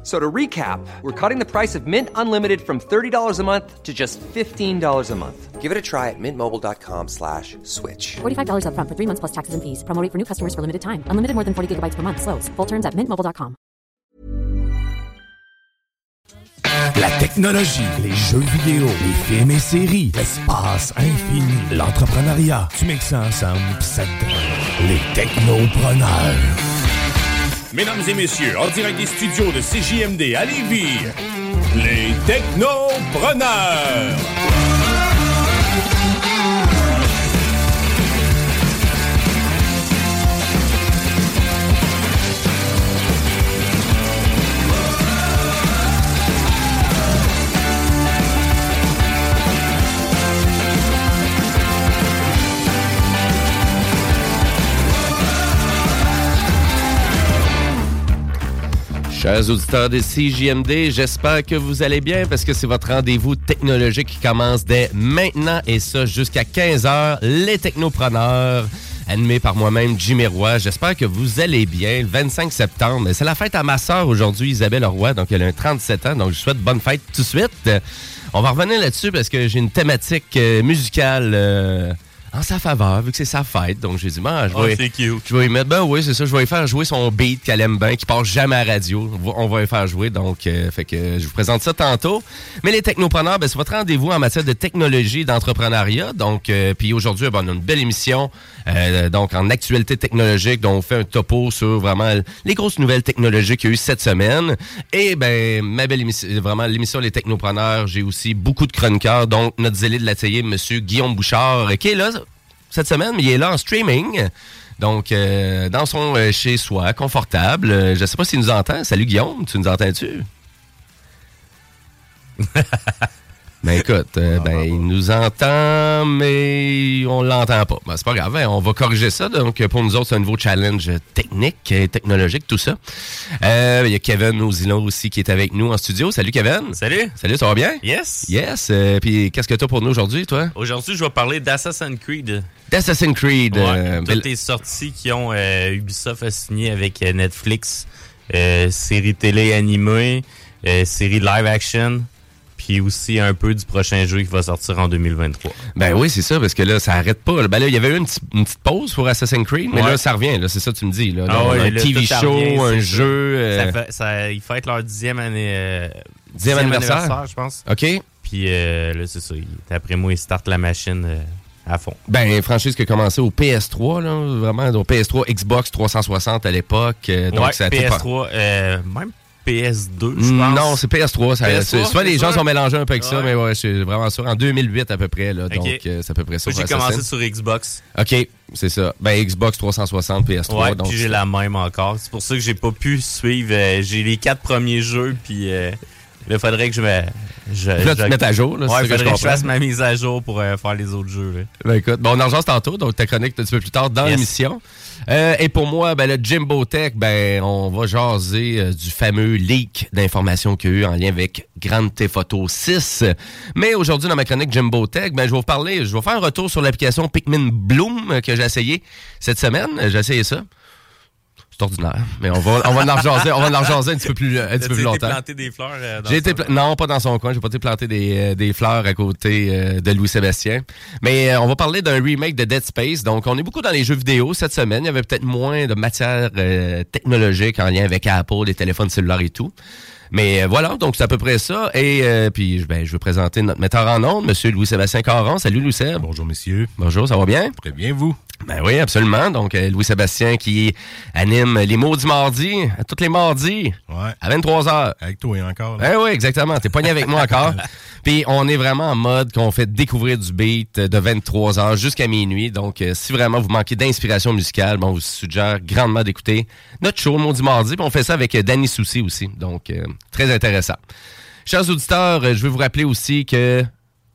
F- So to recap, we're cutting the price of Mint Unlimited from $30 a month to just $15 a month. Give it a try at mintmobile.com slash switch. $45 upfront for three months plus taxes and fees. Promo rate for new customers for limited time. Unlimited more than 40 gigabytes per month. Slows. Full terms at mintmobile.com. La technologie, les jeux vidéo, les films et séries, l'espace infini, l'entrepreneuriat. Tu mixes ça ensemble, pis ça te donne les technopreneurs. Mesdames et messieurs, en direct des studios de CJMD à Lévis, les technopreneurs. Chers auditeurs de CJMD, j'espère que vous allez bien parce que c'est votre rendez-vous technologique qui commence dès maintenant et ça jusqu'à 15h. Les technopreneurs, animés par moi-même, Jimmy Roy. J'espère que vous allez bien. Le 25 septembre, c'est la fête à ma sœur aujourd'hui, Isabelle Roy. Donc, elle a un 37 ans. Donc, je souhaite bonne fête tout de suite. On va revenir là-dessus parce que j'ai une thématique euh, musicale... euh, en sa faveur, vu que c'est sa fête. Donc, j'ai dit, bon, je Oh, vais, c'est cute. je vais y mettre, ben oui, c'est ça, je vais y faire jouer son beat qu'elle aime bien, qui passe jamais à la radio. On va- On va y faire jouer, donc, euh, fait que je vous présente ça tantôt. Mais les technopreneurs, ben, c'est votre rendez-vous en matière de technologie et d'entrepreneuriat. Donc, euh, puis aujourd'hui, ben, on a une belle émission, euh, donc, en actualité technologique, dont on fait un topo sur vraiment les grosses nouvelles technologiques qu'il y a eu cette semaine. Et, ben, ma belle émission, vraiment, l'émission Les Technopreneurs, j'ai aussi beaucoup de chroniqueurs, donc, notre zélé de l'atelier, monsieur Guillaume Bouchard, qui est là cette semaine, mais il est là en streaming. Donc, euh, dans son euh, chez-soi, confortable. Euh, je sais pas s'il nous entend. Salut Guillaume, tu nous entends-tu? ben écoute, euh, ben, il nous entend, mais on l'entend pas. Ben, c'est pas grave, hein, on va corriger ça. Donc, pour nous autres, c'est un nouveau challenge technique et technologique, tout ça. Euh, Il y a Kevin Ozilon aussi qui est avec nous en studio. Salut Kevin. Salut. Salut, ça va bien? Yes. Yes. euh, Puis, qu'est-ce que tu as pour nous aujourd'hui, toi? Aujourd'hui, je vais parler d'Assassin's Creed. D'Assassin's Creed. Ouais, euh, toutes les sorties qui ont euh, Ubisoft a signé avec Netflix, euh, série télé animée, euh, série live action, puis aussi un peu du prochain jeu qui va sortir en 2023. Ben oui, c'est ça, parce que là, ça arrête pas. Ben là, il y avait eu une, petite- une petite pause pour Assassin's Creed, mais Ouais. là, ça revient. Là, c'est ça que tu me dis. Là. Ah ouais, un là, TV show, revient, un jeu. euh, Ça fait- ça- ils fêtent leur dixième année. euh, Dixième anniversaire. je pense. OK. Puis euh, là, c'est ça. D'après moi, ils startent la machine euh, à fond. Ben, franchise qui a commencé au PS3, là, vraiment, au PS3, Xbox 360 à l'époque. euh, donc, Ouais, ça a été PS3, euh, même PS2, je pense. Non, c'est PS3. Ça, PS3, c'est- souvent, c'est les gens sont mélangés un peu avec ça, mais ouais, je suis vraiment sûr. En 2008 à peu près, là, donc euh, c'est à peu près ça. J'ai commencé sur Xbox. OK, c'est ça. Ben, Xbox 360, PS3. Ouais, donc, puis j'ai la même encore. C'est pour ça que j'ai pas pu suivre. euh, j'ai les quatre premiers jeux, puis euh, là, faudrait que je me. Je, Là, tu te mettes à jour, là, ouais, je faudrait que je fasse ma mise à jour pour euh, faire les autres jeux. là. Ben écoute, bon, on en jase tantôt, donc ta chronique un petit peu plus tard dans Yes. l'émission. Euh, et pour moi, ben, le Jimbo Tech, ben, on va jaser euh, du fameux leak d'informations qu'il y a eu en lien avec Grand Theft Auto 6. Mais aujourd'hui, dans ma chronique Jimbo Tech, ben, je vais vous parler, je vais faire un retour sur l'application Pikmin Bloom que j'ai essayé cette semaine. J'ai essayé ça. C'est ordinaire, mais on va, on va en rejaser, on va un petit peu plus, un petit peu plus été longtemps. planter des fleurs euh, dans J'ai été ça? pla- non pas dans son coin, j'ai pas été planter des, euh, des fleurs à côté euh, de Louis Sébastien. Mais euh, on va parler d'un remake de Dead Space. Donc on est beaucoup dans les jeux vidéo cette semaine. Il y avait peut-être moins de matière euh, technologique en lien avec Apple, les téléphones cellulaires et tout. Mais euh, voilà, donc c'est à peu près ça. Et euh, puis ben, je vais présenter notre metteur en ondes, Monsieur Louis-Sébastien Caron. Salut Louis Seb. Bonjour, messieurs. Bonjour, ça va bien? Très bien, vous? Ben oui, absolument. Donc, euh, Louis-Sébastien qui anime les mots du mardi, à tous les mardis, Ouais. à 23h. Avec toi encore. là. Ben oui, exactement. T'es pogné avec moi encore. Puis on est vraiment en mode qu'on fait découvrir du beat de 23h jusqu'à minuit. Donc, euh, si vraiment vous manquez d'inspiration musicale, bon, on vous suggère grandement d'écouter notre show, le Maudit Mardi. Puis on fait ça avec euh, Danny Soucy aussi. Donc, euh, très intéressant. Chers auditeurs, euh, je veux vous rappeler aussi que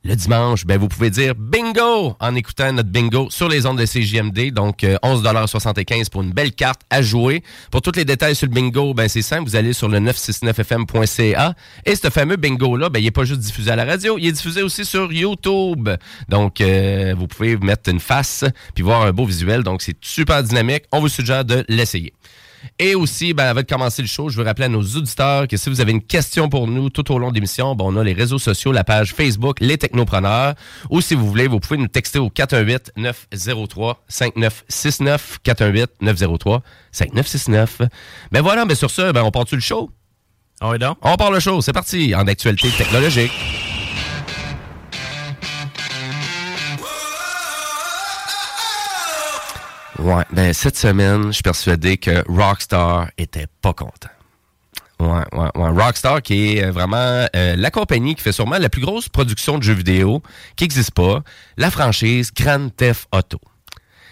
le dimanche, ben, vous pouvez dire bingo en écoutant notre bingo sur les ondes de CJMD. Donc, euh, 11,75 pour une belle carte à jouer. Pour tous les détails sur le bingo, ben, c'est simple. Vous allez sur le 969fm.ca. Et ce fameux bingo-là, ben, il n'est pas juste diffusé à la radio, il est diffusé aussi sur YouTube. Donc, euh, vous pouvez mettre une face puis voir un beau visuel. Donc, c'est super dynamique. On vous suggère de l'essayer. Et aussi, ben, avant de commencer le show, je veux rappeler à nos auditeurs que si vous avez une question pour nous tout au long de l'émission, ben, on a les réseaux sociaux, la page Facebook, Les Technopreneurs. Ou si vous voulez, vous pouvez nous texter au 418-903-5969. 418-903-5969. Ben voilà, ben sur ce, ben, on part le show? Ah oui, donc? On part le show, c'est parti, en actualité technologique. Ben cette semaine, je suis persuadé que Rockstar était pas content. Rockstar qui est euh, vraiment euh, la compagnie qui fait sûrement la plus grosse production de jeux vidéo qui n'existe pas, la franchise Grand Theft Auto.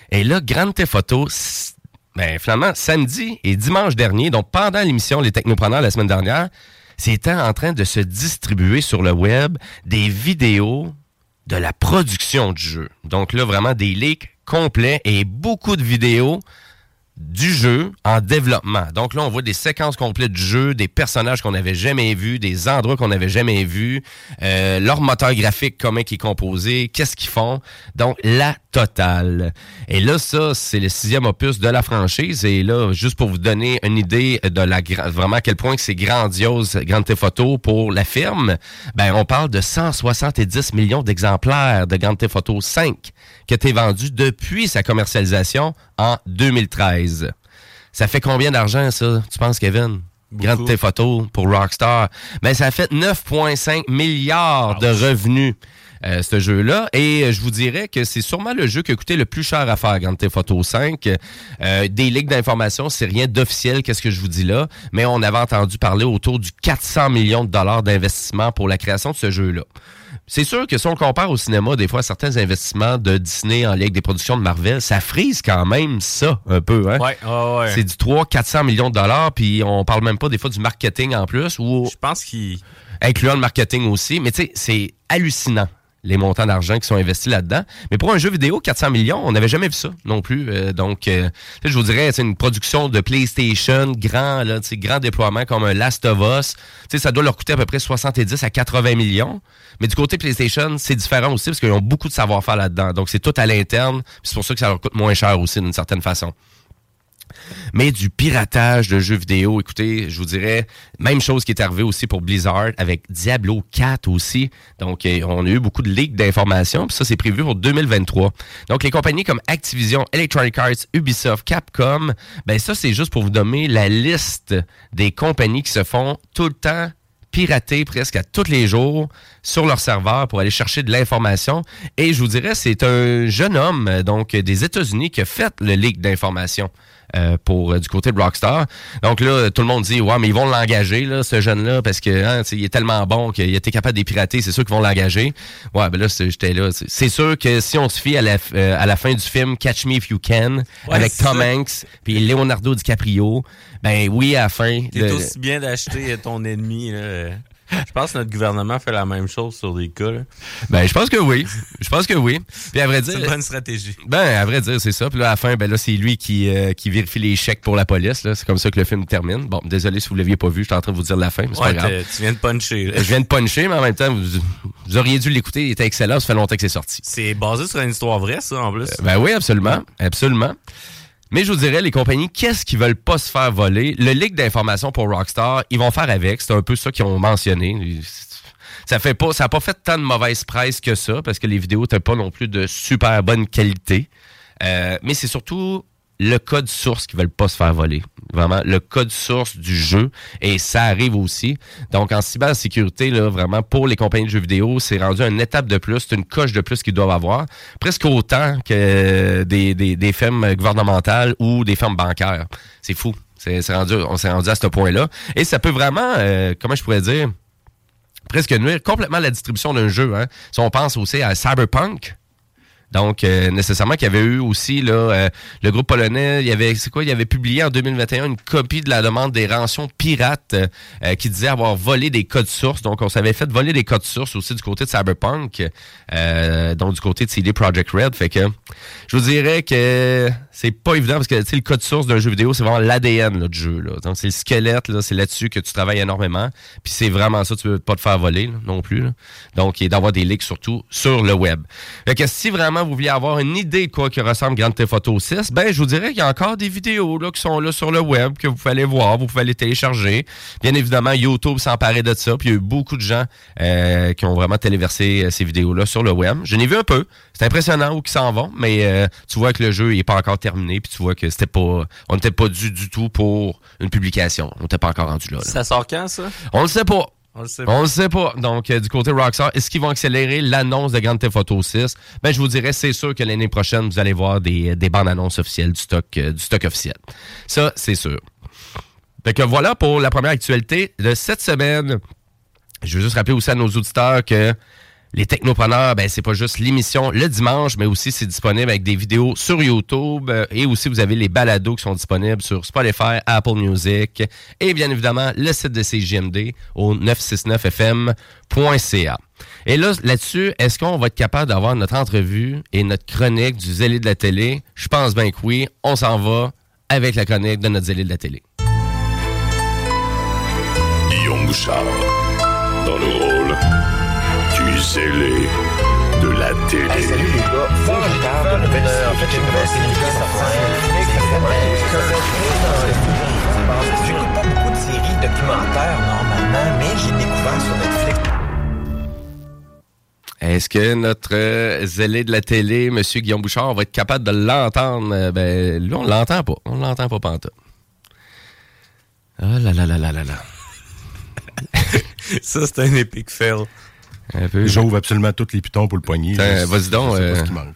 Et là, Grand Theft Auto, ben, finalement, samedi et dimanche dernier, donc pendant l'émission Les Technopreneurs la semaine dernière, c'était en train de se distribuer sur le web des vidéos de la production du jeu. Donc là, vraiment des leaks complets et beaucoup de vidéos du jeu en développement. Donc là, on voit des séquences complètes du jeu, des personnages qu'on n'avait jamais vus, des endroits qu'on n'avait jamais vus, euh, leur moteur graphique, comment il est composé, qu'est-ce qu'ils font. Donc, la totale. Et là, ça, c'est le sixième opus de la franchise. Et là, juste pour vous donner une idée de la vraiment à quel point c'est grandiose, Grand Theft Auto pour la firme, ben, on parle de 170 millions d'exemplaires de Grand Theft Auto 5 qui a été vendu depuis sa commercialisation en 2013. Ça fait combien d'argent, ça, tu penses, Kevin? Grand Beaucoup. Theft Auto pour Rockstar. Ben, ça a fait 9,5 milliards de revenus. euh, ce jeu-là. Et euh, je vous dirais que c'est sûrement le jeu qui a coûté le plus cher à faire, Grand Theft Auto 5. Euh, des ligues d'informations, c'est rien d'officiel, qu'est-ce que je vous dis là, mais on avait entendu parler autour du 400 millions de dollars d'investissement pour la création de ce jeu-là. C'est sûr que si on le compare au cinéma, des fois, certains investissements de Disney en lien avec des productions de Marvel, ça frise quand même ça, un peu. Hein? Ouais, ouais, ouais. C'est du 300-400 millions de dollars, puis on parle même pas des fois du marketing en plus, ou Je pense qu'il. incluant le marketing aussi. Mais tu sais, c'est hallucinant les montants d'argent qui sont investis là-dedans. Mais pour un jeu vidéo, 400 millions, on n'avait jamais vu ça non plus. Euh, donc, euh, je vous dirais, c'est une production de PlayStation, grand, là, grand déploiement comme un Last of Us. Tu sais, ça doit leur coûter à peu près 70 à 80 millions. Mais du côté PlayStation, c'est différent aussi parce qu'ils ont beaucoup de savoir-faire là-dedans. Donc, c'est tout à l'interne. C'est pour ça que ça leur coûte moins cher aussi d'une certaine façon. Mais du piratage de jeux vidéo, écoutez, je vous dirais, même chose qui est arrivée aussi pour Blizzard avec Diablo 4 aussi. Donc, euh, on a eu beaucoup de leaks d'informations, puis ça, c'est prévu pour 2023. Donc, les compagnies comme Activision, Electronic Arts, Ubisoft, Capcom, ben ça, c'est juste pour vous donner la liste des compagnies qui se font tout le temps pirater presque à tous les jours sur leur serveur pour aller chercher de l'information. Et je vous dirais, c'est un jeune homme, donc des États-Unis, qui a fait le leak d'informations euh, pour euh, du côté de Rockstar. Donc là, tout le monde dit ouais, mais ils vont l'engager là, ce jeune-là, parce que hein, il est tellement bon qu'il été capable de pirater, c'est sûr qu'ils vont l'engager. Ouais, ben là, c'est- j'étais là. C'est- sûr que si on se fie à la, euh, à la fin du film Catch Me If You Can, Ouais, avec Tom ça. Hanks puis Leonardo DiCaprio, ben oui, à la fin. T'es aussi bien d'acheter ton ennemi. Là. Je pense que notre gouvernement fait la même chose sur des cas. là. Ben, je pense que oui. Je pense que oui. Puis à vrai dire, C'est une bonne stratégie. ben, à vrai dire, c'est ça. Puis là, à la fin, ben là, c'est lui qui, euh, qui vérifie les chèques pour la police. Là. C'est comme ça que le film termine. Bon, désolé si vous l'aviez pas vu, j'étais en train de vous dire la fin, mais c'est Ouais, pas grave. tu viens de puncher. là. Je viens de puncher, mais en même temps, vous, vous auriez dû l'écouter. Il était excellent. Ça fait longtemps que c'est sorti. C'est basé sur une histoire vraie, ça, en plus. Ben oui, absolument. Absolument. Mais je vous dirais, les compagnies, qu'est-ce qu'ils veulent pas se faire voler? Le leak d'informations pour Rockstar, ils vont faire avec. C'est un peu ça qu'ils ont mentionné. Ça fait pas, ça a pas fait tant de mauvaise presse que ça, parce que les vidéos n'étaient pas non plus de super bonne qualité. Euh, mais c'est surtout le code source qu'ils veulent pas se faire voler. Vraiment le code source du jeu et ça arrive aussi. Donc en cybersécurité, là, vraiment pour les compagnies de jeux vidéo, c'est rendu une étape de plus, c'est une coche de plus qu'ils doivent avoir, presque autant que des, des, des gouvernementales ou des firmes bancaires. C'est fou. C'est rendu, on s'est rendu à ce point-là. Et ça peut vraiment, euh, comment je pourrais dire, presque nuire complètement la distribution d'un jeu. Hein. Si on pense aussi à Cyberpunk, donc, euh, nécessairement, qu'il y avait eu aussi là, euh, le groupe polonais, il y avait, c'est quoi, il avait publié en 2021 une copie de la demande des rançons pirates euh, qui disait avoir volé des codes sources. Donc, on s'avait fait voler des codes sources aussi du côté de Cyberpunk, donc du côté de CD Projekt Red. Fait que je vous dirais que c'est pas évident parce que le code source d'un jeu vidéo, c'est vraiment l'ADN du jeu. Là. Donc, c'est le squelette, là, c'est là-dessus que tu travailles énormément. Puis c'est vraiment ça, tu veux pas te faire voler non plus. Donc, et d'avoir des leaks surtout sur le web. Fait que si vraiment vous vouliez avoir une idée de quoi que ressemble Grand Theft Auto 6, ben je vous dirais qu'il y a encore des vidéos là, qui sont là sur le web que vous pouvez aller voir, vous pouvez aller télécharger. Bien évidemment, YouTube s'emparait de ça, puis il y a eu beaucoup de gens euh, qui ont vraiment téléversé euh, ces vidéos-là sur le web. Je n'ai vu un peu. C'est impressionnant où ils s'en vont, mais euh, tu vois que le jeu n'est pas encore terminé, puis tu vois que c'était pas, on n'était pas dû du tout pour une publication. On n'était pas encore rendu là, là. Ça sort quand, ça? On le sait pas. On le sait On le sait pas. Donc, euh, du côté Rockstar, est-ce qu'ils vont accélérer l'annonce de Grand Theft Auto 6? Ben, je vous dirais, c'est sûr que l'année prochaine, vous allez voir des, des bandes annonces officielles du stock, euh, du stock officiel. Ça, c'est sûr. Fait que voilà pour la première actualité de cette semaine. Je veux juste rappeler aussi à nos auditeurs que les technopreneurs, ben c'est pas juste l'émission le dimanche, mais aussi c'est disponible avec des vidéos sur YouTube euh, et aussi vous avez les balados qui sont disponibles sur Spotify, Apple Music et bien évidemment le site de CGMD au 969fm.ca. Et là, là-dessus, est-ce qu'on va être capable d'avoir notre entrevue et notre chronique du zélé de la télé? Je pense bien que oui. On s'en va avec la chronique de notre zélé de la télé. Zélé de la télé. salut les gars, en fait, J'écoute pas beaucoup de séries documentaires normalement, mais j'ai découvert sur Netflix. Est-ce que notre euh, zélé de la télé, M. Guillaume Bouchard, va être capable de l'entendre? Euh, ben, lui, on l'entend pas. On l'entend pas pantoute. Ah là là là là là là. Ça, c'est un épique fail. J'ouvre absolument tous les pitons pour le poignet. Vas-y donc, je sais pas euh, ce qui manque.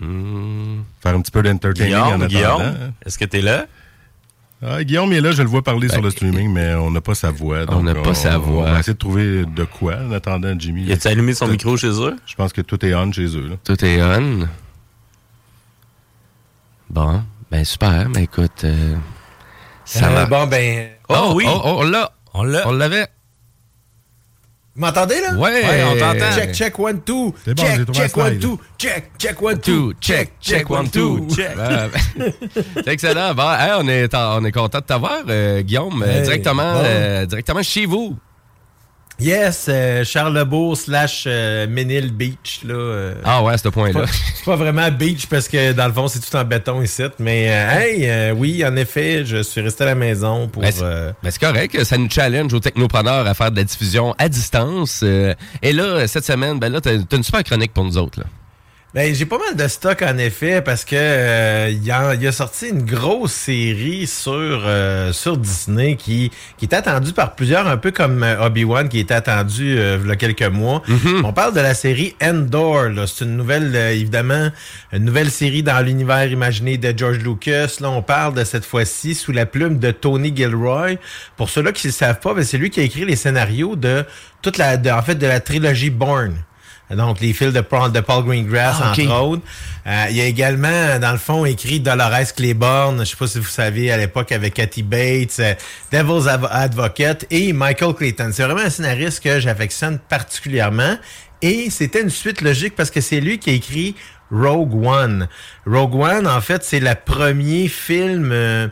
Hmm. Faire un petit peu d'entertaining en Guillaume, attendant. Guillaume, est-ce que t'es là? Ah, Guillaume est là, je le vois parler sur le streaming, mais on n'a pas sa voix. Ben, On n'a pas sa voix. On va essayer de trouver de quoi en attendant Jimmy. Y a-tu allumé son micro chez eux? Je pense que tout est on chez eux. là. Tout est on. Bon, ben super. Ben écoute, euh, ça Euh, va. bon, ben. Oh, oui. Oh, oh, on l'a. On l'a. On l'avait. Vous m'entendez, là? Ouais. on t'entend. Check, check, one, two. C'est bon, j'ai check, check, one, two. Check, check, one, Two, check, check, one, two. check. C'est excellent. Bon, hey, on, est, on est content de t'avoir, euh, Guillaume, euh, Hey, directement, bon. euh, directement chez vous. Yes, euh, Charlebourg slash euh, Ménil Beach, là. euh, Ah ouais, à ce point-là. pas- C'est pas vraiment beach parce que dans le fond, c'est tout en béton ici. Mais euh, hey, euh, oui, en effet, je suis resté à la maison pour. Ben, c'est euh, ben, c'est correct, ça nous challenge aux technopreneurs à faire de la diffusion à distance. euh, et là, cette semaine, ben là, t'as t'as une super chronique pour nous autres. Là. Ben, j'ai pas mal de stock en effet parce que euh, il y, a, il a sorti une grosse série sur euh, sur Disney qui qui est attendue par plusieurs, un peu comme euh, Obi-Wan qui était attendu euh, il y a quelques mois. On parle de la série Endor. là. C'est une nouvelle, euh, évidemment, une nouvelle série dans l'univers imaginé de George Lucas. Là, on parle de cette fois-ci sous la plume de Tony Gilroy. Pour ceux-là qui ne le savent pas, ben, c'est lui qui a écrit les scénarios de toute la, de- en fait, de la trilogie Bourne. Donc, les fils de, Paul- de Paul Greengrass, Ah, entre autres. Euh, il y a également, dans le fond, écrit Dolores Claiborne, je sais pas si vous savez, à l'époque, avec Kathy Bates, euh, Devil's Advocate et Michael Clayton. C'est vraiment un scénariste que j'affectionne particulièrement. Et c'était une suite logique parce que c'est lui qui a écrit Rogue One. Rogue One, en fait, c'est le premier film, euh,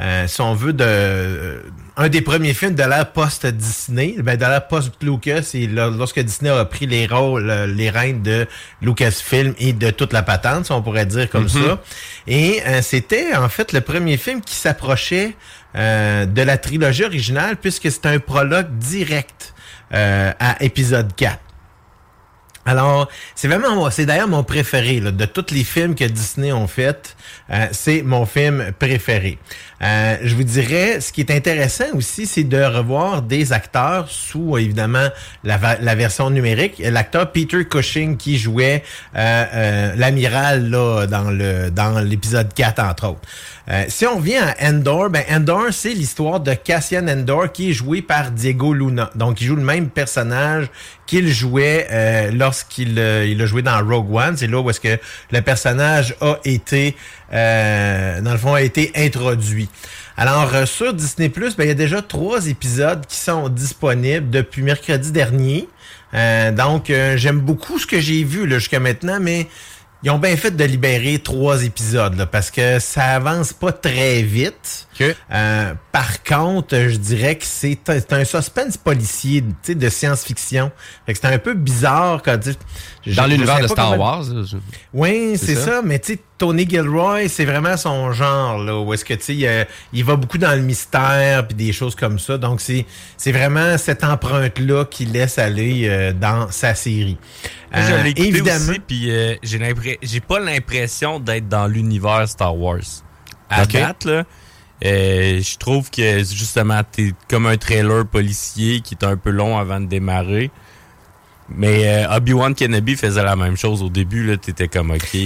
euh, si on veut, de euh, un des premiers films de l'ère post-Disney, ben, de l'ère post-Lucas, c'est lorsque Disney a pris les rôles, euh, les rênes de Lucasfilm et de toute la patente, si on pourrait dire comme ça. Et euh, c'était, en fait, le premier film qui s'approchait euh, de la trilogie originale, puisque c'est un prologue direct euh, à épisode 4. Alors, c'est vraiment, c'est d'ailleurs mon préféré là, de tous les films que Disney ont fait. euh, c'est mon film préféré. Euh, je vous dirais, ce qui est intéressant aussi, c'est de revoir des acteurs sous évidemment la, la version numérique. L'acteur Peter Cushing qui jouait euh, euh, l'amiral là dans le dans l'épisode 4 entre autres. Euh, si on vient à Endor, ben Endor c'est l'histoire de Cassian Endor qui est joué par Diego Luna. Donc il joue le même personnage qu'il jouait lorsqu'il il a joué dans Rogue One. C'est là où est-ce que le personnage a été euh, dans le fond a été introduit. Alors euh, sur Disney Plus, ben, il y a déjà trois épisodes qui sont disponibles depuis mercredi dernier. Euh, donc euh, j'aime beaucoup ce que j'ai vu là, jusqu'à maintenant, mais ils ont bien fait de libérer trois épisodes là, parce que ça avance pas très vite. Euh, par contre, je dirais que c'est un, suspense policier tu sais, de science-fiction. Fait que C'est un peu bizarre quand tu Dans l'univers de Star comment- Wars. je- oui, C'est ça? ça. mais tu sais, Tony Gilroy, c'est vraiment son genre, là, où est-ce que, tu sais, il, euh, va beaucoup dans le mystère, puis des choses comme ça. Donc, c'est vraiment cette empreinte-là qu'il laisse aller euh, dans sa série. Moi, je Euh, l'ai écouté évidemment, aussi, puis euh, j'ai pas l'impression d'être dans l'univers Star Wars. À Ok. date, là, euh, je trouve que justement, t'es comme un trailer policier qui est un peu long avant de démarrer. Mais euh, Obi-Wan Kenobi faisait la même chose au début. Là, t'étais comme, OK,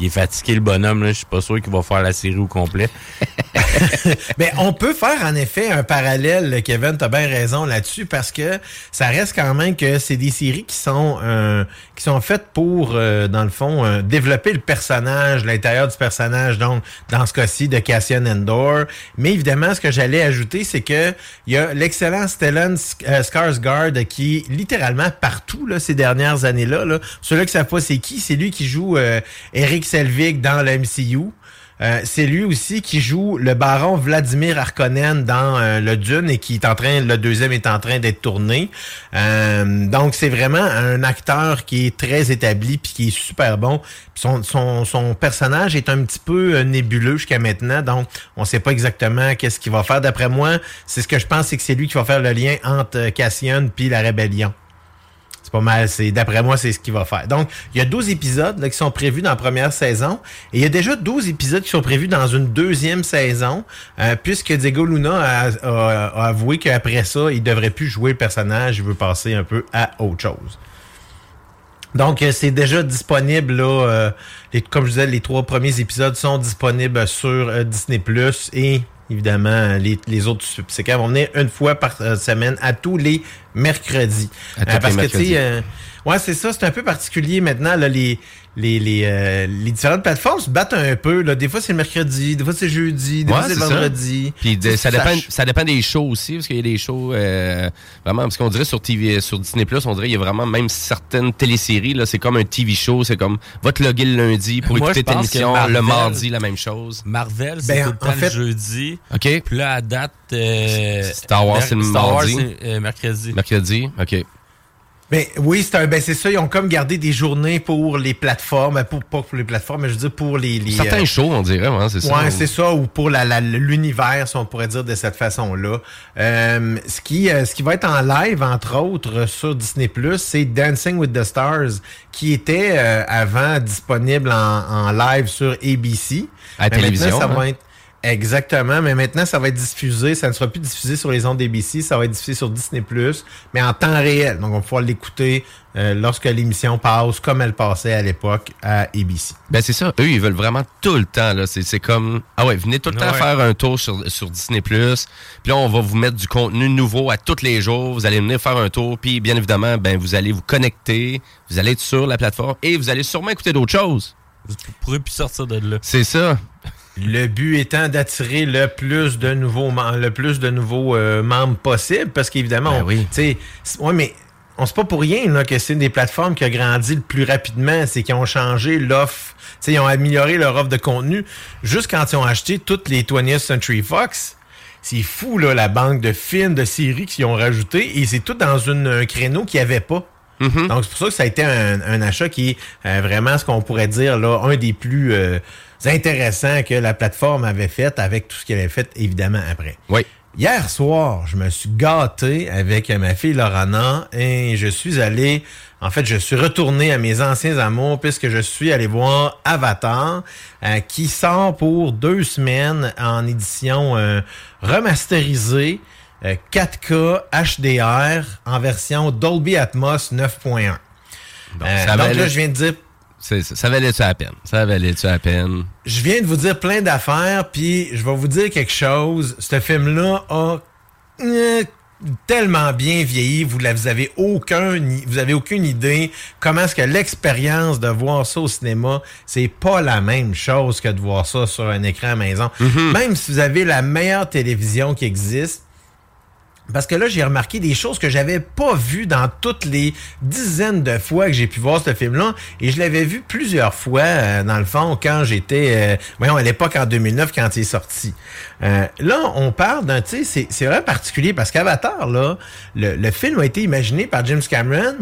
il, est fatigué le bonhomme. Je suis pas sûr qu'il va faire la série au complet. Mais on peut faire en effet un parallèle, Kevin, t'as bien raison là-dessus, parce que ça reste quand même que c'est des séries qui sont euh, qui sont faites pour, euh, dans le fond, euh, développer le personnage, l'intérieur du personnage, donc dans ce cas-ci de Cassian Endor. Mais évidemment, ce que j'allais ajouter, c'est que il y a l'excellent Stellan euh, Skarsgård qui littéralement partout là, ces dernières années-là. Là. Ceux-là qui savent pas c'est qui, c'est lui qui joue euh, Eric Selvig dans le MCU. Euh, c'est lui aussi qui joue le baron Vladimir Harkonnen dans euh, le Dune et qui est en train, le deuxième est en train d'être tourné. Euh, donc c'est vraiment un acteur qui est très établi puis qui est super bon. Son, son, son personnage est un petit peu nébuleux jusqu'à maintenant, donc on sait pas exactement qu'est-ce qu'il va faire. D'après moi, c'est ce que je pense, c'est que c'est lui qui va faire le lien entre Cassian puis la rébellion. C'est pas mal. C'est d'après moi, c'est ce qu'il va faire. Donc, il y a 12 épisodes là, qui sont prévus dans la première saison. Et il y a déjà 12 épisodes qui sont prévus dans une deuxième saison, euh, puisque Diego Luna a, avoué qu'après ça, il devrait plus jouer le personnage. Il veut passer un peu à autre chose. Donc, euh, c'est déjà disponible, là, euh, comme je disais, les trois premiers épisodes sont disponibles sur Disney+, et évidemment, les, les autres subséquents vont venir une fois par euh, semaine, à tous les mercredis. À tous les parce que, tu mercredis. sais, euh, ouais, c'est ça, c'est un peu particulier maintenant, là, les, les, les, euh, les différentes plateformes se battent un peu, là. Des fois, c'est le mercredi, des fois, c'est jeudi, des Ouais, fois, c'est vendredi. Puis de- ça, dépend, ça dépend des shows aussi, parce qu'il y a des shows euh, vraiment, parce qu'on dirait sur TV, sur Disney Plus, on dirait qu'il y a vraiment même certaines téléséries, là, c'est comme un TV show, c'est comme va te loguer le lundi pour Moi, écouter que émission, le mardi, la même chose. Marvel, c'est Ben, tout le en temps fait- le jeudi. OK. Puis là, à date... euh, Star Wars, c'est le Star Wars, mardi. c'est euh, mercredi. Mercredi, OK. Ben oui, c'est un, ben c'est ça. Ils ont comme gardé des journées pour les plateformes, ben, pour pas pour les plateformes, mais je veux dire pour les, les Certains euh, shows, on dirait, hein, c'est ça. Ouais, c'est ça, ou pour la, la- l'univers, si on pourrait dire de cette façon-là. Euh, ce qui euh, ce qui va être en live, entre autres, sur Disney+, c'est Dancing with the Stars, qui était euh, avant disponible en, en live sur ABC. À la Mais télévision, ça hein. va être Exactement, mais maintenant ça va être diffusé, ça ne sera plus diffusé sur les ondes d'ABC, ça va être diffusé sur Disney+, mais en temps réel. Donc on va pouvoir l'écouter euh, lorsque l'émission passe, comme elle passait à l'époque à ABC. Ben c'est ça. Eux, ils veulent vraiment tout le temps. là. C'est, c'est comme ah ouais, venez tout le temps Ouais. faire un tour sur, sur Disney Puis là, on va vous mettre du contenu nouveau à tous les jours. Vous allez venir faire un tour. Puis bien évidemment, ben vous allez vous connecter. Vous allez être sur la plateforme et vous allez sûrement écouter d'autres choses. Vous pourrez plus sortir de là. C'est ça. Le but étant d'attirer le plus de nouveaux mem- le plus de nouveaux euh, membres possible, parce qu'évidemment, Ben on- oui. tu sais, c'est- ouais, mais on sait pas pour rien là, que c'est une des plateformes qui a grandi le plus rapidement, c'est qu'ils ont changé l'offre, tu sais, ils ont amélioré leur offre de contenu. Juste quand ils ont acheté toutes les 20th Century Fox, c'est fou là, la banque de films, de séries qu'ils ont rajouté, et c'est tout dans une, un créneau qu'il n'y avait pas. Donc, c'est pour ça que ça a été un, un achat qui est euh, vraiment ce qu'on pourrait dire là, un des plus euh, intéressants que la plateforme avait fait avec tout ce qu'elle avait fait évidemment après. Oui. Hier soir, je me suis gâté avec ma fille Lorana et je suis allé En fait, je suis retourné à mes anciens amours puisque je suis allé voir Avatar, euh, qui sort pour deux semaines en édition euh, remasterisée, euh, 4K HDR en version Dolby Atmos 9.1. Donc, Euh, ça donc là, je viens de dire Ça, ça valait-tu la peine? Ça valait-tu la peine? je viens de vous dire plein d'affaires, puis je vais vous dire quelque chose. Ce film-là a euh, tellement bien vieilli, vous la- vous avez aucun, vous avez aucune idée comment est-ce que l'expérience de voir ça au cinéma, c'est pas la même chose que de voir ça sur un écran à maison. Même si vous avez la meilleure télévision qui existe, parce que là, j'ai remarqué des choses que j'avais pas vues dans toutes les dizaines de fois que j'ai pu voir ce film-là. Et je l'avais vu plusieurs fois, euh, dans le fond, quand j'étais, euh, voyons, à l'époque, en 2009, quand il est sorti. Euh, là, on parle d'un, tu sais, c'est- vraiment particulier parce qu'Avatar, là, le, le film a été imaginé par James Cameron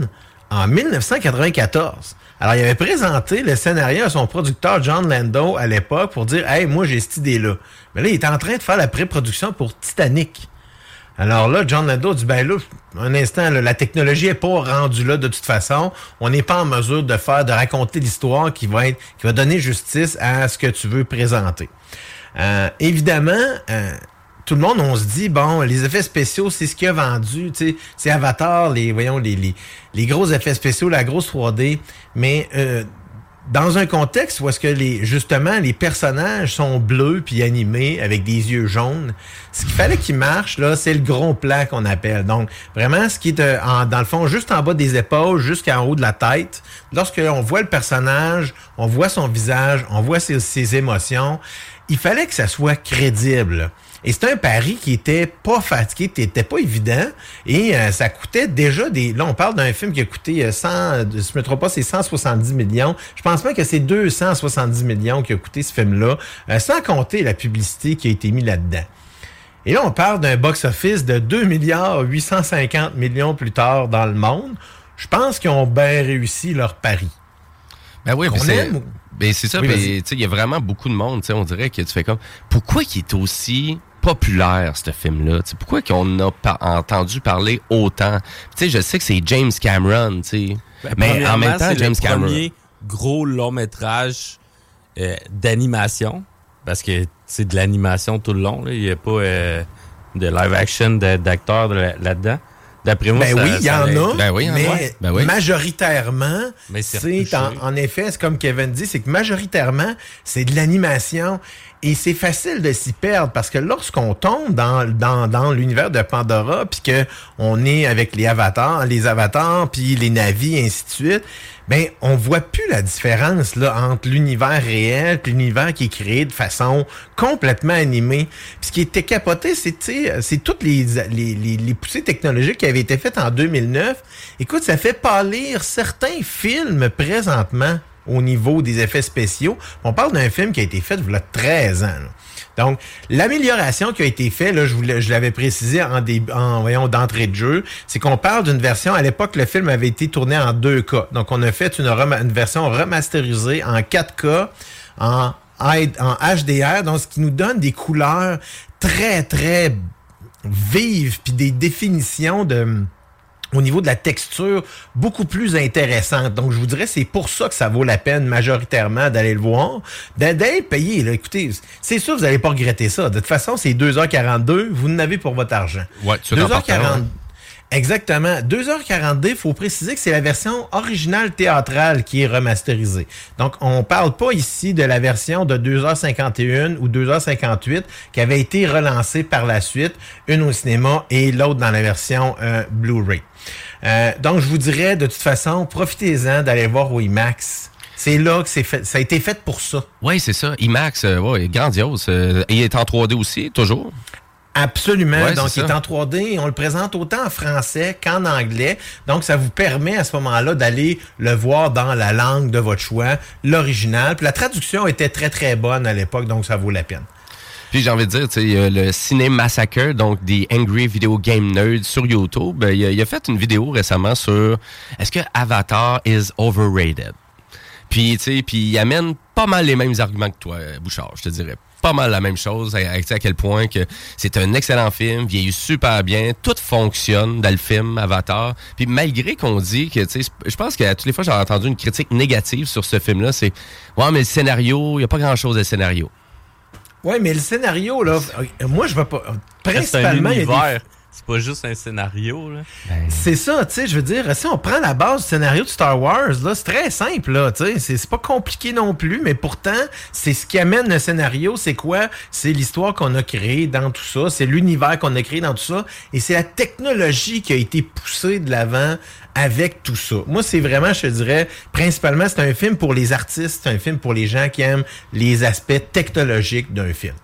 en 1994. Alors, il avait présenté le scénario à son producteur John Lando à l'époque pour dire, hey, moi, j'ai cette idée-là. Mais là, il est en train de faire la pré-production pour Titanic. Alors là, John Lando dit, ben là, un instant, la technologie est pas rendue là de toute façon. On n'est pas en mesure de faire, de raconter l'histoire qui va être, qui va donner justice à ce que tu veux présenter. Euh, évidemment, euh, tout le monde, on se dit, bon, les effets spéciaux, c'est ce qui a vendu, tu sais, c'est Avatar, les, voyons, les, les, les gros effets spéciaux, la grosse 3D, mais euh, dans un contexte où est-ce que les justement les personnages sont bleus puis animés avec des yeux jaunes, ce qu'il fallait qu'il marche là, c'est le gros plan qu'on appelle. Donc vraiment ce qui est euh, en- dans le fond juste en bas des épaules jusqu'en haut de la tête. Lorsque on voit le personnage, on voit son visage, on voit ses émotions, il fallait que ça soit crédible. Et c'était un pari qui était pas fatigué, qui était pas évident. Et euh, ça coûtait déjà des. Là, on parle d'un film qui a coûté euh, 100. Je me trompe pas, c'est 170 millions. Je pense pas que c'est 270 millions qui a coûté ce film-là, euh, sans compter la publicité qui a été mise là-dedans. Et là, on parle d'un box-office de 2 milliards 850 millions plus tard dans le monde. Je pense qu'ils ont bien réussi leur pari. Ben oui, c'est aime ou- ben c'est ça. Oui, sais, il y a vraiment beaucoup de monde. On dirait que tu fais comme. Pourquoi il est aussi populaire, ce film-là? Pourquoi qu'on a pas entendu parler autant? Tu sais, je sais que c'est James Cameron, tu sais. Ben, mais en même temps, c'est James le Cameron. premier gros long métrage euh, d'animation parce que c'est de l'animation tout le long. là. Il n'y a pas euh, de live action d'acteurs là-dedans. D'après moi, Ben ça- oui, il y ça en a, Ben oui, il y en a. mais Ben oui. majoritairement, Mais c'est c'est en, en effet, c'est comme Kevin dit, c'est que majoritairement, c'est de l'animation et c'est facile de s'y perdre parce que lorsqu'on tombe dans, dans, dans l'univers de Pandora puis que on est avec les avatars, les avatars puis les navis et ainsi de suite, ben on voit plus la différence là entre l'univers réel et l'univers qui est créé de façon complètement animée. Puis ce qui était capoté, c'est c'est toutes les, les, les, les poussées technologiques qui avaient été faites en 2009. Écoute, ça fait pâlir certains films présentement au niveau des effets spéciaux. On parle d'un film qui a été fait il y a 13 ans. Donc, l'amélioration qui a été faite, là, je, l'avais précisé en, début- en voyons, d'entrée de jeu, c'est qu'on parle d'une version, à l'époque, le film avait été tourné en 2K. Donc, on a fait une, version remasterisée en 4K, en, en HDR, donc ce qui nous donne des couleurs très, très vives, puis des définitions de au niveau de la texture beaucoup plus intéressante. Donc, je vous dirais, c'est pour ça que ça vaut la peine majoritairement d'aller le voir, d'a- d'aller le payer. Là. Écoutez, c'est sûr, vous n'allez pas regretter ça. De toute façon, c'est 2h42, vous en avez pour votre argent. Ouais, tu t'en parles, ouais. Exactement. 2h42, il faut préciser que c'est la version originale théâtrale qui est remasterisée. Donc, on parle pas ici de la version de 2h51 ou 2h58 qui avait été relancée par la suite, une au cinéma et l'autre dans la version euh, Blu-ray. Euh, donc, je vous dirais, de toute façon, profitez-en d'aller voir au IMAX. C'est là que c'est fait, ça a été fait pour ça. Oui, c'est ça. IMAX, euh, ouais, grandiose. Euh, il est en 3D aussi, toujours? Absolument. Ouais, Donc, il est en 3D. On le présente autant en français qu'en anglais. Donc, ça vous permet à ce moment-là d'aller le voir dans la langue de votre choix, l'original. Puis la traduction était très, très bonne à l'époque, donc ça vaut la peine. Puis j'ai envie de dire, tu sais, le Ciné Massacre, donc des Angry Video Game Nerds sur YouTube. Ben, Il a, a fait une vidéo récemment sur est-ce que Avatar is overrated? Puis, tu sais, puis il amène pas mal les mêmes arguments que toi, Bouchard, je te dirais. Pas mal la même chose, à, à quel point que c'est un excellent film, vieillit super bien, tout fonctionne dans le film Avatar. Puis malgré qu'on dit que, tu sais, je pense que toutes les fois j'ai entendu une critique négative sur ce film-là, c'est ouais, mais le scénario, il y a pas grand-chose de scénario. Ouais, mais le scénario là, moi je vais pas. Principalement, il y a des-. C'est pas juste un scénario, là. C'est ça, tu sais, je veux dire, si on prend la base du scénario de Star Wars, là, c'est très simple, là, tu sais, c'est- c'est pas compliqué non plus, mais pourtant, c'est ce qui amène le scénario, c'est quoi? C'est l'histoire qu'on a créée dans tout ça, c'est l'univers qu'on a créé dans tout ça, et c'est la technologie qui a été poussée de l'avant avec tout ça. Moi, c'est vraiment, je te dirais, principalement, c'est un film pour les artistes, c'est un film pour les gens qui aiment les aspects technologiques d'un film.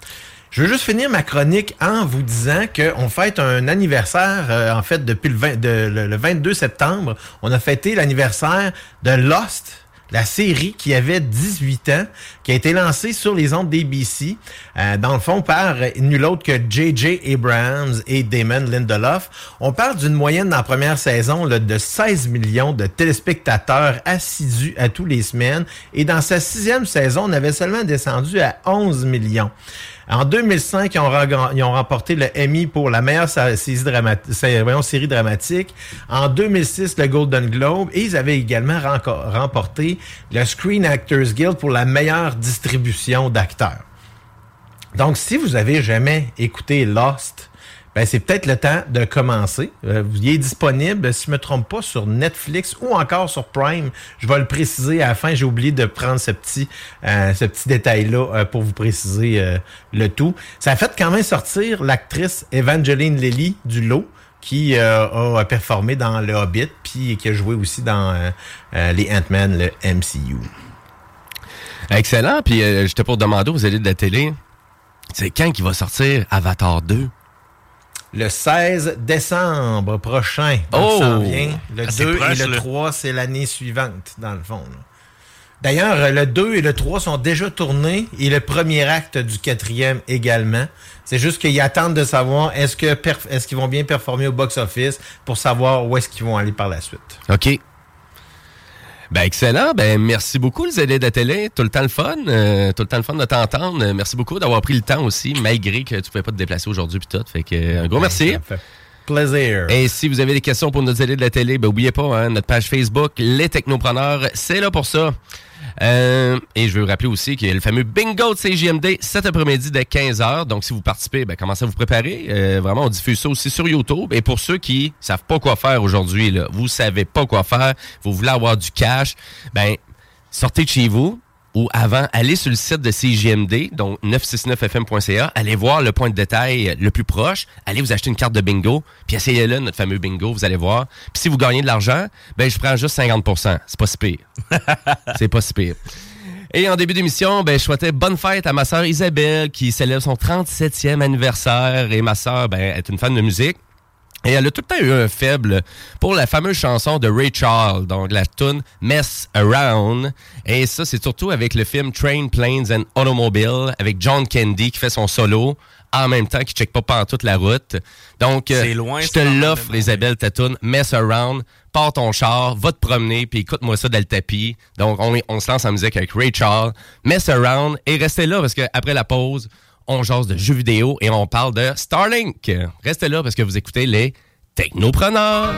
Je veux juste finir ma chronique en vous disant qu'on fête un anniversaire, euh, en fait, depuis le, 20 de- le- le 22 septembre. On a fêté l'anniversaire de Lost, la série qui avait 18 ans, qui a été lancée sur les ondes d'ABC, euh, dans le fond, par nul autre que J.J. Abrams et Damon Lindelof. On parle d'une moyenne dans la première saison là, de 16 millions de téléspectateurs assidus à tous les semaines. Et dans sa sixième saison, on avait seulement descendu à 11 millions. En 2005, ils ont, remporté le Emmy pour la meilleure série, série dramatique. En 2006, le Golden Globe. Et ils avaient également remporté le Screen Actors Guild pour la meilleure distribution d'acteurs. Donc, si vous avez jamais écouté Lost, ben, c'est peut-être le temps de commencer. Euh, il est disponible, si je me trompe pas, sur Netflix ou encore sur Prime. Je vais le préciser à la fin. J'ai oublié de prendre ce petit, euh, ce petit détail-là euh, pour vous préciser euh, le tout. Ça a fait quand même sortir l'actrice Evangeline Lilly du lot qui a performé dans Le Hobbit, puis qui a joué aussi dans les Ant-Man, le MCU. Excellent. Puis j'étais pour demander aux élites de la télé, c'est quand qui va sortir Avatar 2? Le 16 décembre prochain. Donc, Oh! ça en vient. Le Ah, c'est 2 proche, et le là. 3, c'est l'année suivante, dans le fond. là. D'ailleurs, le 2 et le 3 sont déjà tournés et le premier acte du quatrième également. C'est juste qu'ils attendent de savoir est-ce que est-ce qu'ils vont bien performer au box-office pour savoir où est-ce qu'ils vont aller par la suite. OK. Ben excellent. Ben merci beaucoup les élites de la télé. Tout le temps le fun. euh, tout le temps le fun de t'entendre. Merci beaucoup d'avoir pris le temps aussi, malgré que tu pouvais pas te déplacer aujourd'hui puis tout. Fait que euh, un gros merci. Ça me fait plaisir. Et si vous avez des questions pour nos élites de la télé, ben oubliez pas, hein, notre page Facebook, Les Technopreneurs, c'est là pour ça. Euh, et je veux vous rappeler aussi qu'il y a le fameux bingo de CJMD cet après-midi dès 15h. Donc, si vous participez, ben, commencez à vous préparer. Euh, vraiment, on diffuse ça aussi sur YouTube. Et pour ceux qui savent pas quoi faire aujourd'hui, vous savez pas quoi faire, vous voulez avoir du cash, ben, sortez de chez vous ou avant, allez sur le site de CJMD, donc 969fm.ca, allez voir le point de détail le plus proche, allez vous acheter une carte de bingo, puis essayez-le, notre fameux bingo, vous allez voir. Puis si vous gagnez de l'argent, ben je prends juste 50% C'est pas si pire. C'est pas si pire. Et en début d'émission, ben, je souhaitais bonne fête à ma sœur Isabelle qui célèbre son 37e anniversaire. Et ma sœur ben, est une fan de musique. Et elle a tout le temps eu un faible pour la fameuse chanson de Ray Charles, donc la tune Mess Around. Et ça, c'est surtout avec le film Train, Planes and Automobile, avec John Candy qui fait son solo en même temps, qui check pas par toute la route. Donc, euh, loin, je te l'offre, Isabelle, ta tune Mess Around. Pars ton char, va te promener, puis écoute-moi ça dans le tapis. Donc, on, on se lance en musique avec Ray Charles. Mess Around. Et restez là, parce qu'après la pause, on jase de jeux vidéo et on parle de Starlink. Restez là parce que vous écoutez les Technopreneurs.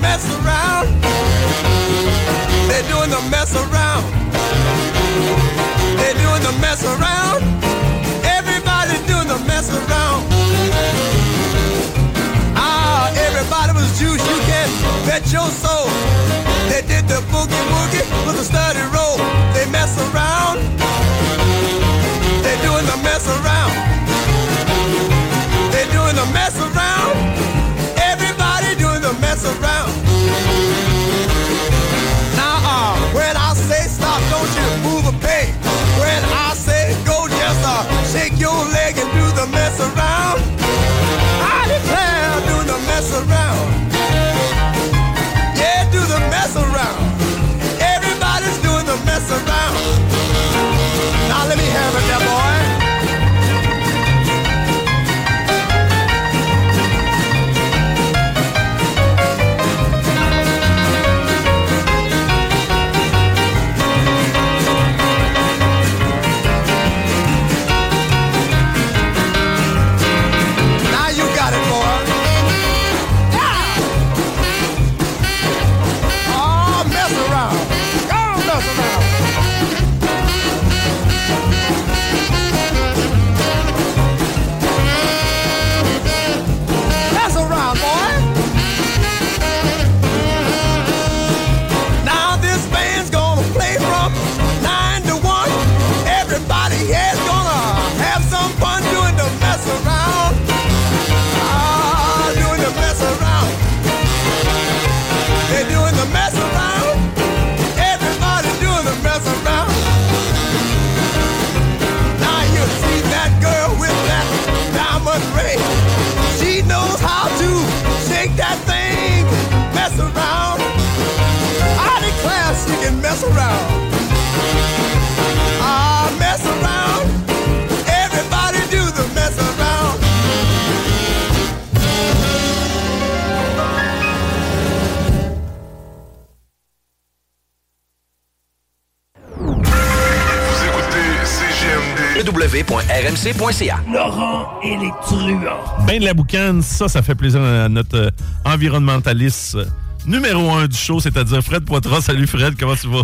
Mess around. They're doing the mess around. They're doing the mess around. Everybody's doing the mess around. Ah, everybody was. You can bet your soul. They did the boogie woogie with a roll. They mess around. They're doing the mess around. around. I declare, do the mess around. Yeah, do the mess around. Everybody's doing the mess around. Laurent et les truands. Ben de la boucane, ça, ça fait plaisir à notre euh, environnementaliste euh, numéro un du show, c'est-à-dire Fred Poitras. Salut Fred, comment tu vas?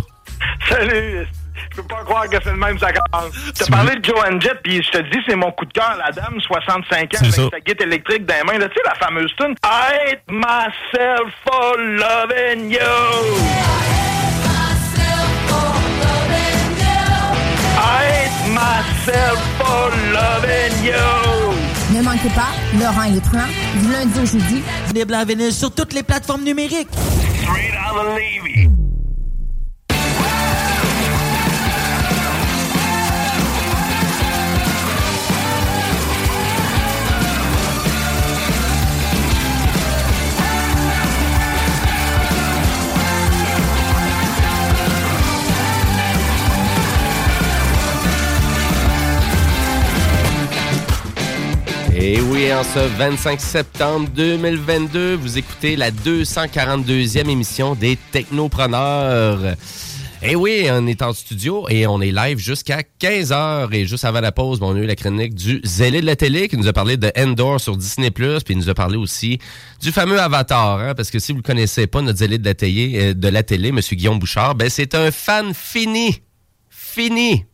Salut! Je peux pas croire que c'est le même, ça commence. T'as Tu parlé de Joanne Jett, puis je te dis, c'est mon coup de cœur, la dame, 65 ans, avec ça. sa guitare électrique dans les mains. Là, Tu sais, la fameuse tune I hate myself for loving you. Myself for loving you. Ne manquez pas, Laurent et les truands, du lundi au jeudi. Disponible en vinyle sur toutes les plateformes numériques. Straight out of Levy. Et oui, en ce 25 septembre 2022, vous écoutez la 242e émission des Technopreneurs. Et oui, on est en studio et on est live jusqu'à 15h. Et juste avant la pause, on a eu la chronique du zélé de la télé qui nous a parlé de Endor sur Disney+, puis il nous a parlé aussi du fameux Avatar. hein, parce que si vous le connaissez pas, notre zélé de la télé, euh, de la télé M. Guillaume Bouchard, ben, c'est un fan fini. Fini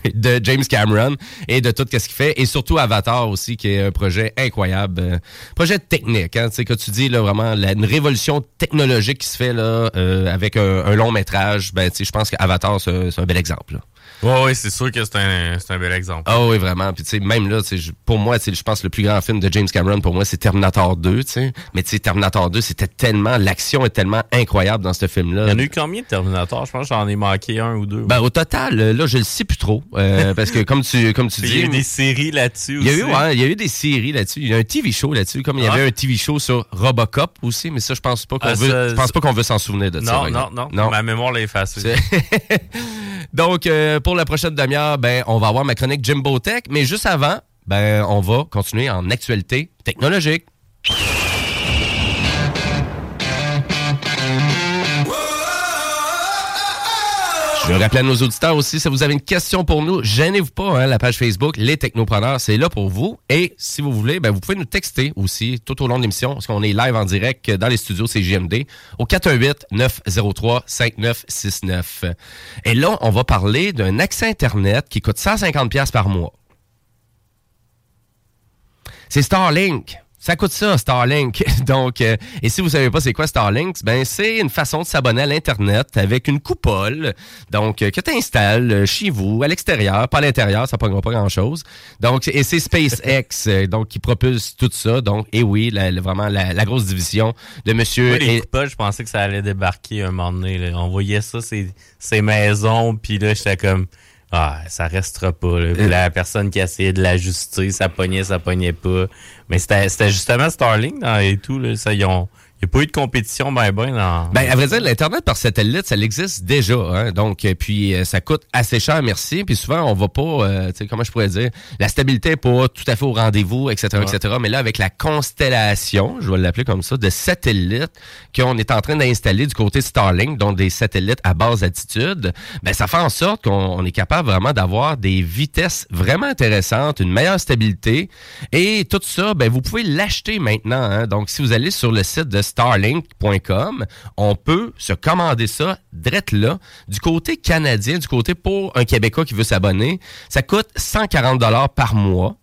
de James Cameron et de tout ce qu'il fait. Et surtout Avatar aussi qui est un projet incroyable. Euh, projet technique hein, tu sais que tu dis là vraiment une révolution technologique qui se fait là euh, avec un, long métrage. Ben je pense qu'Avatar c'est un bel exemple là. Ouais, ouais, c'est sûr que c'est un, c'est un bel exemple. Ah oui, vraiment. Puis tu sais, même là, pour moi, je pense que le plus grand film de James Cameron, pour moi, c'est Terminator 2, tu sais. Mais tu sais, Terminator 2, c'était tellement, l'action est tellement incroyable dans ce film-là. Il y en a eu combien de Terminator? Je pense que j'en ai manqué un ou deux. Ben, au total, euh, là, je le sais plus trop. euh, parce que comme tu, comme tu Il dis. y a eu des séries là-dessus Il y a aussi. eu, ouais, il y a eu des séries là-dessus. Il y a un TV show là-dessus. Comme il y Ah. avait un TV show sur Robocop aussi, mais ça, je pense pas qu'on Ah, veut, je pense pas qu'on veut s'en souvenir de ça. Non, non, non, Ma mémoire l'a effacé. Donc, euh, pour la prochaine demi-heure, ben, on va avoir ma chronique Jimbo Tech, mais juste avant, ben, on va continuer en actualité technologique. Veux rappeler à nos auditeurs aussi, si vous avez une question pour nous, gênez-vous pas, hein, la page Facebook Les Technopreneurs, c'est là pour vous. Et si vous voulez, ben, vous pouvez nous texter aussi tout au long de l'émission, parce qu'on est live en direct dans les studios CGMD au 418-903-5969. Et là, on va parler d'un accès Internet qui coûte 150$ piastres par mois. C'est Starlink. Ça coûte ça, Starlink. Donc, euh, et si vous savez pas c'est quoi Starlink, ben c'est une façon de s'abonner à l'internet avec une coupole, donc euh, que tu installes chez vous, à l'extérieur, pas à l'intérieur, ça prendra pas grand chose. Donc, et c'est SpaceX, euh, donc qui propulse tout ça. Donc, et oui, la- la- vraiment la, la grosse division de Monsieur. Les et- coupages, je pensais que ça allait débarquer un moment donné. là. On voyait ça, ces, ces maisons, puis là, j'étais comme, ah, ça restera pas. là. Puis la personne qui essayait de l'ajuster, ça pognait, ça pognait pas. Mais c'était c'était justement Starlink et tout. Là, ça, ils ont, il n'y a pas eu de compétition ben ben dans... Ben, à vrai dire, l'Internet par satellite, ça existe déjà. Hein? Donc, euh, puis euh, ça coûte assez cher, merci. Puis souvent, on va pas, euh, tu sais, comment je pourrais dire, la stabilité est pas tout à fait au rendez-vous, etc., Ouais. etc. Mais là, avec la constellation, je vais l'appeler comme ça, de satellites qu'on est en train d'installer du côté de Starlink, donc des satellites à basse altitude, ben, ça fait en sorte qu'on on est capable vraiment d'avoir des vitesses vraiment intéressantes, une meilleure stabilité. Et tout ça, ben, vous pouvez l'acheter maintenant. hein. Donc, si vous allez sur le site de starlink.com, on peut se commander ça direct là. Du côté canadien, du côté pour un Québécois qui veut s'abonner, ça coûte 140 dollars par mois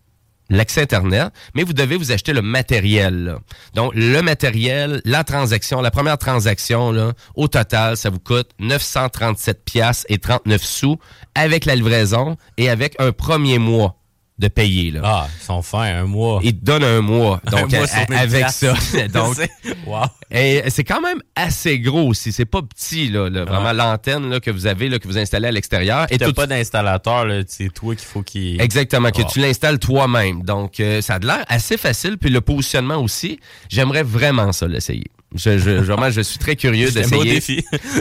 l'accès Internet, mais vous devez vous acheter le matériel. Donc, le matériel, la transaction, la première transaction, là, au total, ça vous coûte 937 pièces et 39 sous avec la livraison et avec un premier mois de payer. Là. Ah, ils sont fins, un mois. Ils te donnent un mois. Donc, Un mois avec ça. donc, wow. et c'est quand même assez gros aussi. C'est pas petit, là, là. vraiment l'antenne là, que vous avez, là, que vous installez à l'extérieur. Et t'as pas d'installateur, c'est toi qu'il faut qu'il... Exactement, que Ah. tu l'installes toi-même. Donc, euh, ça a de l'air assez facile. Puis le positionnement aussi, j'aimerais vraiment ça l'essayer. Je, je, vraiment, je suis très curieux d'essayer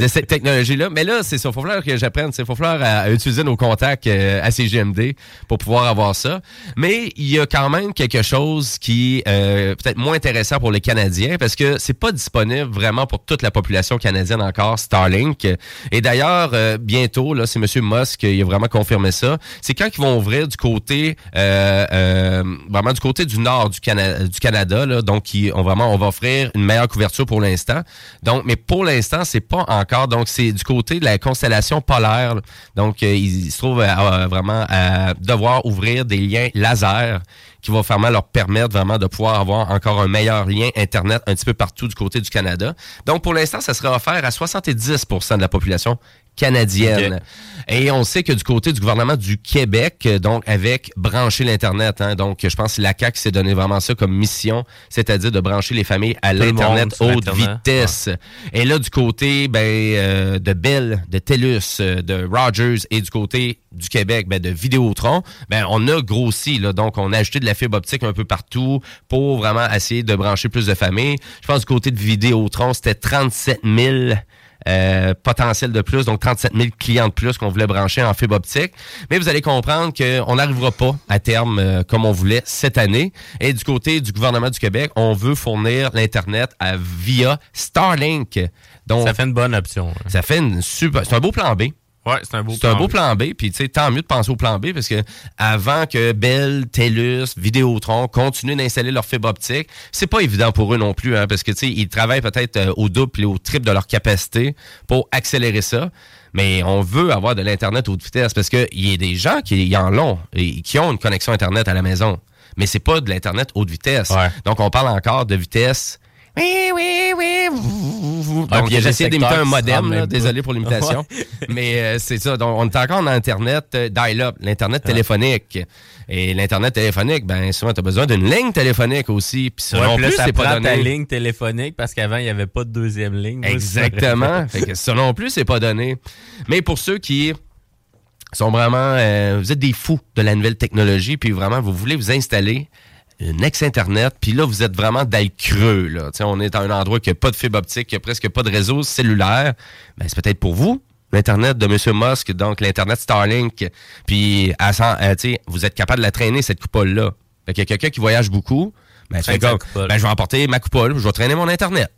de cette technologie-là. Mais là, c'est ça. Faut falloir que j'apprenne. C'est faut falloir à, à utiliser nos contacts euh, à CGMD pour pouvoir avoir ça. Mais il y a quand même quelque chose qui est euh, peut-être moins intéressant pour les Canadiens parce que c'est pas disponible vraiment pour toute la population canadienne encore, Starlink. Et d'ailleurs, euh, bientôt, là, c'est M. Musk qui a vraiment confirmé ça. C'est quand ils vont ouvrir du côté euh, euh, vraiment du côté du nord du, Cana- du Canada, là, donc qui, on vraiment on va offrir une meilleure couverture pour l'instant. Donc, mais pour l'instant, c'est pas encore. Donc, c'est du côté de la constellation polaire. Donc, euh, ils, se trouvent à- à vraiment à devoir ouvrir des liens laser qui vont vraiment leur permettre vraiment de pouvoir avoir encore un meilleur lien Internet un petit peu partout du côté du Canada. Donc, pour l'instant, ça sera offert à 70% de la population canadienne. Et on sait que du côté du gouvernement du Québec, euh, donc avec brancher l'Internet, hein, donc je pense que la CAQ s'est donné vraiment ça comme mission, c'est-à-dire de brancher les familles à l'Internet haute vitesse. Et là, du côté ben, euh, de Bell, de TELUS, euh, de Rogers et du côté du Québec, ben, de Vidéotron, ben, on a grossi. Là, donc, on a ajouté de la fibre optique un peu partout pour vraiment essayer de brancher plus de familles. Je pense du côté de Vidéotron, c'était 37 000 euh, potentiel de plus, donc 37 000 clients de plus qu'on voulait brancher en fibre optique. Mais vous allez comprendre qu'on n'arrivera pas à terme euh, comme on voulait cette année. Et du côté du gouvernement du Québec, on veut fournir l'Internet via Starlink. Donc, Ça fait une bonne option. hein. ça fait une super... C'est un beau plan B. Ouais, c'est un beau C'est un beau plan B, puis tu sais, tant mieux de penser au plan B parce que avant que Bell, TELUS, Vidéotron continuent d'installer leur fibre optique, c'est pas évident pour eux non plus, hein, parce que tu sais, ils travaillent peut-être euh, au double et au triple de leur capacité pour accélérer ça. Mais on veut avoir de l'Internet haute vitesse parce qu'il y a des gens qui y en ont et qui ont une connexion Internet à la maison. Mais c'est pas de l'Internet haute vitesse. Donc on parle encore de vitesse. Oui, oui, oui. Ah, Donc, puis il y a j'ai essayé d'imiter un modem, là, désolé pour l'imitation. Mais euh, c'est ça. Donc, on est encore en Internet euh, dial-up, l'Internet téléphonique. Et l'Internet téléphonique, ben souvent, tu as besoin d'une ligne téléphonique aussi. Puis ça Ouais, non plus, c'est pas donné. ta ligne téléphonique parce qu'avant, il n'y avait pas de deuxième ligne. Exactement. fait que ça non plus, c'est pas donné. Mais pour ceux qui sont vraiment... euh, vous êtes des fous de la nouvelle technologie, puis vraiment, vous voulez vous installer une ex-Internet, puis là, vous êtes vraiment dans le creux. Là. On est dans un endroit qui n'a pas de fibre optique, qui a presque pas de réseau cellulaire. Ben, c'est peut-être pour vous. L'Internet de M. Musk, donc l'Internet Starlink. Puis, à euh, vous êtes capable de la traîner, cette coupole-là. Fait qu'il y a quelqu'un qui voyage beaucoup. Ben, comme, ben, je vais emporter ma coupole, je vais traîner mon Internet.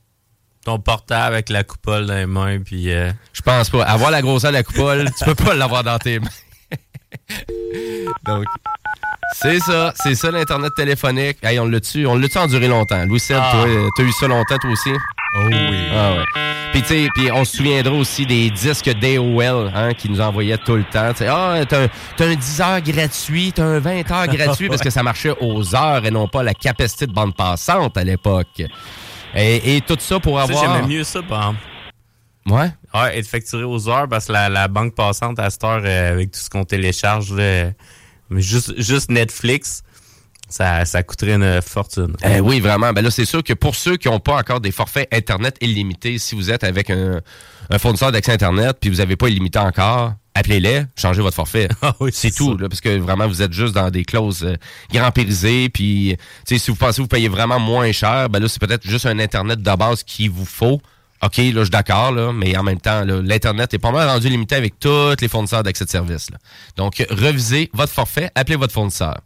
Ton portable avec la coupole dans les mains, puis... euh, Je pense pas. Avoir la grosseur de la coupole, tu peux pas l'avoir dans tes mains. Donc, c'est ça. C'est ça, l'Internet téléphonique. Hey, on l'a-tu, on l'a-tu enduré longtemps? Louis Seb, Ah. toi, euh, t'as eu ça longtemps, toi aussi? Oh oui. Ah ouais. Puis tu sais, puis on se souviendra aussi des disques DOL hein, qui nous envoyaient tout le temps. Tu ah, t'as un, un 10 heures gratuit, t'as un 20 heures gratuit parce que ça marchait aux heures et non pas la capacité de bande passante à l'époque. Et, et tout ça pour avoir... j'aimais mieux ça, par. Ouais? Ouais, être facturé aux heures parce que la, la banque passante à cette heure, euh, avec tout ce qu'on télécharge, là, mais juste, juste Netflix, ça, ça coûterait une fortune. Eh oui, vraiment. Ben là, c'est sûr que pour ceux qui n'ont pas encore des forfaits Internet illimités, si vous êtes avec un, un fournisseur d'accès Internet puis vous n'avez pas illimité encore, appelez-les, changez votre forfait. Ah c'est tout, là, parce que vraiment, vous êtes juste dans des clauses euh, grand-périsées. Puis, tu sais, si vous pensez que vous payez vraiment moins cher, ben là, c'est peut-être juste un Internet de base qu'il vous faut. OK, là, je suis d'accord, là, mais en même temps, l'Internet est pas mal rendu limité avec tous les fournisseurs d'accès de service. là. Donc, revisez votre forfait, appelez votre fournisseur.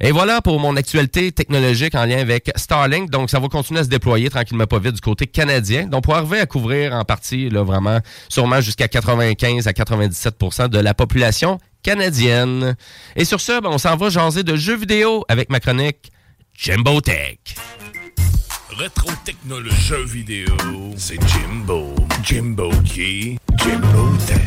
Et voilà pour mon actualité technologique en lien avec Starlink. Donc, ça va continuer à se déployer tranquillement pas vite du côté canadien. Donc, pour arriver à couvrir en partie, là, vraiment, sûrement jusqu'à 95 à 97% de la population canadienne. Et sur ce, ben, on s'en va jaser de jeux vidéo avec ma chronique Jimbo Tech. Rétro technologie jeux vidéo, c'est Jimbo. Jimbo qui? Jimbo Tech.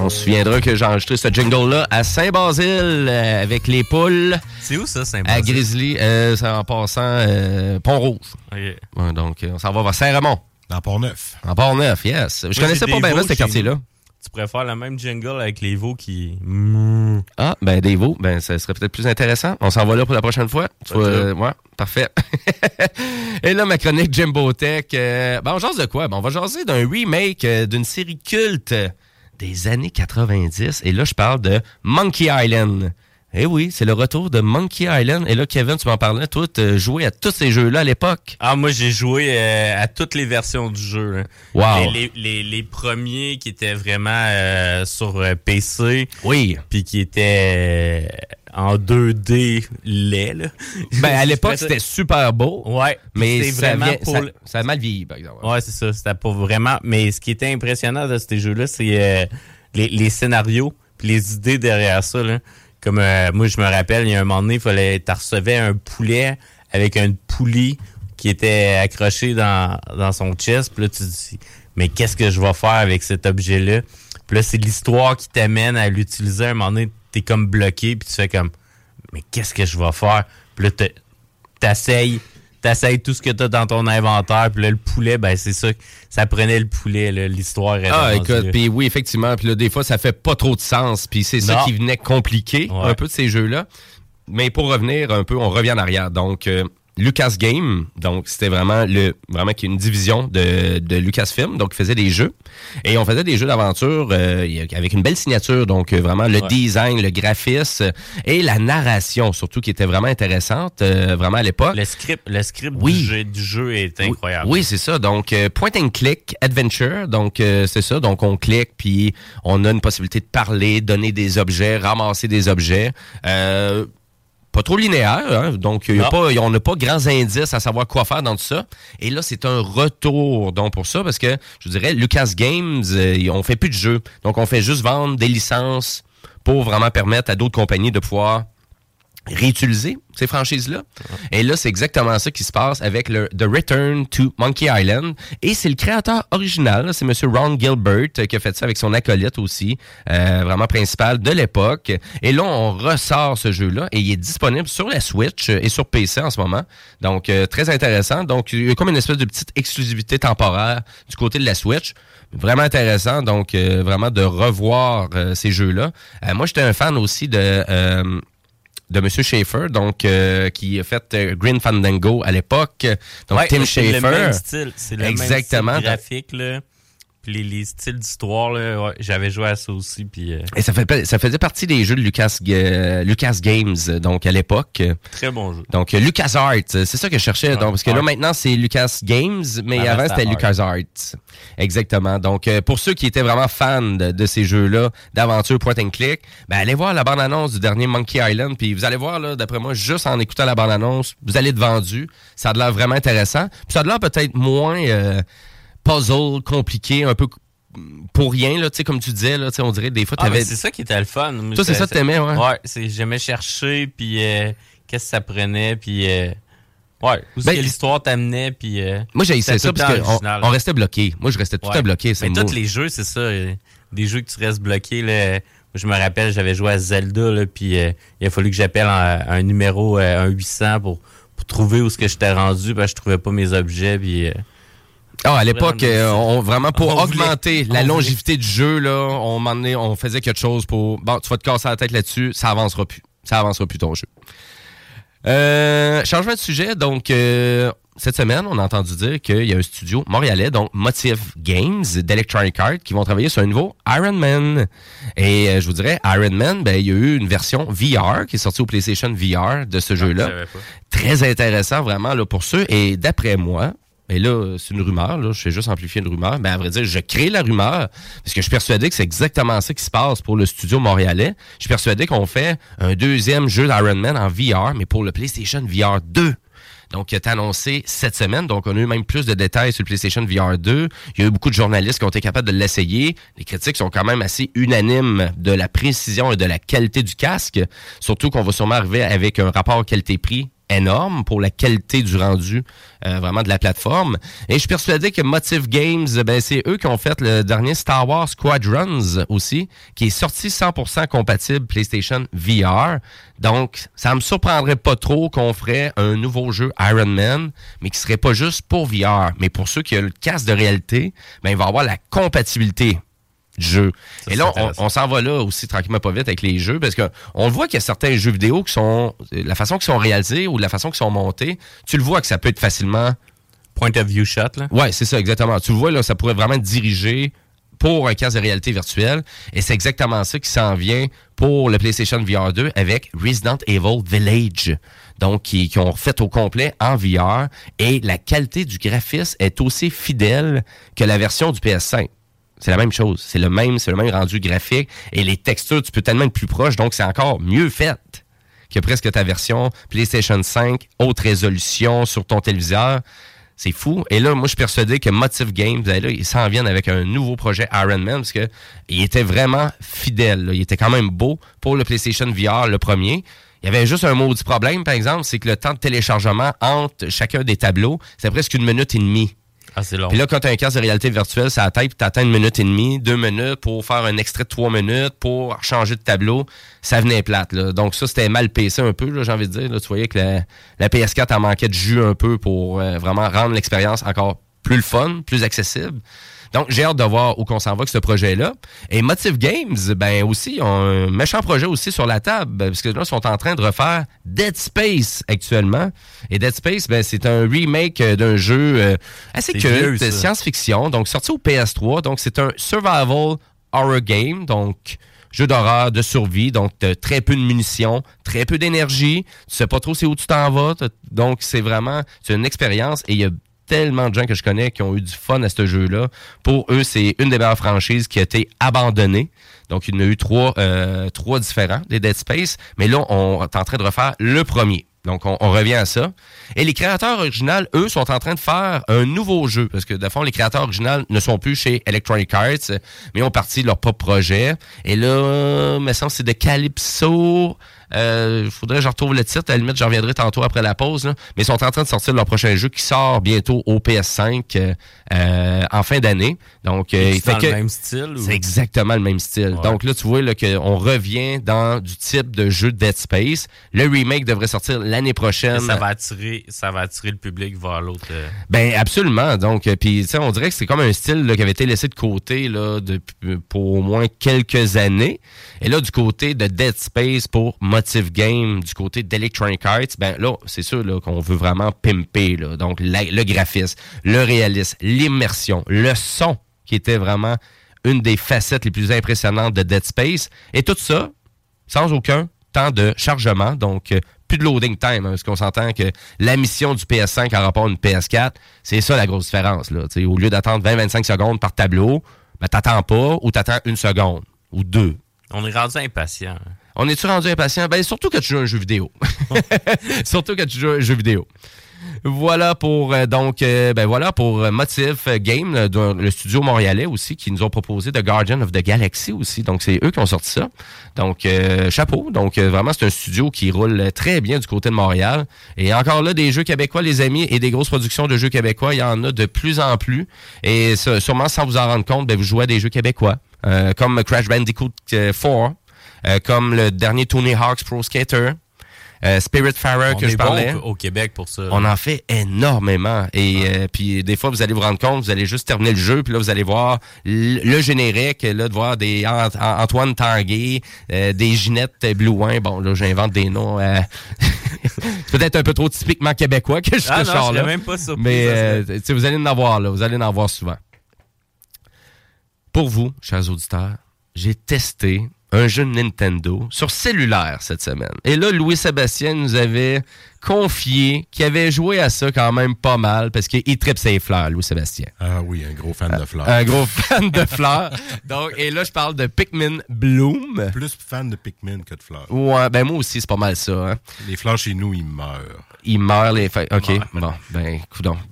On se souviendra que j'ai enregistré ce jingle-là à Saint-Basile euh, avec les poules. C'est où ça, À Saint-Basile? Grizzly, euh, c'est en passant euh, Pont-Rouge. Ouais, donc, euh, on s'en va vers Saint-Raymond. Dans Port-Neuf. En Port-Neuf, yes. Je Moi, connaissais pas bien veaux ce quartier-là. Tu pourrais faire le même jingle avec les veaux qui... Ah, ben des veaux, ben ça serait peut-être plus intéressant. On s'en va là pour la prochaine fois. Tu vois, euh, ouais, parfait. Et là, ma chronique Jimbo Tech. euh, ben, on jase de quoi? Ben, on va jaser d'un remake euh, d'une série culte des années 90. Et là, je parle de Monkey Island. Eh oui, c'est le retour de Monkey Island. Et là, Kevin, tu m'en parlais, toi, tu joué à tous ces jeux-là à l'époque. Ah, moi, j'ai joué euh, à toutes les versions du jeu. là. Wow. Les, les- les- les premiers qui étaient vraiment euh, sur euh, PC. Oui. Puis qui étaient en 2D laid, là. Ben, à l'époque, c'était super beau. Ouais. Mais c'est vraiment vient- pour ça, le- ça a mal vieilli, par exemple. Ouais, c'est ça. C'était pas vraiment. Mais ce qui était impressionnant de ces jeux-là, c'est euh, les, les scénarios puis les idées derrière ça. Là. Comme euh, moi, je me rappelle, il y a un moment donné, fallait. Recevais un poulet avec une poulie qui était accrochée dans, dans son chest. Puis là, tu dis, mais qu'est-ce que je vais faire avec cet objet-là? Puis là, c'est l'histoire qui t'amène à l'utiliser. À un moment donné, t'es comme bloqué, puis tu fais comme, mais qu'est-ce que je vais faire? Puis là, t'essayes, t'essayes tout ce que t'as dans ton inventaire, puis là, le poulet, ben c'est ça, ça prenait le poulet, l'histoire Ah, écoute, puis oui, effectivement. Puis là, des fois, ça fait pas trop de sens. Puis c'est ça qui venait compliquer Ouais. un peu de ces jeux-là. Mais pour revenir un peu, on revient en arrière. Donc, euh, Lucas Game, donc c'était vraiment le vraiment qui est une division de, de Lucasfilm, donc il faisait des jeux et on faisait des jeux d'aventure euh, avec une belle signature, donc euh, vraiment le Ouais. design, le graphisme et la narration surtout qui était vraiment intéressante, euh, vraiment à l'époque. Le script, le script Oui. du, jeu, du jeu est incroyable. Oui, c'est ça. Donc, point and click adventure. Donc, euh, c'est ça. Donc, on clique, puis on a une possibilité de parler, donner des objets, ramasser des objets. Pas trop linéaire, hein? donc il y a Non. pas, on n'a pas grands indices à savoir quoi faire dans tout ça. Et là, c'est un retour donc pour ça, parce que je dirais, Lucas Games, euh, on fait plus de jeux. Donc, on fait juste vendre des licences pour vraiment permettre à d'autres compagnies de pouvoir réutiliser ces franchises-là. Et là, c'est exactement ça qui se passe avec le The Return to Monkey Island. Et c'est le créateur original, c'est M. Ron Gilbert euh, qui a fait ça avec son acolyte aussi, euh, vraiment principal de l'époque. Et là, on ressort ce jeu-là et il est disponible sur la Switch euh, et sur PC en ce moment. Donc, euh, très intéressant. Donc, il y a comme une espèce de petite exclusivité temporaire du côté de la Switch. Vraiment intéressant, donc euh, vraiment de revoir euh, ces jeux-là. Moi, j'étais un fan aussi de... de M. Schaefer, donc euh, qui a fait euh, Green Fandango à l'époque. Donc Ouais, Tim c'est le Schaefer. même style, c'est le Exactement. même style graphique, là. Les, les styles d'histoire, ouais, j'avais joué à ça aussi, puis euh, Et ça, fait, ça faisait partie des jeux de Lucas, euh, Lucas Games, euh, donc à l'époque. très bon jeu. Donc Lucas Arts, c'est ça que je cherchais. donc, parce que là Art. maintenant c'est Lucas Games, mais Avant, avant c'était Art. Lucas Arts. Exactement. Donc euh, pour ceux qui étaient vraiment fans de, de ces jeux-là, d'aventure point and click, ben allez voir la bande-annonce du dernier Monkey Island, puis vous allez voir là, d'après moi, juste en écoutant la bande-annonce, vous allez être vendu. Ça a de l'air vraiment intéressant. Puis ça a de l'air peut-être moins euh, puzzle, compliqué, un peu pour rien là, tu sais comme tu disais là, tu sais, on dirait des fois Ah, t'avais c'est ça qui était le fun. Toi, c'est ça que t'aimais, ouais? Ouais, c'est j'aimais chercher, puis euh, qu'est-ce que ça prenait, puis euh, ouais, où Ben, que l'histoire t'amenait, puis euh, Moi, j'ai essayé ça parce qu'on restait bloqué. Moi, je restais tout Ouais. temps bloqué. C'est Mais le tous les jeux, c'est ça. Des jeux que tu restes bloqué. Là. Moi, je me rappelle, j'avais joué à Zelda, là, puis il a fallu que j'appelle un, un numéro, un 800 pour, pour trouver où ce que j'étais rendu, parce que je trouvais pas mes objets, puis... euh, Ah, à l'époque, euh, on, vraiment pour On voulait- augmenter la voulait- longévité du jeu, là, on, faisait quelque chose pour. Bon, tu vas te casser la tête là-dessus, ça avancera plus. Ça avancera plus ton jeu. Euh, changement de sujet, donc euh, cette semaine, on a entendu dire qu'il y a un studio montréalais, donc Motive Games d'Electronic Arts, qui vont travailler sur un nouveau Iron Man. Et euh, je vous dirais, Iron Man, ben, il y a eu une version VR qui est sortie au PlayStation VR de ce jeu-là. savais pas. Très intéressant, vraiment, là, pour ceux. Et d'après moi, et là, c'est une rumeur, là, je fais juste amplifier une rumeur, mais à vrai dire, je crée la rumeur, parce que je suis persuadé que c'est exactement ça qui se passe pour le studio montréalais. Je suis persuadé qu'on fait un deuxième jeu d'Iron Man en VR, mais pour le PlayStation VR 2. Donc, qui est annoncé cette semaine. Donc, on a eu même plus de détails sur le PlayStation VR 2. Il y a eu beaucoup de journalistes qui ont été capables de l'essayer. Les critiques sont quand même assez unanimes de la précision et de la qualité du casque. Surtout qu'on va sûrement arriver avec un rapport qualité-prix énorme pour la qualité du rendu euh, vraiment de la plateforme. Et je suis persuadé que Motive Games, ben, c'est eux qui ont fait le dernier Star Wars Squadrons aussi, qui est sorti 100% compatible PlayStation VR. Donc, ça me surprendrait pas trop qu'on ferait un nouveau jeu Iron Man, mais qui serait pas juste pour VR, mais pour ceux qui ont le casque de réalité, ben, il va avoir la compatibilité du jeu. Ça, Et là, on, s'en va là aussi tranquillement pas vite avec les jeux parce que on voit qu'il y a certains jeux vidéo qui sont la façon qu'ils sont réalisés ou la façon qu'ils sont montés, tu le vois que ça peut être facilement Point of view shot, là. Ouais, c'est ça exactement. Tu le vois là, ça pourrait vraiment être dirigé pour un casque de réalité virtuelle. Et c'est exactement ça qui s'en vient pour le PlayStation VR 2 avec Resident Evil Village. Donc, qui, qui ont fait au complet en VR. Et la qualité du graphisme est aussi fidèle que la version du PS5. C'est la même chose. C'est le même, c'est le même rendu graphique. Et les textures, tu peux tellement être plus proche. Donc, c'est encore mieux fait que presque ta version PlayStation 5, haute résolution sur ton téléviseur. C'est fou. Et là, moi, je suis persuadé que Motive Games, ben là, ils s'en viennent avec un nouveau projet Iron Man parce que il était vraiment fidèle. Il était quand même beau pour le PlayStation VR, le premier. Il y avait juste un maudit problème, par exemple, c'est que le temps de téléchargement entre chacun des tableaux, c'est presque une minute et demie. Ah. Puis là, quand tu as un casque de réalité virtuelle, ça tête, puis t'attends une minute et demie, deux minutes pour faire un extrait de trois minutes, pour changer de tableau, ça venait plate. Là. Donc ça, c'était mal PC un peu, j'ai envie de dire. Là, tu voyais que la, la PS4 en manquait de jus un peu pour euh, vraiment rendre l'expérience encore plus le fun, plus accessible. Donc, j'ai hâte de voir où qu'on s'en va avec ce projet-là. Et Motive Games, ben aussi, ont un méchant projet aussi sur la table, parce que là, ils sont en train de refaire Dead Space actuellement. Et Dead Space, ben, c'est un remake euh, d'un jeu euh, assez culte, science-fiction, donc sorti au PS3. Donc, c'est un survival horror game, donc jeu d'horreur, de survie, donc t'as très peu de munitions, très peu d'énergie, tu sais pas trop c'est où tu t'en vas, donc c'est vraiment c'est une expérience et il y a tellement de gens que je connais qui ont eu du fun à ce jeu-là. Pour eux, c'est une des meilleures franchises qui a été abandonnée. Donc, il y en a eu trois, euh, trois différents des Dead Space, mais là, on est en train de refaire le premier. Donc, on, revient à ça. Et les créateurs originaux, eux, sont en train de faire un nouveau jeu. Parce que, de fond, les créateurs originaux ne sont plus chez Electronic Arts, mais ont parti de leur propre projet. Et là, semble que c'est de Calypso. Il faudrait que je retrouve le titre. À la limite, j'en reviendrai tantôt après la pause. là. Mais ils sont en train de sortir leur prochain jeu qui sort bientôt au PS5 euh, euh, en fin d'année. Donc, euh, C'est le même style? ou- c'est exactement le même style. Ouais. Donc là, tu vois là, qu'on revient dans du type de jeu de Dead Space. Le remake devrait sortir l'année prochaine. Ça va attirer, ça va attirer le public vers l'autre. euh, Ben absolument. Donc, euh, puis on dirait que c'est comme un style là, qui avait été laissé de côté là, depuis- pour au moins quelques années. Et là, du côté de Dead Space pour Motive Game, du côté d'Electronic Arts, ben là, c'est sûr qu'on veut vraiment pimper. Donc, le graphisme, le réalisme, l'immersion, le son, qui était vraiment une des facettes les plus impressionnantes de Dead Space. Et tout ça, sans aucun temps de chargement, donc euh, plus de loading time, hein, parce qu'on s'entend que la mission du PS5 en rapport à une PS4, c'est ça la grosse différence. Là. Au lieu d'attendre 20-25 secondes par tableau, ben, t'attends pas ou t'attends une seconde ou deux. On est rendu impatient. On est-tu rendu impatient? Ben, surtout que tu joues à un jeu vidéo. surtout que tu joues à un jeu vidéo. Voilà pour euh, donc euh, ben voilà pour euh, Motive euh, Game, le studio montréalais aussi, qui nous ont proposé The Guardian of the Galaxy aussi. Donc c'est eux qui ont sorti ça. Donc euh, chapeau. Donc vraiment c'est un studio qui roule très bien du côté de Montréal. Et encore là des jeux québécois les amis et des grosses productions de jeux québécois, il y en a de plus en plus. Et ça, sûrement sans vous en rendre compte, ben, vous jouez à des jeux québécois Euh, comme Crash Bandicoot euh, 4, euh, comme le dernier Tony Hawk's Pro Skater. euh, Spirit Farer que je bon parlais. au- au Québec pour ça. On en fait énormément. Et euh, puis des fois, vous allez vous rendre compte, vous allez juste terminer le jeu, puis là, vous allez voir le générique, là, de voir des Ant- Ant- Antoine Tanguay, euh, des Ginette Blouin. Bon, là, j'invente des noms. euh, c'est peut-être un peu trop typiquement québécois que je Ah ce non, je genre-là. serais même pas surpris, Mais ça euh, tu sais, vous allez en avoir, là. Vous allez en avoir souvent. Pour vous, chers auditeurs, j'ai testé un jeu Nintendo sur cellulaire cette semaine. Et là, Louis-Sébastien nous avait confié qu'il avait joué à ça quand même pas mal parce qu'il tripe ses fleurs, Louis-Sébastien. Ah oui, un gros fan de fleurs. Un gros fan de fleurs. Donc, et là, je parle de Pikmin Bloom. Plus fan de Pikmin que de fleurs. Ouais, ben moi aussi, c'est pas mal ça. hein. Les fleurs chez nous, ils meurent. Il meurt les feuilles. OK, bon, ben.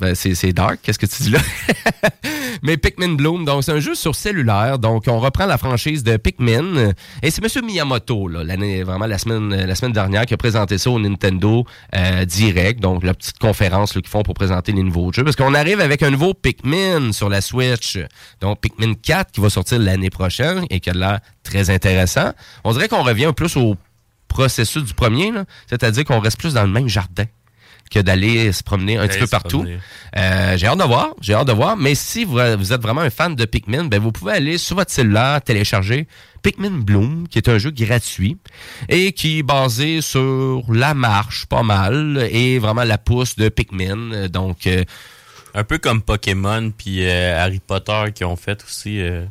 Ben, c'est, dark, qu'est-ce que tu dis là? Mais Pikmin Bloom, donc c'est un jeu sur cellulaire. Donc, on reprend la franchise de Pikmin. Et c'est M. Miyamoto, là, l'année, vraiment la semaine, la semaine dernière, qui a présenté ça au Nintendo euh, Direct. Donc, la petite conférence qu'ils font pour présenter les nouveaux jeux. Parce qu'on arrive avec un nouveau Pikmin sur la Switch. Donc, Pikmin 4 qui va sortir l'année prochaine et qui a l'air très intéressant. On dirait qu'on revient plus au processus du premier, c'est-à-dire qu'on reste plus dans le même jardin que d'aller se promener un petit peu partout. Euh, j'ai hâte de voir, j'ai hâte de voir. Mais si vous, vous êtes vraiment un fan de Pikmin, ben vous pouvez aller sur votre cellulaire télécharger Pikmin Bloom, qui est un jeu gratuit et qui est basé sur la marche, pas mal, et vraiment la pousse de Pikmin. Euh, Donc, euh, Un peu comme Pokémon puis euh, Harry Potter qui ont fait aussi. euh,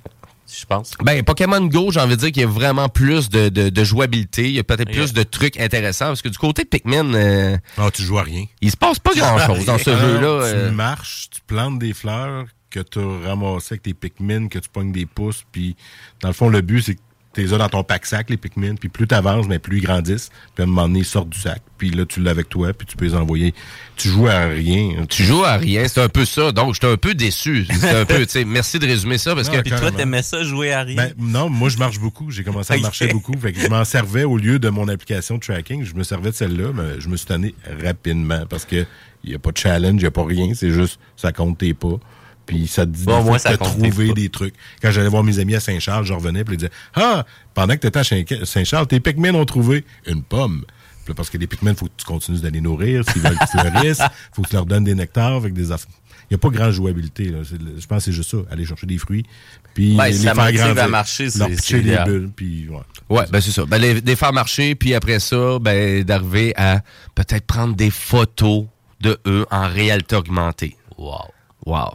je pense. Ben, Pokémon Go, j'ai envie de dire qu'il y a vraiment plus de, de, de jouabilité. Il y a peut-être Yeah. plus de trucs intéressants. Parce que du côté de Pikmin, euh, Ah, tu joues à rien. il se passe pas grand-chose dans ce Alors, jeu-là. Tu euh. marches, tu plantes des fleurs que tu as ramassées avec tes Pikmin, que tu pognes des pouces, puis dans le fond, le but, c'est que tu les as dans ton pack-sac, les Pikmin, puis plus tu avances, mais plus ils grandissent, puis à un moment donné, ils sortent du sac, puis là, tu l'as avec toi, puis tu peux les envoyer. Tu joues à rien. Tu joues à rien, c'est un peu ça. Donc, j'étais un peu déçu. Un peu, merci de résumer ça parce Non, que. Puis toi, t'aimais ça, jouer à rien? Ben, non, moi, je marche beaucoup. J'ai commencé à marcher beaucoup. Fait que je m'en servais au lieu de mon application de tracking. Je me servais de celle-là, mais je me suis tanné rapidement parce que il n'y a pas de challenge, il n'y a pas rien. C'est juste, ça compte tes pas. Puis ça te dit Bon, moi, ça de trouver pas. des trucs. Quand j'allais voir mes amis à Saint-Charles, je revenais puis ils disaient Ah, pendant que tu étais à Saint- Saint-Charles, tes Pikmin ont trouvé une pomme. Puis là, parce que les Pikmin, il faut que tu continues d'aller nourrir. S'ils veulent qu'ils fleurissent, il faut que tu leur donnes des nectars avec des affaires. Il n'y a pas grande jouabilité. Là. Je pense que c'est juste ça. Aller chercher des fruits. Puis Ben, les ça faire à marcher, leur c'est- pitcher idéal. bulles. Puis, ouais. Ouais, ben c'est ça. Ben, les, les faire marcher, puis après ça, ben, d'arriver à peut-être prendre des photos de eux en réalité augmentée. Wow. Wow.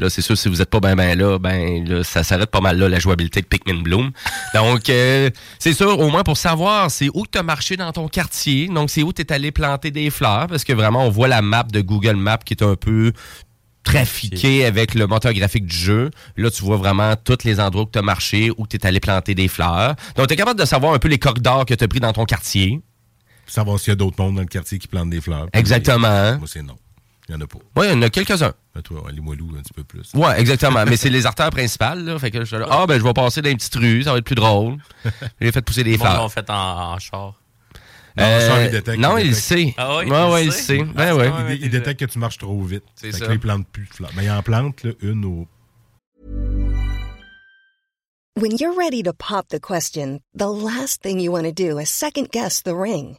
Là, c'est sûr, si vous êtes pas ben ben là, ben là, ça s'arrête pas mal là, la jouabilité de Pikmin Bloom. Donc, euh, c'est sûr, au moins pour savoir c'est où tu as marché dans ton quartier. Donc, c'est où tu es allé planter des fleurs. Parce que vraiment, on voit la map de Google Maps qui est un peu trafiquée avec le moteur graphique du jeu. Là, tu vois vraiment tous les endroits où tu as marché, où tu es allé planter des fleurs. Donc, tu es capable de savoir un peu les corridors que tu as pris dans ton quartier. Savoir s'il y a d'autres mondes dans le quartier qui plantent des fleurs. Exactement. Moi, c'est non. Il n'y en a pas. Oui, il y en a quelques-uns. Mais toi, les moilous, un petit peu plus. Ouais, exactement. Mais c'est les artères principales, là. Fait que je ah, ben, je vais passer dans une petite rue, ça va être plus drôle. J'ai fait pousser des fleurs. l'ont fait en, en char. Non, Euh, il détecte, non, il il le détecte. sait. Ah oui, ouais, il ouais, sait. sait. Ah, Ben c'est ouais. Il, il détecte que tu marches trop vite. C'est Fait ça. que là, il plante plus de fleurs. Mais il en plante là, une au. When you're ready to pop the question, the last thing you want to do is second guess the ring.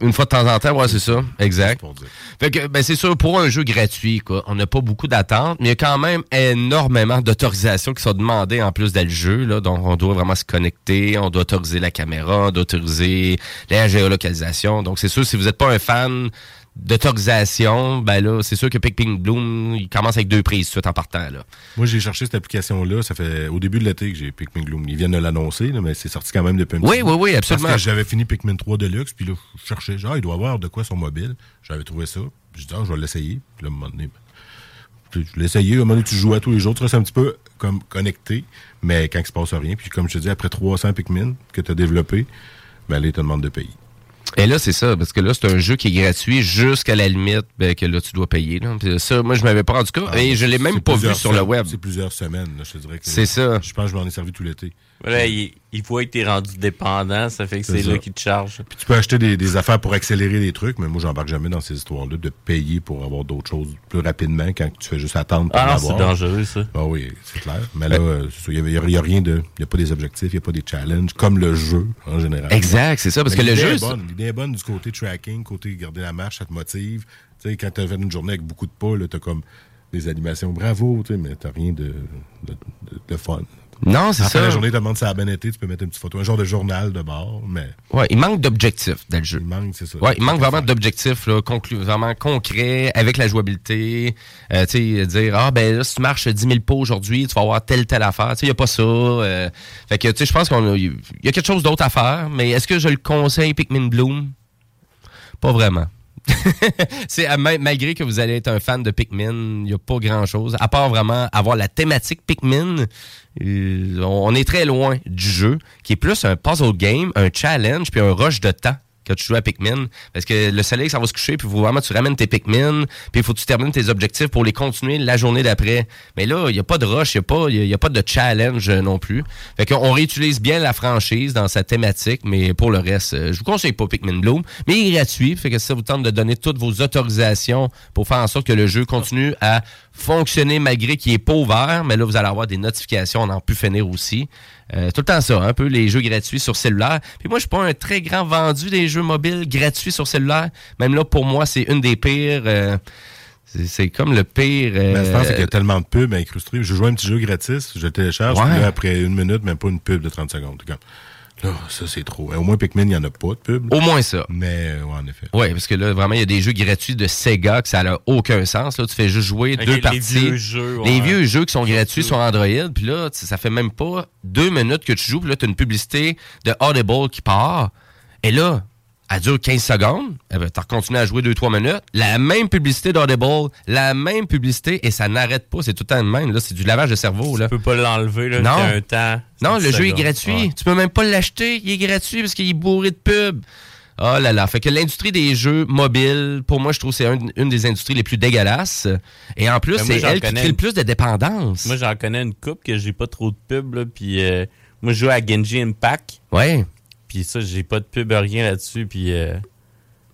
Une fois de temps en temps, ouais, c'est ça. Exact. Fait que, ben, c'est sûr, pour un jeu gratuit, quoi, on n'a pas beaucoup d'attentes, mais il y a quand même énormément d'autorisations qui sont demandées en plus le jeu, là. Donc, on doit vraiment se connecter, on doit autoriser la caméra, on doit autoriser la géolocalisation. Donc, c'est sûr, si vous n'êtes pas un fan d'autorisation, ben là, c'est sûr que Pikmin Bloom, il commence avec deux prises tout en partant, là. Moi, j'ai cherché cette application-là. Ça fait au début de l'été que j'ai Pikmin Gloom. Ils viennent de l'annoncer, mais c'est sorti quand même depuis un petit Oui, oui, oui, absolument. Parce que j'avais fini Pikmin 3 Deluxe, puis là, je cherchais, genre, il doit avoir de quoi sur mobile. J'avais trouvé ça. Je dis, ah, je vais l'essayer. Puis là, à un moment donné, ben, je l'ai essayé. À un moment donné, tu joues à tous les jours. Tu restes un petit peu comme connecté, mais quand il se passe rien. Puis comme je te dis, après 300 Pikmin que tu as développé, ben là, ils te demandent de payer. Et là, c'est ça, parce que là, c'est un jeu qui est gratuit jusqu'à la limite ben, que là, tu dois payer. Là. Puis ça, moi, je m'avais pas rendu compte. Ah, et je l'ai même pas vu sur le web. C'est plusieurs semaines, là, je te dirais. que- C'est ça. Je pense que je m'en ai servi tout l'été. Voilà, il, il voit que t'es rendu dépendant, ça fait que C'est là qu'il te charge. Puis tu peux acheter des, des affaires pour accélérer les trucs, mais moi, j'embarque jamais dans ces histoires-là de payer pour avoir d'autres choses plus rapidement quand tu fais juste attendre pour Ah c'est dangereux, ça. Ah oui, c'est clair. Mais là, euh, c'est ça, il n'y a, y a rien de. Il n'y a pas des objectifs, il n'y a pas des challenges, comme le jeu en général. Exact, c'est ça, parce Mais que le jeu, est c'est- bonne. L'idée est bonne du côté tracking, côté garder la marche, ça te motive. Tu sais, quand tu as fait une journée avec beaucoup de pas, tu as comme des animations bravo, tu sais, mais tu rien de, de, de- de fun. Non, c'est Après ça. la journée, tu demandes si ça a bien été, tu peux mettre une petite photo, un genre de journal de bord, mais. Ouais, il manque d'objectifs dans le jeu. Il manque, c'est ça. Ouais, il manque vraiment d'objectifs vraiment concrets avec la jouabilité. Euh, tu sais, dire ah ben là si tu marches 10 000 pas aujourd'hui, tu vas avoir telle telle affaire. Tu sais, il y a pas ça. euh. fait que tu sais, je pense qu'on il y a quelque chose d'autre à faire. Mais est-ce que je le conseille Pikmin Bloom? Pas vraiment. c'est ma- malgré que vous allez être un fan de Pikmin, il n'y a pas grand chose. À part vraiment avoir la thématique Pikmin, euh, on est très loin du jeu, qui est plus un puzzle game, un challenge, puis un rush de temps quand tu joues à Pikmin. Parce que le soleil, ça va se coucher, puis faut vraiment tu ramènes tes Pikmin, puis il faut que tu termines tes objectifs pour les continuer la journée d'après. Mais là, il n'y a pas de rush, il n'y a, pas- y a pas de challenge euh, non plus. Fait qu'on réutilise bien la franchise dans sa thématique, mais pour le reste, euh, je vous conseille pas Pikmin Bloom, mais il est gratuit. Fait que ça vous tente de donner toutes vos autorisations pour faire en sorte que le jeu continue à fonctionner malgré qu'il est pas ouvert, mais là, vous allez avoir des notifications, on en peut finir aussi. Euh, tout le temps ça, un peu les jeux gratuits sur cellulaire. Puis moi, je suis pas un très grand vendu des jeux mobiles gratuits sur cellulaire. Même là, pour moi, c'est une des pires. euh, c'est- comme le pire. euh, Mais je pense qu'il y a tellement de pubs incrustées. Je joue un petit jeu gratis, je le télécharge, Ouais. puis là, après une minute, même pas une pub de 30 secondes. Comme, Là, ça, c'est trop. Au moins, Pikmin, il n'y en a pas de pub. Au moins ça. Mais, ouais, en effet. Oui, parce que là, vraiment, il y a des jeux gratuits de Sega que ça n'a aucun sens. Là, tu fais juste jouer Ok, deux les parties. vieux jeux, ouais. Les vieux jeux qui sont gratuits sur Android. Puis là, tu sais, ça fait même pas deux minutes que tu joues. Puis là, tu as une publicité de Audible qui part. Et là, elle dure 15 secondes. Tu continues à jouer 2-3 minutes. La même publicité d'Audible, la même publicité, et ça n'arrête pas. C'est tout le temps le même. Là, c'est du lavage de cerveau. Là. Tu peux pas l'enlever, là, Non. un temps. Non, le jeu est gratuit. Ouais. Tu peux même pas l'acheter. Il est gratuit parce qu'il est bourré de pubs. Oh là là. Fait que l'industrie des jeux mobiles, pour moi, je trouve que c'est un- une des industries les plus dégueulasses. Et en plus, Ben, c'est elle qui crée le plus de dépendance. Moi, j'en connais une coupe que j'ai pas trop de pub, là, puis euh, moi, je joue à Genji Impact. Ouais. Puis ça, j'ai pas de pub, rien là-dessus, puis euh,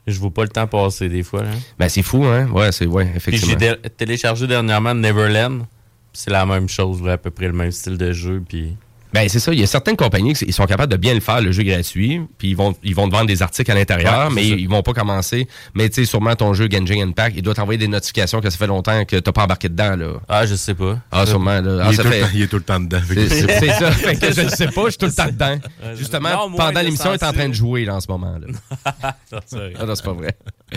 je vois pas le temps passer des fois. Là. Ben, c'est fou, hein? Ouais, c'est, ouais, effectivement. j'ai téléchargé dernièrement Neverland. C'est la même chose, là, à peu près le même style de jeu, puis... Ben, c'est ça. Il y a certaines compagnies qui sont capables de bien le faire, le jeu gratuit, puis ils vont, ils vont te vendre des articles à l'intérieur, Ouais, mais ça. ils vont pas commencer. Mais tu sais, sûrement ton jeu Genshin Impact, il doit t'envoyer des notifications que ça fait longtemps que t'as pas embarqué dedans, là. Ah, je sais pas. Ah, sûrement, là. Ah, il, est ça fait- le temps, il est tout le temps dedans. C'est ça. Fait que je ne sais pas, je suis tout le temps dedans. Justement, non, moi, pendant l'émission, il est en train de jouer là, en ce moment. Là. C'est. Ah non, c'est pas vrai.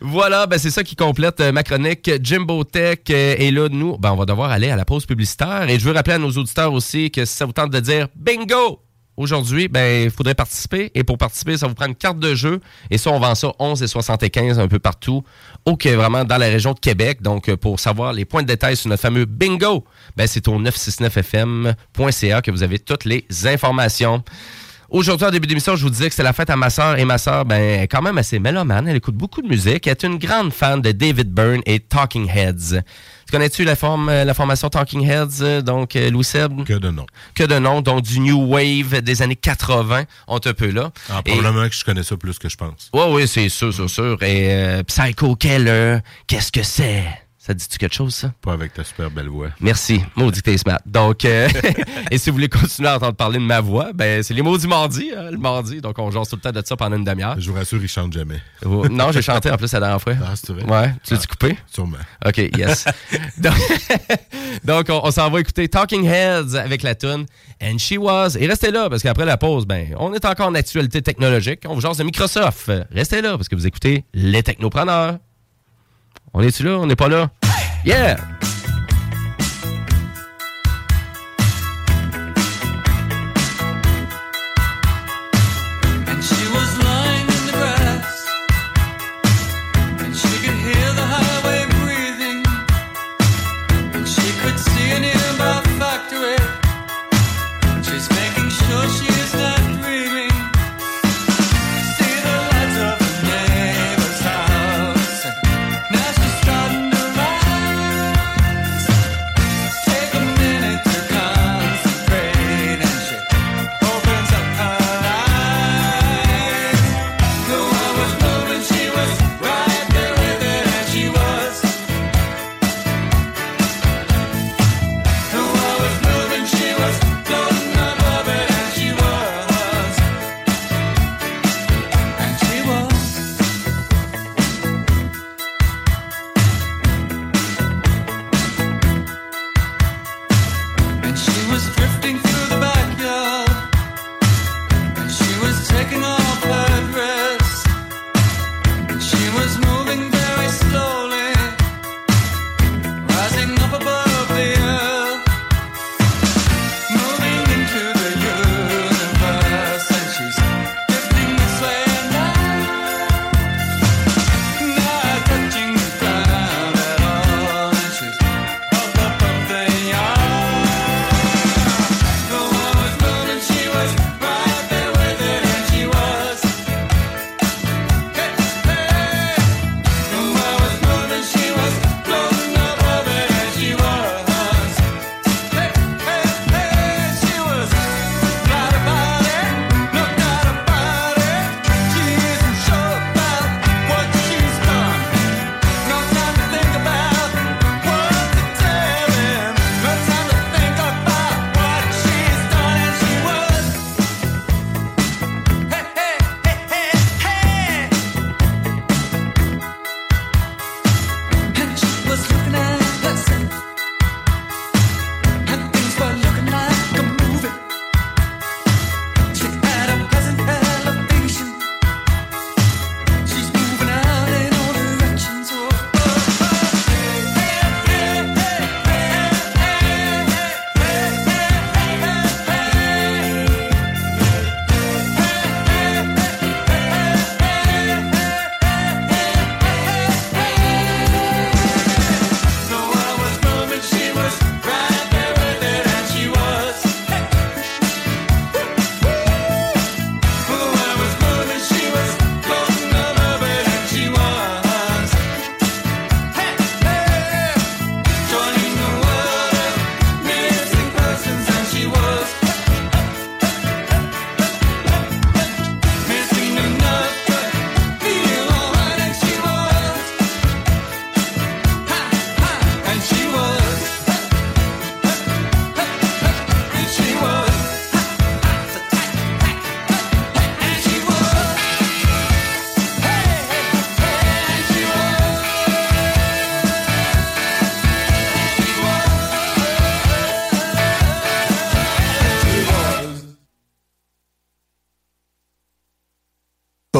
Voilà, ben c'est ça qui complète euh, ma chronique. Jimbo Tech euh, est là, nous. Ben, on va devoir aller à la pause publicitaire. Et je veux rappeler à nos auditeurs aussi que si ça vous tente de dire bingo aujourd'hui, ben il faudrait participer. Et pour participer, ça vous prend une carte de jeu. Et ça, on vend ça 11 et 75 un peu partout. OK, vraiment dans la région de Québec. Donc, euh, pour savoir les points de détail sur notre fameux bingo, ben c'est au 969fm.ca que vous avez toutes les informations. Aujourd'hui, en début d'émission, je vous disais que c'était la fête à ma sœur et ma sœur, ben, quand même assez mélomane. Elle écoute beaucoup de musique. Elle est une grande fan de David Byrne et Talking Heads. Tu connais-tu la, forme, euh, la formation Talking Heads, euh, donc euh, Louis Seb? Que de nom. Que de nom, donc du New Wave des années 80, on te peut là. Ah, Et- probablement que je connais ça plus que je pense. Ouais, oui, c'est sûr, sûr, sûr. Et euh, Psycho Keller, qu'est-ce que c'est? Ça dit-tu quelque chose, ça? Pas avec ta super belle voix. Merci. Maudit que t'es smart. Donc, euh, et si vous voulez continuer à entendre parler de ma voix, ben, c'est les mots du mardi, hein, le mardi. Donc, on jase tout le temps de ça pendant une demi-heure. Je vous rassure, il chante jamais. Oh, non, j'ai chanté en plus la dernière fois. Ah, c'est vrai? Ouais. Tu l'as-tu coupé? Sûrement. OK, yes. donc, donc, on, on s'en va écouter Talking Heads avec la tune And She Was. Et restez là, parce qu'après la pause, ben, on est encore en actualité technologique. On vous jase de Microsoft. Restez là, parce que vous écoutez Les Technopreneurs. On est-tu là? On n'est pas là? Yeah!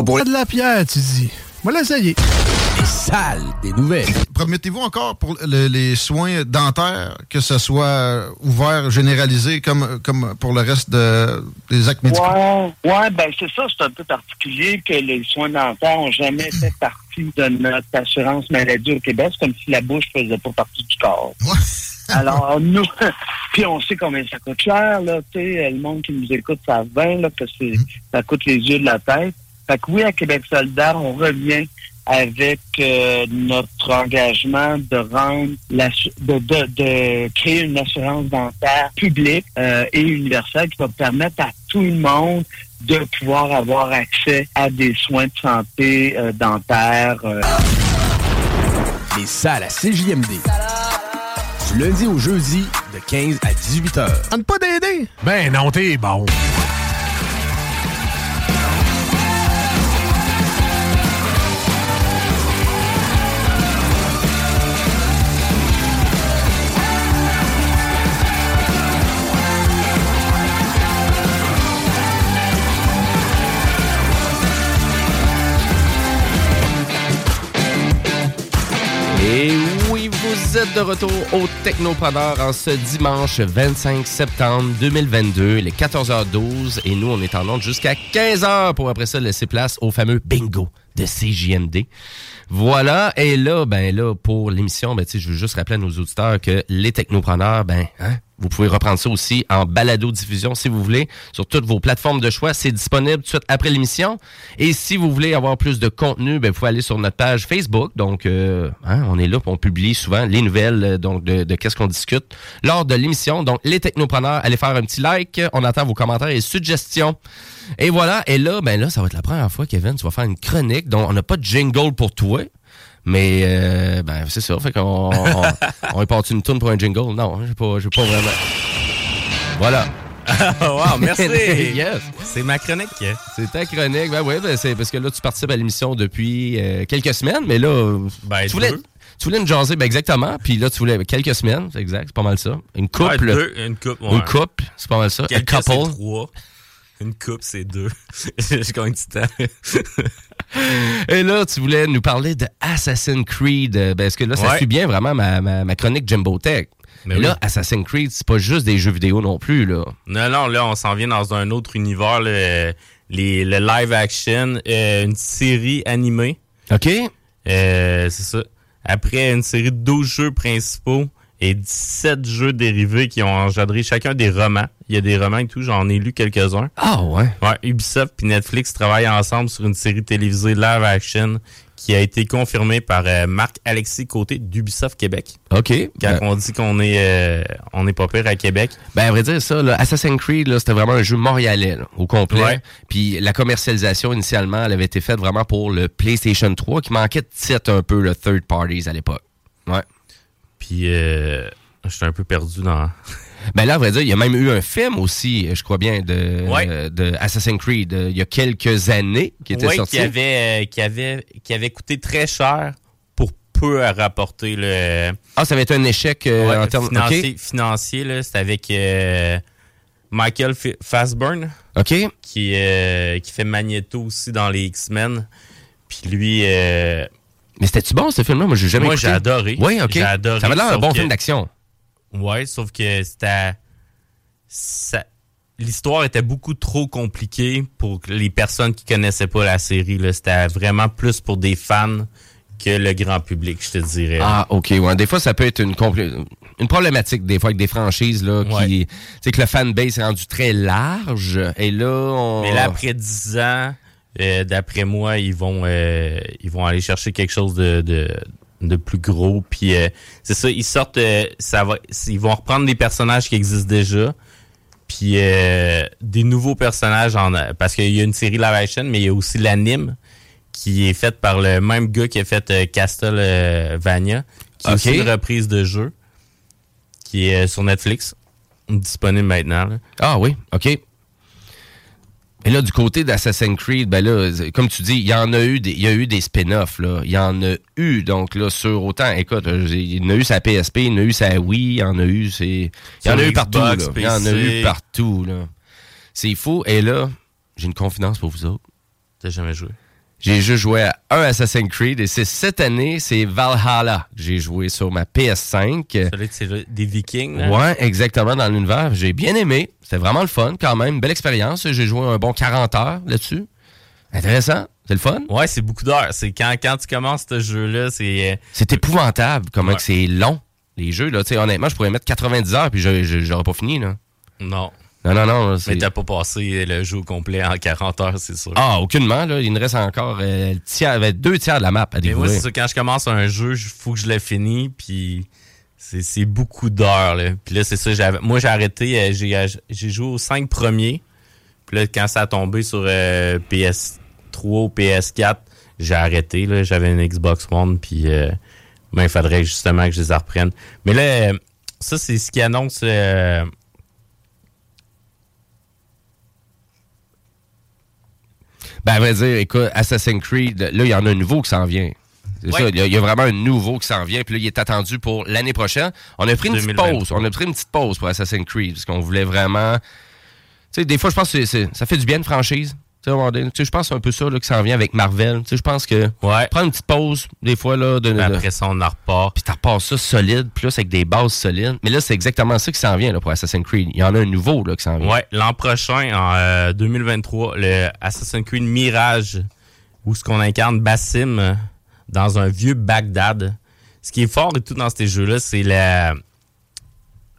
Pas pour de la pierre, tu dis. Moi, l'essayer. Les salles des nouvelles. Promettez-vous encore pour le- les soins dentaires que ce soit ouvert, généralisé, comme, comme pour le reste de- des actes médicaux? Ouais, ouais, ben c'est ça, c'est un peu particulier que les soins dentaires n'ont jamais fait partie de notre assurance maladie au Québec. C'est comme si la bouche faisait pas partie du corps. Alors, nous, puis on sait combien ça coûte cher, là, tu sais, le monde qui nous écoute savent bien, là, que c'est, ça coûte les yeux de la tête. Fait que oui, à Québec solidaire, on revient avec euh, notre engagement de rendre la, de, de, de créer une assurance dentaire publique euh, et universelle qui va permettre à tout le monde de pouvoir avoir accès à des soins de santé euh, dentaires. euh. Les salles à CJMD. Du lundi au jeudi, de 15 à 18 heures. Tente pas d'aider? Ben non, t'es bon. De retour au Technopreneur en ce dimanche 25 septembre 2022, les 14h12. Et nous, on est en onde jusqu'à 15h pour après ça laisser place au fameux bingo de CJMD. Voilà. Et là, ben là, pour l'émission, ben, je veux juste rappeler à nos auditeurs que les technopreneurs, ben, hein, vous pouvez reprendre ça aussi en balado-diffusion si vous voulez, sur toutes vos plateformes de choix. C'est disponible tout de suite après l'émission. Et si vous voulez avoir plus de contenu, ben, vous pouvez aller sur notre page Facebook. Donc, euh, hein, on est là, on publie souvent les nouvelles euh, donc de, de qu'est-ce qu'on discute lors de l'émission. Donc, les technopreneurs, allez faire un petit like. On attend vos commentaires et suggestions. Et voilà. Et là, ben là, ça va être la première fois, Kevin, tu vas faire une chronique dont on n'a pas de jingle pour toi. Mais euh, ben c'est ça, fait qu'on on, on est parti une tune pour un jingle. Non, j'ai pas, j'ai pas vraiment. Voilà. wow, merci. yes. C'est ma chronique. C'est ta chronique. Ben oui, ben c'est parce que là, tu participes à l'émission depuis euh, quelques semaines, mais là, euh, tu, voulais, deux. tu voulais nous jaser, ben exactement. Puis là, tu voulais quelques semaines, c'est exact, c'est pas mal ça. Une couple. Ouais, deux, une couple, ouais. Une couple, c'est pas mal ça. Quelques, couple. trois. Une coupe, c'est deux. J'ai combien de temps? Et là, tu voulais nous parler de Assassin's Creed. euh, Ben, est-ce que là, ça Ouais. suit bien vraiment ma, ma, ma chronique Jumbo Tech? Mais Mais là. Assassin's Creed, c'est pas juste des jeux vidéo non plus, là. Non, non, là, on s'en vient dans un autre univers, le, les, le live action, euh, une série animée. OK. Euh, c'est ça. Après une série de 12 jeux principaux et 17 jeux dérivés qui ont engendré chacun des romans. Il y a des romans et tout, j'en ai lu quelques-uns. Ah ouais? Ouais, Ubisoft et Netflix travaillent ensemble sur une série télévisée live action qui a été confirmée par euh, Marc-Alexis Côté d'Ubisoft Québec. OK. Quand Ben- on dit qu'on est, euh, on est pas pire à Québec. Ben, à vrai dire, ça, là, Assassin's Creed, là, c'était vraiment un jeu montréalais, là, au complet. Ouais. Puis la commercialisation, initialement, elle avait été faite vraiment pour le PlayStation 3, qui manquait de titres un peu, le third parties à l'époque. Puis, euh, j'étais un peu perdu dans... Ben là, à vrai dire, il y a même eu un film aussi, je crois bien, de, Ouais. de Assassin's Creed, euh, il y a quelques années, qui était Ouais, sorti. Qui avait, euh, qui, avait, qui avait coûté très cher pour peu à rapporter le... Ah, ça avait été un échec euh, Ouais, en termes... financier, OK. financier, là, c'était avec Michael F- Fassburn. OK. Qui, qui fait Magneto aussi dans les X-Men. Puis lui... euh, Mais c'était-tu bon, ce film-là? Moi, j'ai jamais Moi, j'ai adoré. Oui, OK. J'ai adoré. Ça avait l'air un bon que- film d'action. Ouais, sauf que c'était... ça- L'histoire était beaucoup trop compliquée pour les personnes qui connaissaient pas la série. C'était vraiment plus pour des fans que le grand public, je te dirais. Ah, OK. Ouais. Des fois, ça peut être une, une problématique, des fois, avec des franchises, là, qui... C'est que le fanbase est rendu très large, et là, on... Mais là, après 10 ans, euh, d'après moi, ils vont euh, ils vont aller chercher quelque chose de, de, de plus gros. Puis euh, c'est ça, ils sortent, euh, ça va, ils vont reprendre des personnages qui existent déjà. Puis euh, des nouveaux personnages en parce qu'il y a une série live action, mais il y a aussi l'anime qui est faite par le même gars qui a fait Castlevania, qui est une reprise de jeu qui est sur Netflix, disponible maintenant. là. Ah oui, OK. Et là, du côté d'Assassin's Creed, ben là, comme tu dis, il y en a eu des, il y a eu des spin-offs, là. Il y en a eu, donc là, sur autant, écoute, il y en a eu sa PSP, il y en a eu sa Wii, il y en a eu, c'est, il y en a eu partout, là. Il y en a eu partout, là. C'est fou. Et là, j'ai une confidence pour vous autres. T'as jamais joué? J'ai juste joué à un Assassin's Creed et c'est cette année, c'est Valhalla que j'ai joué sur ma PS5. Celui des Vikings. là. Ouais, exactement, dans l'univers. J'ai bien aimé. C'était vraiment le fun quand même. Belle expérience. J'ai joué un bon 40 heures là-dessus. Intéressant. C'est le fun. Ouais, c'est beaucoup d'heures. C'est quand, quand tu commences ce jeu-là, c'est. euh, C'est épouvantable comment que c'est long, les jeux. Là. Honnêtement, je pourrais mettre 90 heures puis je- je- j'aurais pas fini. Là. Non. Non, non, non. Mais t'as pas passé le jeu complet en 40 heures, c'est sûr. Ah, aucunement. Là. Il me reste encore euh, tiers, euh, deux tiers de la map à Mais moi, découvrir. c'est ça, quand je commence un jeu, il faut que je le finisse, puis c'est beaucoup d'heures. là. Puis là, c'est ça, moi, j'ai arrêté, euh, j'ai joué aux cinq premiers. Puis là, quand ça a tombé sur euh, PS3 ou PS4, j'ai arrêté. là. J'avais une Xbox One, puis euh, ben, il faudrait justement que je les reprenne. Mais là, euh, ça, c'est ce qui annonce... Ben, à vrai dire, écoute, Assassin's Creed, là, il y en a un nouveau qui s'en vient. C'est Ouais. ça, il y, a- il y a vraiment un nouveau qui s'en vient, puis là, il est attendu pour l'année prochaine. On a pris une petite 2023. pause. On a pris une petite pause pour Assassin's Creed, parce qu'on voulait vraiment. Tu sais, des fois, je pense que ça fait du bien de franchise. Tu sais, je pense que c'est un peu ça là, qui s'en vient avec Marvel. Tu sais, je pense que prendre une petite pause, des fois, là, de, de- Après ça, on en repart. Puis tu repars ça solide, plus avec des bases solides. Mais là, c'est exactement ça qui s'en vient là, pour Assassin's Creed. Il y en a un nouveau là, qui s'en vient. Ouais, l'an prochain, en euh, 2023, le Assassin's Creed Mirage, où ce qu'on incarne Bassim euh, dans un vieux Bagdad. Ce qui est fort et tout dans ces jeux-là, c'est la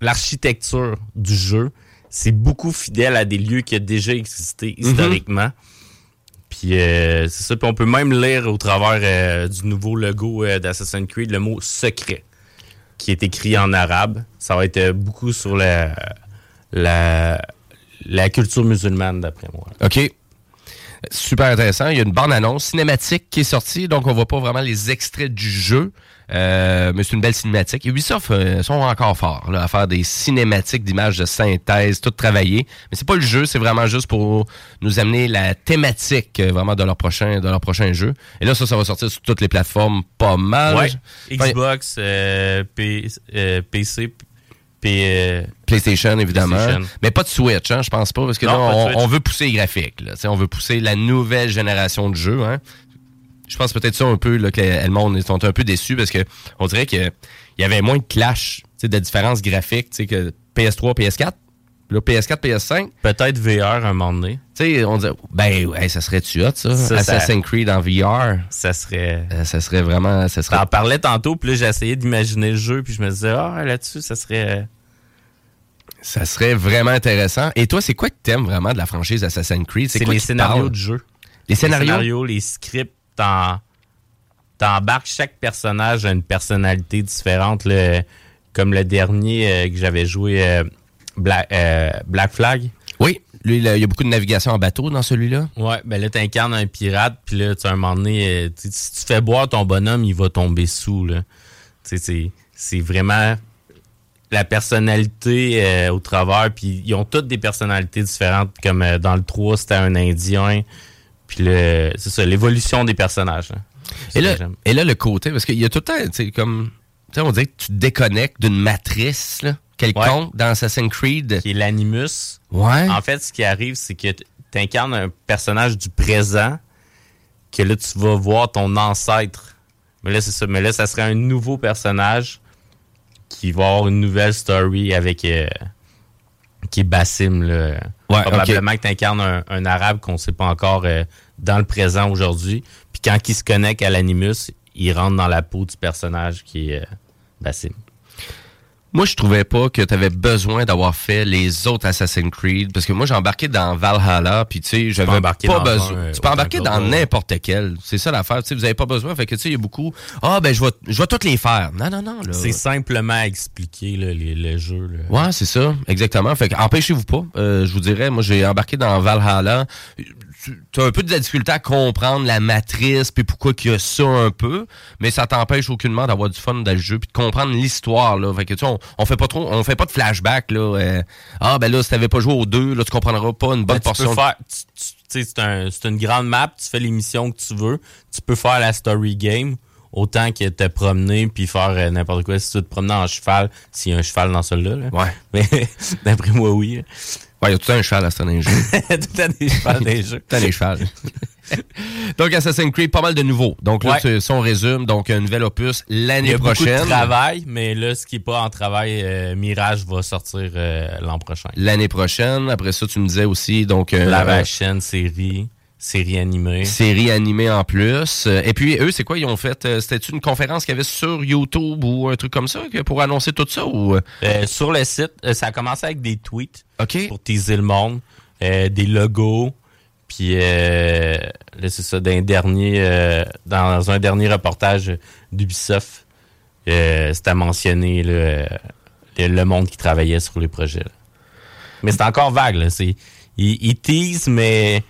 l'architecture du jeu. C'est beaucoup fidèle à des lieux qui ont déjà existé historiquement. Puis euh, c'est ça. Puis on peut même lire au travers euh, du nouveau logo euh, d'Assassin's Creed le mot secret qui est écrit en arabe. Ça va être beaucoup sur la, la, la culture musulmane, d'après moi. OK. Super intéressant. Il y a une bande-annonce cinématique qui est sortie, donc on voit pas vraiment les extraits du jeu. Euh, mais c'est une belle cinématique. Ubisoft euh, sont encore forts là, à faire des cinématiques d'images de synthèse, tout travaillé. Mais c'est pas le jeu, c'est vraiment juste pour nous amener la thématique euh, vraiment de leur prochain de leur prochain jeu. Et là, ça, ça va sortir sur toutes les plateformes, pas mal. Ouais. Xbox, euh, P- euh, PC, Euh, PlayStation, évidemment. PlayStation. Mais pas de Switch, hein, je pense pas, parce que Non, là, on, veut pousser les graphiques. Là, Tu sais, on veut pousser la nouvelle génération de jeux. Hein. Je pense peut-être ça un peu, là, que le monde sont un peu déçus, parce que on dirait qu'il y avait moins de clash, tu sais, de différences graphiques tu sais, que PS3, PS4. Là, PS4, PS5. Peut-être VR à un moment donné. Tu sais, on dit, ben, ouais, ça serait-tu hot, ça? Ça, ça- Assassin's Creed en VR. Ça serait. Euh, ça serait vraiment. Ça serait T'en parlais tantôt, puis là, j'ai essayé d'imaginer le jeu, puis je me disais, ah, là-dessus, ça serait. Ça serait vraiment intéressant. Et toi, c'est quoi que t'aimes vraiment de la franchise Assassin's Creed? C'est les scénarios de jeu. Les scénarios? les scripts, t'en- t'embarques chaque personnage a une personnalité différente. là. comme le dernier euh, que j'avais joué, euh, Black, euh, Black Flag? Oui, lui, il y a beaucoup de navigation en bateau dans celui-là. Ouais, ben là, t'incarnes un pirate, puis là, tu un moment donné, euh, si tu fais boire ton bonhomme, il va tomber sous, là. Tu sais, c'est- vraiment la personnalité euh, au travers, puis ils ont toutes des personnalités différentes, comme euh, dans le 3, c'était un Indien, puis le- c'est ça, l'évolution des personnages. là. C'est Et là, et là, le côté, parce qu'il y a tout le temps, tu sais, comme, tu sais, on dirait que tu te déconnectes d'une matrice, là, quelconque, dans Assassin's Creed. Qui est l'animus. Ouais. En fait, ce qui arrive, c'est que tu incarnes un personnage du présent, que là, tu vas voir ton ancêtre. Mais là, c'est ça. Mais là, ça serait un nouveau personnage qui va avoir une nouvelle story avec. euh, qui est Bassim, là. Ouais, Probablement que tu incarnes un, un arabe qu'on sait pas encore euh, dans le présent aujourd'hui. Puis quand il se connecte à l'animus, il rentre dans la peau du personnage qui est euh, Bassim. Moi, je trouvais pas que tu avais besoin d'avoir fait les autres Assassin's Creed, parce que moi, j'ai embarqué dans Valhalla, puis tu sais, j'avais pas besoin. un, tu peux embarquer que dans n'importe quel. C'est ça l'affaire. Tu sais, vous avez pas besoin. Fait que tu sais, il y a beaucoup. Ah, ben, je vais, je vais toutes les faire. Non, non, non. C'est simplement expliquer là, les- le jeu. là. Ouais, c'est ça, exactement. Fait que empêchez-vous pas. Euh, je vous dirais, moi j'ai embarqué dans Valhalla. Tu as un peu de la difficulté à comprendre la matrice puis pourquoi qu'il y a ça un peu, mais ça t'empêche aucunement d'avoir du fun dans le jeu puis de comprendre l'histoire là. Fait que tu sais, on, on fait pas trop, on fait pas de flashback là. euh, ah ben là, si t'avais pas joué aux deux, là tu comprendras pas une bonne Ben, tu portion. peux faire, tu- tu- tu sais, c'est un- c'est une grande map, tu fais les missions que tu veux, tu peux faire la story game autant que te promener puis faire euh, n'importe quoi. Si tu te promener en cheval, s'il y a un cheval dans celui-là. là. Ouais. Mais d'après moi, oui. Ouais, il y a tout un cheval à ce les jeux. tout temps des chevals les jeux. Tout temps des chevals. donc, Assassin's Creed, pas mal de nouveaux. Donc, là, Ouais. si on résume, donc, un nouvel opus Il y l'année a beaucoup prochaine. de travail, mais là, ce qui n'est pas en travail, euh, Mirage va sortir euh, l'an prochain. L'année prochaine. Après ça, tu me disais aussi, donc... euh, Live action, série, série animée. série animée en plus. Et puis, eux, c'est quoi? Ils ont fait... euh, C'était une conférence qu'il y avait sur YouTube ou un truc comme ça pour annoncer tout ça? ou? Euh? Sur le site, euh, ça a commencé avec des tweets pour teaser le monde, euh, des logos, puis euh, là, c'est ça, d'un dernier, dans un dernier reportage d'Ubisoft, c'était mentionné le, le monde qui travaillait sur les projets. là. Mais c'est encore vague, là. Ils, ils teasent, mais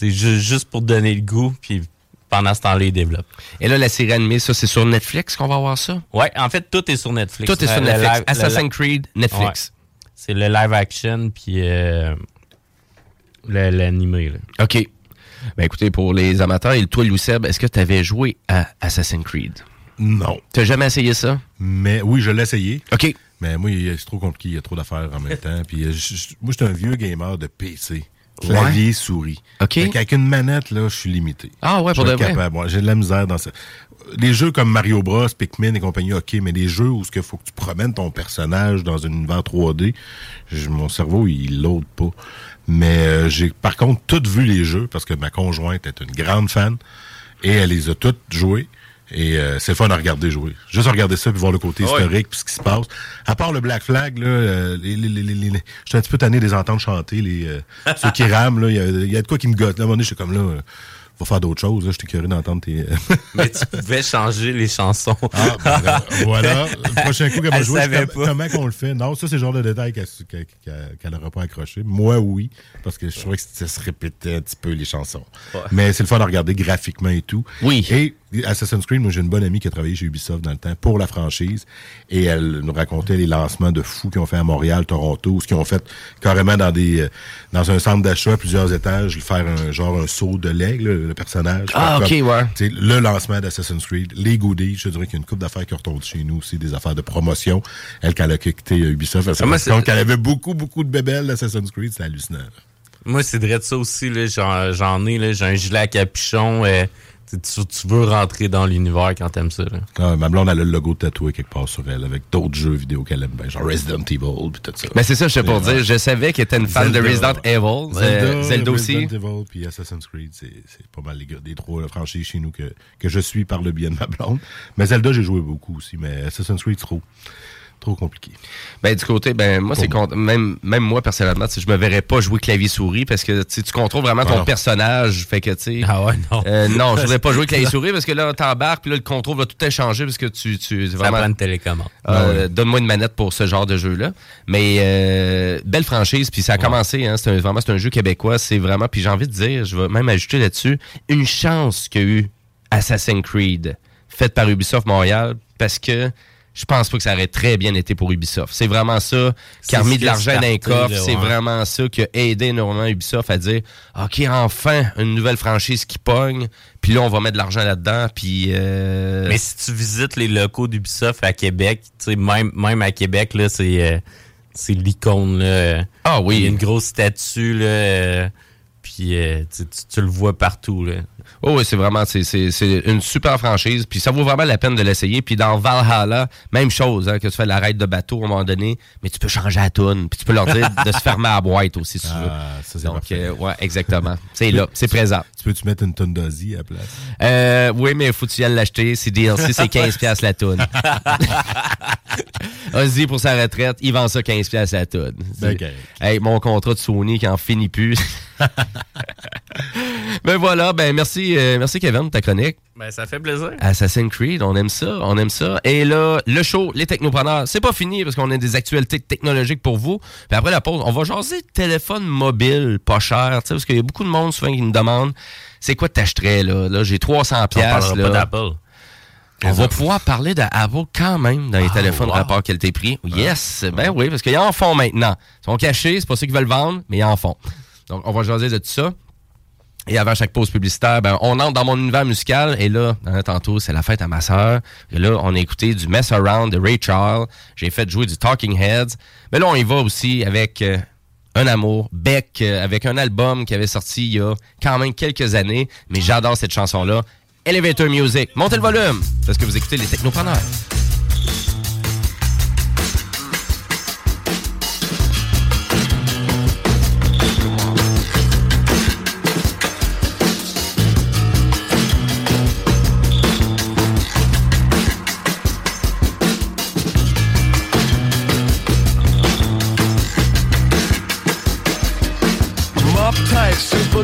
c'est ju- juste pour donner le goût, puis pendant ce temps-là, ils développent. Et là, la série animée, ça, c'est sur Netflix qu'on va voir ça? Ouais, en fait, tout est sur Netflix. Tout est sur Netflix. live- Assassin's Creed, Netflix. Ouais. C'est le live action, puis euh, le- l'animé. là. OK. Ben écoutez, pour les amateurs, et toi, Louis Seb, est-ce que tu avais joué à Assassin's Creed? Non. T'as jamais essayé ça? Mais oui, je l'ai essayé. OK. Mais moi, c'est trop compliqué. Il y a trop d'affaires en même temps. Puis euh, je- je- moi, je suis un vieux gamer de PC. Clavier, souris. OK. Fait qu'avec une manette, là, je suis limité. Ah ouais, pour de vrai? Ouais, J'ai de la misère dans ça. Les jeux comme Mario Bros, Pikmin et compagnie, OK, mais les jeux où il faut que tu promènes ton personnage dans un univers 3D, je- mon cerveau, il l'aude pas. Mais euh, j'ai par contre toutes vu les jeux parce que ma conjointe est une grande fan et elle les a toutes jouées. Et euh, c'est le fun à regarder jouer. Juste à regarder ça puis voir le côté Ah historique puis ce qui se passe. À part le Black Flag, là, euh, les, les, les, les- les- je suis un petit peu tanné de les entendre chanter, les, euh, ceux qui rament. là. Il y a, y a de quoi qui me gotte. Là, à un moment donné, je suis comme là, euh, va faire d'autres choses. Là. Je suis curieux d'entendre tes... Mais tu pouvais changer les chansons. Ah, ben, voilà. Le prochain coup qu'elle va jouer, je- comment qu'on le fait? Non, ça, c'est le genre de détail qu'elle n'aura pas accroché. Moi, oui, parce que je trouvais que ça se répétait un petit peu, les chansons. Mais c'est le fun à regarder graphiquement et tout. Oui. Et Assassin's Creed, moi, j'ai une bonne amie qui a travaillé chez Ubisoft dans le temps pour la franchise. Et elle nous racontait les lancements de fous qu'ils ont fait à Montréal, Toronto, ce qu'ils ont fait carrément dans des euh, dans un centre d'achat à plusieurs étages, faire un genre un saut de l'aigle, le, personnage. Ah, ok, comme- ouais. le lancement d'Assassin's Creed, les goodies, je dirais qu'il y a une couple d'affaires qui retournent chez nous aussi, des affaires de promotion. Elle, quand elle a quitté euh, Ubisoft, elle s'est compte qu'elle avait beaucoup, beaucoup de bébelles d'Assassin's Creed, c'est hallucinant. là. Moi, c'est vrai de ça aussi. J'en ai. J'ai un gilet à capuchon. euh, tu, veux rentrer dans l'univers quand t'aimes ça. Là. Ah, ma blonde, elle a le logo tatoué quelque part sur elle, avec d'autres jeux vidéo qu'elle aime bien, genre Resident Evil, puis tout ça. Mais c'est ça, je sais pour dire. Je savais qu'elle était une fan de. Resident Evil. Euh, Zelda aussi. Resident Evil, puis Assassin's Creed, c'est c'est pas mal les gars, des trois franchises chez nous que, que je suis par le biais de ma blonde. Mais Zelda, j'ai joué beaucoup aussi, mais Assassin's Creed, trop, trop compliqué. Ben, du côté, ben, moi, c'est même, même moi, personnellement, je me verrais pas jouer clavier-souris parce que, tu contrôles vraiment Ah ton personnage. Fait que, tu sais. Ah ouais, non. Euh, non, je voudrais pas jouer clavier-souris parce que là, t'embarques, puis là, le contrôle va tout échanger parce que tu, tu, c'est Ça vraiment. prend une télécommande. Euh, Donne-moi une manette pour ce genre de jeu-là. Mais euh, belle franchise, puis ça a commencé. Hein, c'est un- vraiment c'est un jeu québécois. C'est vraiment. Puis j'ai envie de dire, je vais même ajouter là-dessus une chance qu'il y a eu Assassin's Creed faite par Ubisoft Montréal parce que je pense pas que ça aurait très bien été pour Ubisoft. C'est vraiment ça qui a remis de l'argent dans les coffres. C'est vraiment ça qui a aidé énormément Ubisoft à dire OK, enfin, une nouvelle franchise qui pogne. Puis là, on va mettre de l'argent là-dedans. Puis. euh, Mais si tu visites les locaux d'Ubisoft à Québec, tu sais, même, même à Québec, là, c'est euh, c'est l'icône. là. Ah oui. Il y a une grosse statue, là, euh, puis euh, tu, tu- tu le vois partout. Là. Oh oui, c'est vraiment c'est, une super franchise. Puis ça vaut vraiment la peine de l'essayer. Puis dans Valhalla, même chose, hein, que tu fais la raid de bateau à un moment donné, mais tu peux changer la toune. Puis tu peux leur dire de se fermer à la boîte aussi si tu veux. Ah, ça, c'est Donc, euh, ouais, exactement. C'est là, c'est présent. Tu peux-tu mettre une tonne d'Ozzy à la place? Euh, oui, mais faut que tu ailles l'acheter. C'est DLC, c'est 15$ piastres la toune. Ozzy, pour sa retraite, il vend ça 15$ piastres la toune. Ben. Hey, mon contrat de Sony qui en finit plus. ben voilà, ben merci, euh, merci Kevin de ta chronique. Ben, ça fait plaisir. Assassin's Creed, on aime ça, on aime ça. Et là, le show, les technopreneurs, c'est pas fini parce qu'on a des actualités technologiques pour vous. Puis après la pause, on va jaser téléphone mobile pas cher, tu sais, parce qu'il y a beaucoup de monde souvent qui nous demande c'est quoi t'achèterais là? Là, j'ai 300 On pièces là. pas d'Apple. On va pouvoir parler d'Apple quand même dans les Ah, téléphones wow. rapport qualité-prix. Yes, ben oui, parce qu'ils en font maintenant. Ils sont cachés, c'est pas ceux qui veulent vendre, mais ils en font. Donc, on va jaser de tout ça. Et avant chaque pause publicitaire, ben, on entre dans mon univers musical. Et là, hein, tantôt, c'est la fête à ma sœur. Et là, on a écouté du Mess Around de Ray Charles. J'ai fait jouer du Talking Heads. Mais là, on y va aussi avec euh, un amour. Beck, euh, avec un album qui avait sorti il y a quand même quelques années, mais j'adore cette chanson-là. Elevator Music. Montez le volume, parce que vous écoutez les technopreneurs.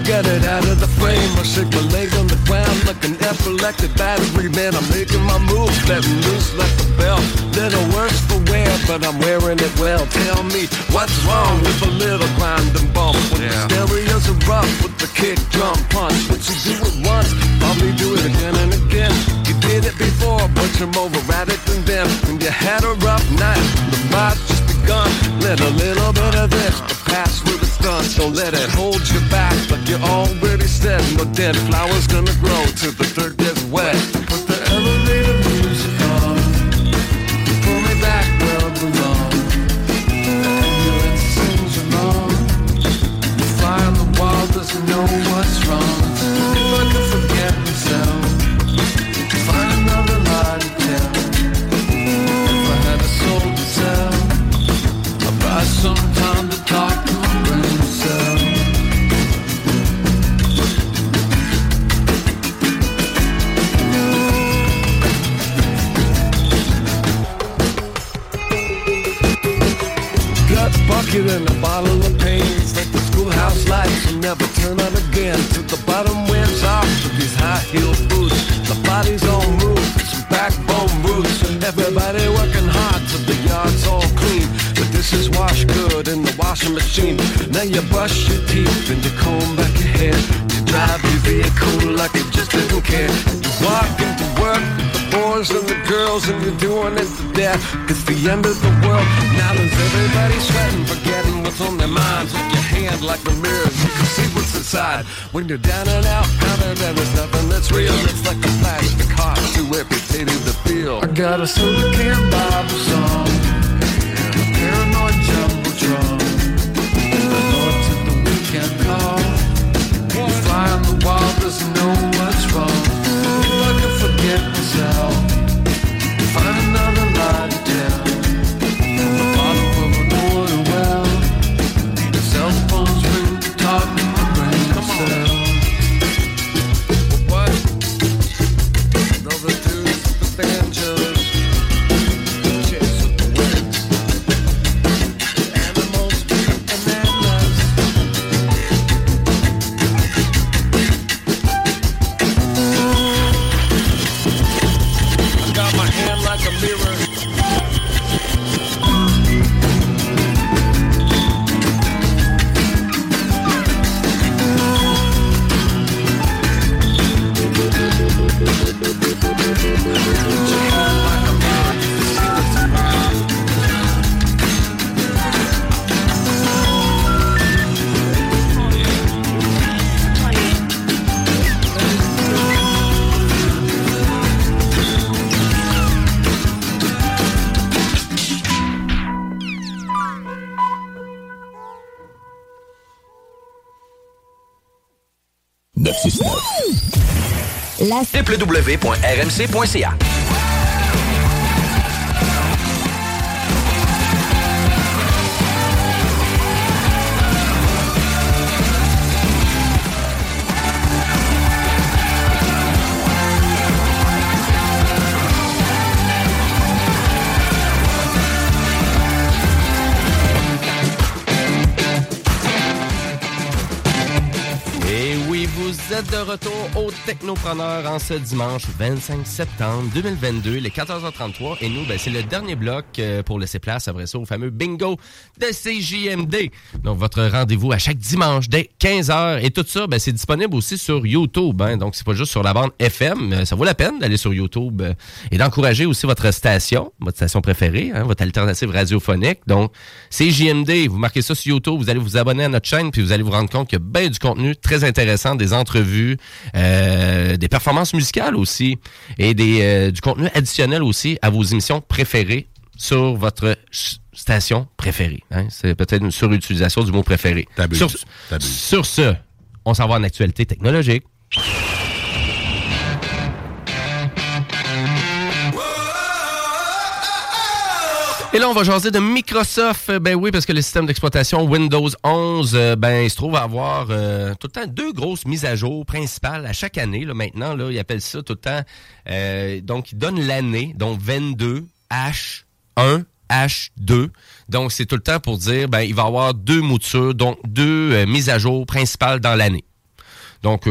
Get it out of the frame. I shake my leg on the ground like an epileptic battery. Man, I'm making my moves, letting loose like a bell. Little worse for wear, but I'm wearing it well. Tell me what's wrong with a little grind and bump. When the stereos are rough with the kick drum punch. What you do it once, probably do it again and again. You did it before, but you're more erratic than them. When you had a rough night, the ride's just begun. Let a little bit of this, but with it's done. Don't let it hold you back, But you're already said. No dead flowers gonna grow till the dirt gets wet. Bucket and a bottle of pain. It's like the schoolhouse lights will never turn on again. To the bottom wears off with these high heel boots. The body's on move, some backbone roots. Everybody working hard till the yard's all clean. The dishes wash good in the washing machine. Now you brush your teeth and you comb back your hair. You drive your vehicle like you just didn't care. You walk girls and you're doing it to death. It's the end of the world. Now there's everybody sweating, forgetting what's on their minds. With your hand like the mirror, you can see what's inside. When you're down and out, counting that there's nothing that's real. It's like a plastic heart, too amputated to feel. I got a soda can Bible song. a Paranoid jumbotron. The Lord to the weekend call. You fly on the wall, doesn't know what's wrong. www.rmc.ca. Et oui, vous êtes de retour au Technopreneur en ce dimanche 25 septembre 2022, les 14h33. Et nous, ben, c'est le dernier bloc euh, pour laisser place après ça au fameux bingo de CJMD. Donc, votre rendez-vous à chaque dimanche dès 15h. Et tout ça, ben, c'est disponible aussi sur YouTube. Hein. Donc, c'est pas juste sur la bande FM. Euh, Ça vaut la peine d'aller sur YouTube euh, et d'encourager aussi votre station, votre station préférée, hein, votre alternative radiophonique. Donc, CJMD, vous marquez ça sur YouTube, vous allez vous abonner à notre chaîne, puis vous allez vous rendre compte qu'il y a bien du contenu très intéressant, des entrevues, euh, des performances musicales aussi, et des, euh, du contenu additionnel aussi à vos émissions préférées sur votre station préférée. hein? C'est peut-être une surutilisation du mot préféré. Sur, sur ce, on s'en va en actualité technologique. Et là, on va jaser de Microsoft. Euh, Ben oui, parce que le système d'exploitation Windows 11, euh, ben, il se trouve avoir euh, tout le temps deux grosses mises à jour principales à chaque année. Là, maintenant, là, ils appellent ça tout le temps. donc, ils donnent l'année, donc 22 H1, H2. Donc, c'est tout le temps pour dire, ben, il va y avoir deux moutures, donc deux mises à jour principales dans l'année. Donc,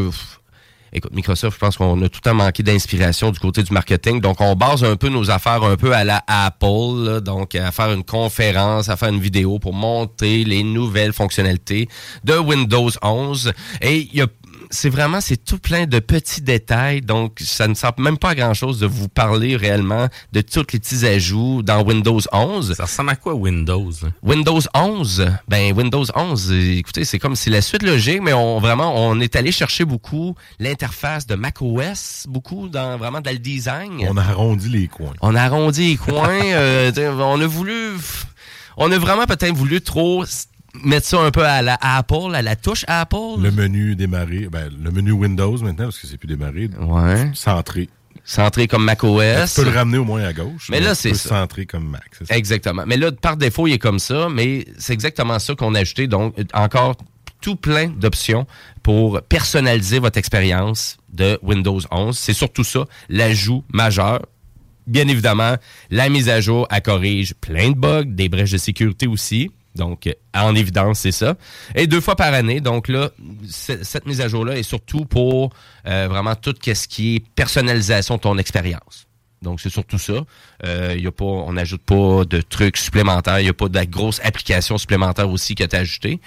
écoute, Microsoft, je pense qu'on a tout le temps manqué d'inspiration du côté du marketing. Donc, on base un peu nos affaires un peu à la Apple, donc à faire une conférence, à faire une vidéo pour monter les nouvelles fonctionnalités de Windows 11. Et il y a c'est vraiment, c'est tout plein de petits détails, donc ça ne sert même pas à grand-chose de vous parler réellement de tous les petits ajouts dans Windows 11. Ça ressemble à quoi Windows? Windows 11, ben Windows 11, euh, écoutez, c'est comme c'est la suite logique, mais on vraiment on est allé chercher beaucoup l'interface de macOS, beaucoup dans vraiment dans le design. On a arrondi les coins. On a arrondi les coins, euh, on a voulu, on a vraiment peut-être voulu trop mettre ça un peu à la Apple, à la touche Apple? Le menu démarrer, ben, le menu Windows maintenant, parce que c'est plus démarré. Ouais. Centré. Centré comme macOS. Tu peux le ramener au moins à gauche. Mais là, c'est ça. centré comme Mac. ça. Exactement. Mais là, par défaut, il est comme ça, mais c'est exactement ça qu'on a ajouté. Donc, encore tout plein d'options pour personnaliser votre expérience de Windows 11. C'est surtout ça, l'ajout majeur. Bien évidemment, la mise à jour, elle corrige plein de bugs, des brèches de sécurité aussi. Donc, en évidence, c'est ça. Et deux fois par année. Donc là, cette mise à jour-là est surtout pour euh, vraiment tout ce qui est personnalisation de ton expérience. Donc, c'est surtout ça. Euh, y a pas, on n'ajoute pas de trucs supplémentaires. Il n'y a pas de grosse application supplémentaire aussi que tu as ajoutée.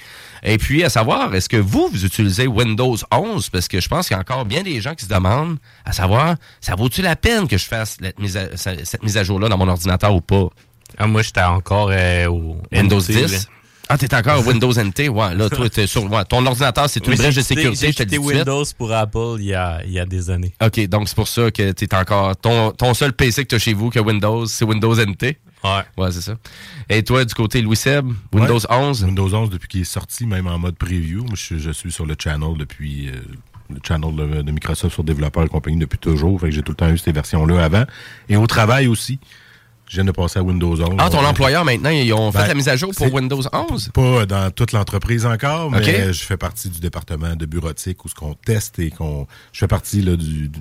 Et puis, à savoir, est-ce que vous, vous utilisez Windows 11? Parce que je pense qu'il y a encore bien des gens qui se demandent, à savoir, ça vaut-tu la peine que je fasse cette mise à jour-là dans mon ordinateur ou pas? Ah, moi, j'étais encore euh, au Windows NT, 10? là. Ah, t'es encore Windows NT? Ouais, là, toi, t'es sur, ouais, ton ordinateur, c'est une Mais brèche de sécurité, j'ai je te le dis suite. Windows pour Apple il y a, il y a des années. OK, donc c'est pour ça que tu es encore. Ton, ton seul PC que tu as chez vous, que Windows, c'est Windows NT. Ouais. Ouais, c'est ça. Et toi, du côté Louis Seb, Windows Ouais. 11. Windows 11 depuis qu'il est sorti, même en mode preview. Moi, je, je suis sur le channel depuis euh, le channel de, de Microsoft sur développeurs et compagnie depuis toujours. Fait que j'ai tout le temps eu ces versions-là avant. Et au travail aussi. Je viens de passer à Windows 11. Ah, ton employeur maintenant, ils ont fait Ben, la mise à jour pour Windows 11? Pas dans toute l'entreprise encore, mais je fais partie du département de bureautique où ce qu'on teste et qu'on. Je fais partie là, du, du,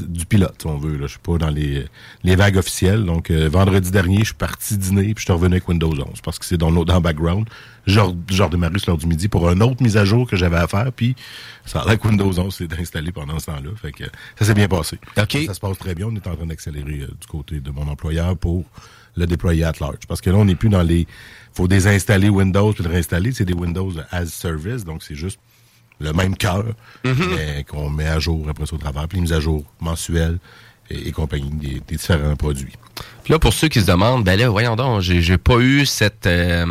du pilote, si on veut. Là. Je suis pas dans les, les vagues officielles. Donc, euh, vendredi dernier, je suis parti dîner puis je suis revenu avec Windows 11 parce que c'est dans, le- dans le background. Genre, genre de Marius lors du midi pour une autre mise à jour que j'avais à faire. Puis, ça a l'air que Windows 11 s'est installé pendant ce temps-là. Fait que ça s'est bien passé. OK. Ça se passe très bien. On est en train d'accélérer euh, du côté de mon employeur pour le déployer à large. Parce que là, on n'est plus dans les. faut désinstaller Windows puis le réinstaller. C'est des Windows as service, donc c'est juste le même cœur, mais qu'on met à jour après ça au travers. Puis les mises à jour mensuelles et, et compagnie des, des différents produits. Puis là, pour ceux qui se demandent, ben là, voyons donc, j'ai j'ai pas eu cette, euh,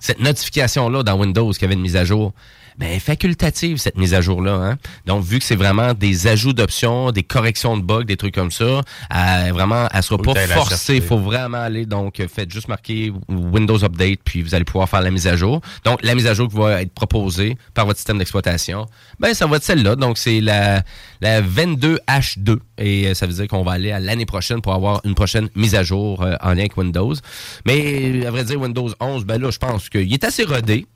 cette notification-là dans Windows qu'il y avait une mise à jour. Ben, facultative, cette mise à jour-là. Hein? Donc, vu que c'est vraiment des ajouts d'options, des corrections de bugs, des trucs comme ça, elle, vraiment, elle sera Faut pas forcée. Il faut vraiment aller. Donc, euh, faites juste marquer Windows Update, puis vous allez pouvoir faire la mise à jour. Donc, la mise à jour qui va être proposée par votre système d'exploitation, ben, ça va être celle-là. Donc, c'est la, la 22H2. Et euh, ça veut dire qu'on va aller à l'année prochaine pour avoir une prochaine mise à jour euh, en lien avec Windows. Mais, à vrai dire, Windows 11, ben là, je pense qu'il est assez rodé.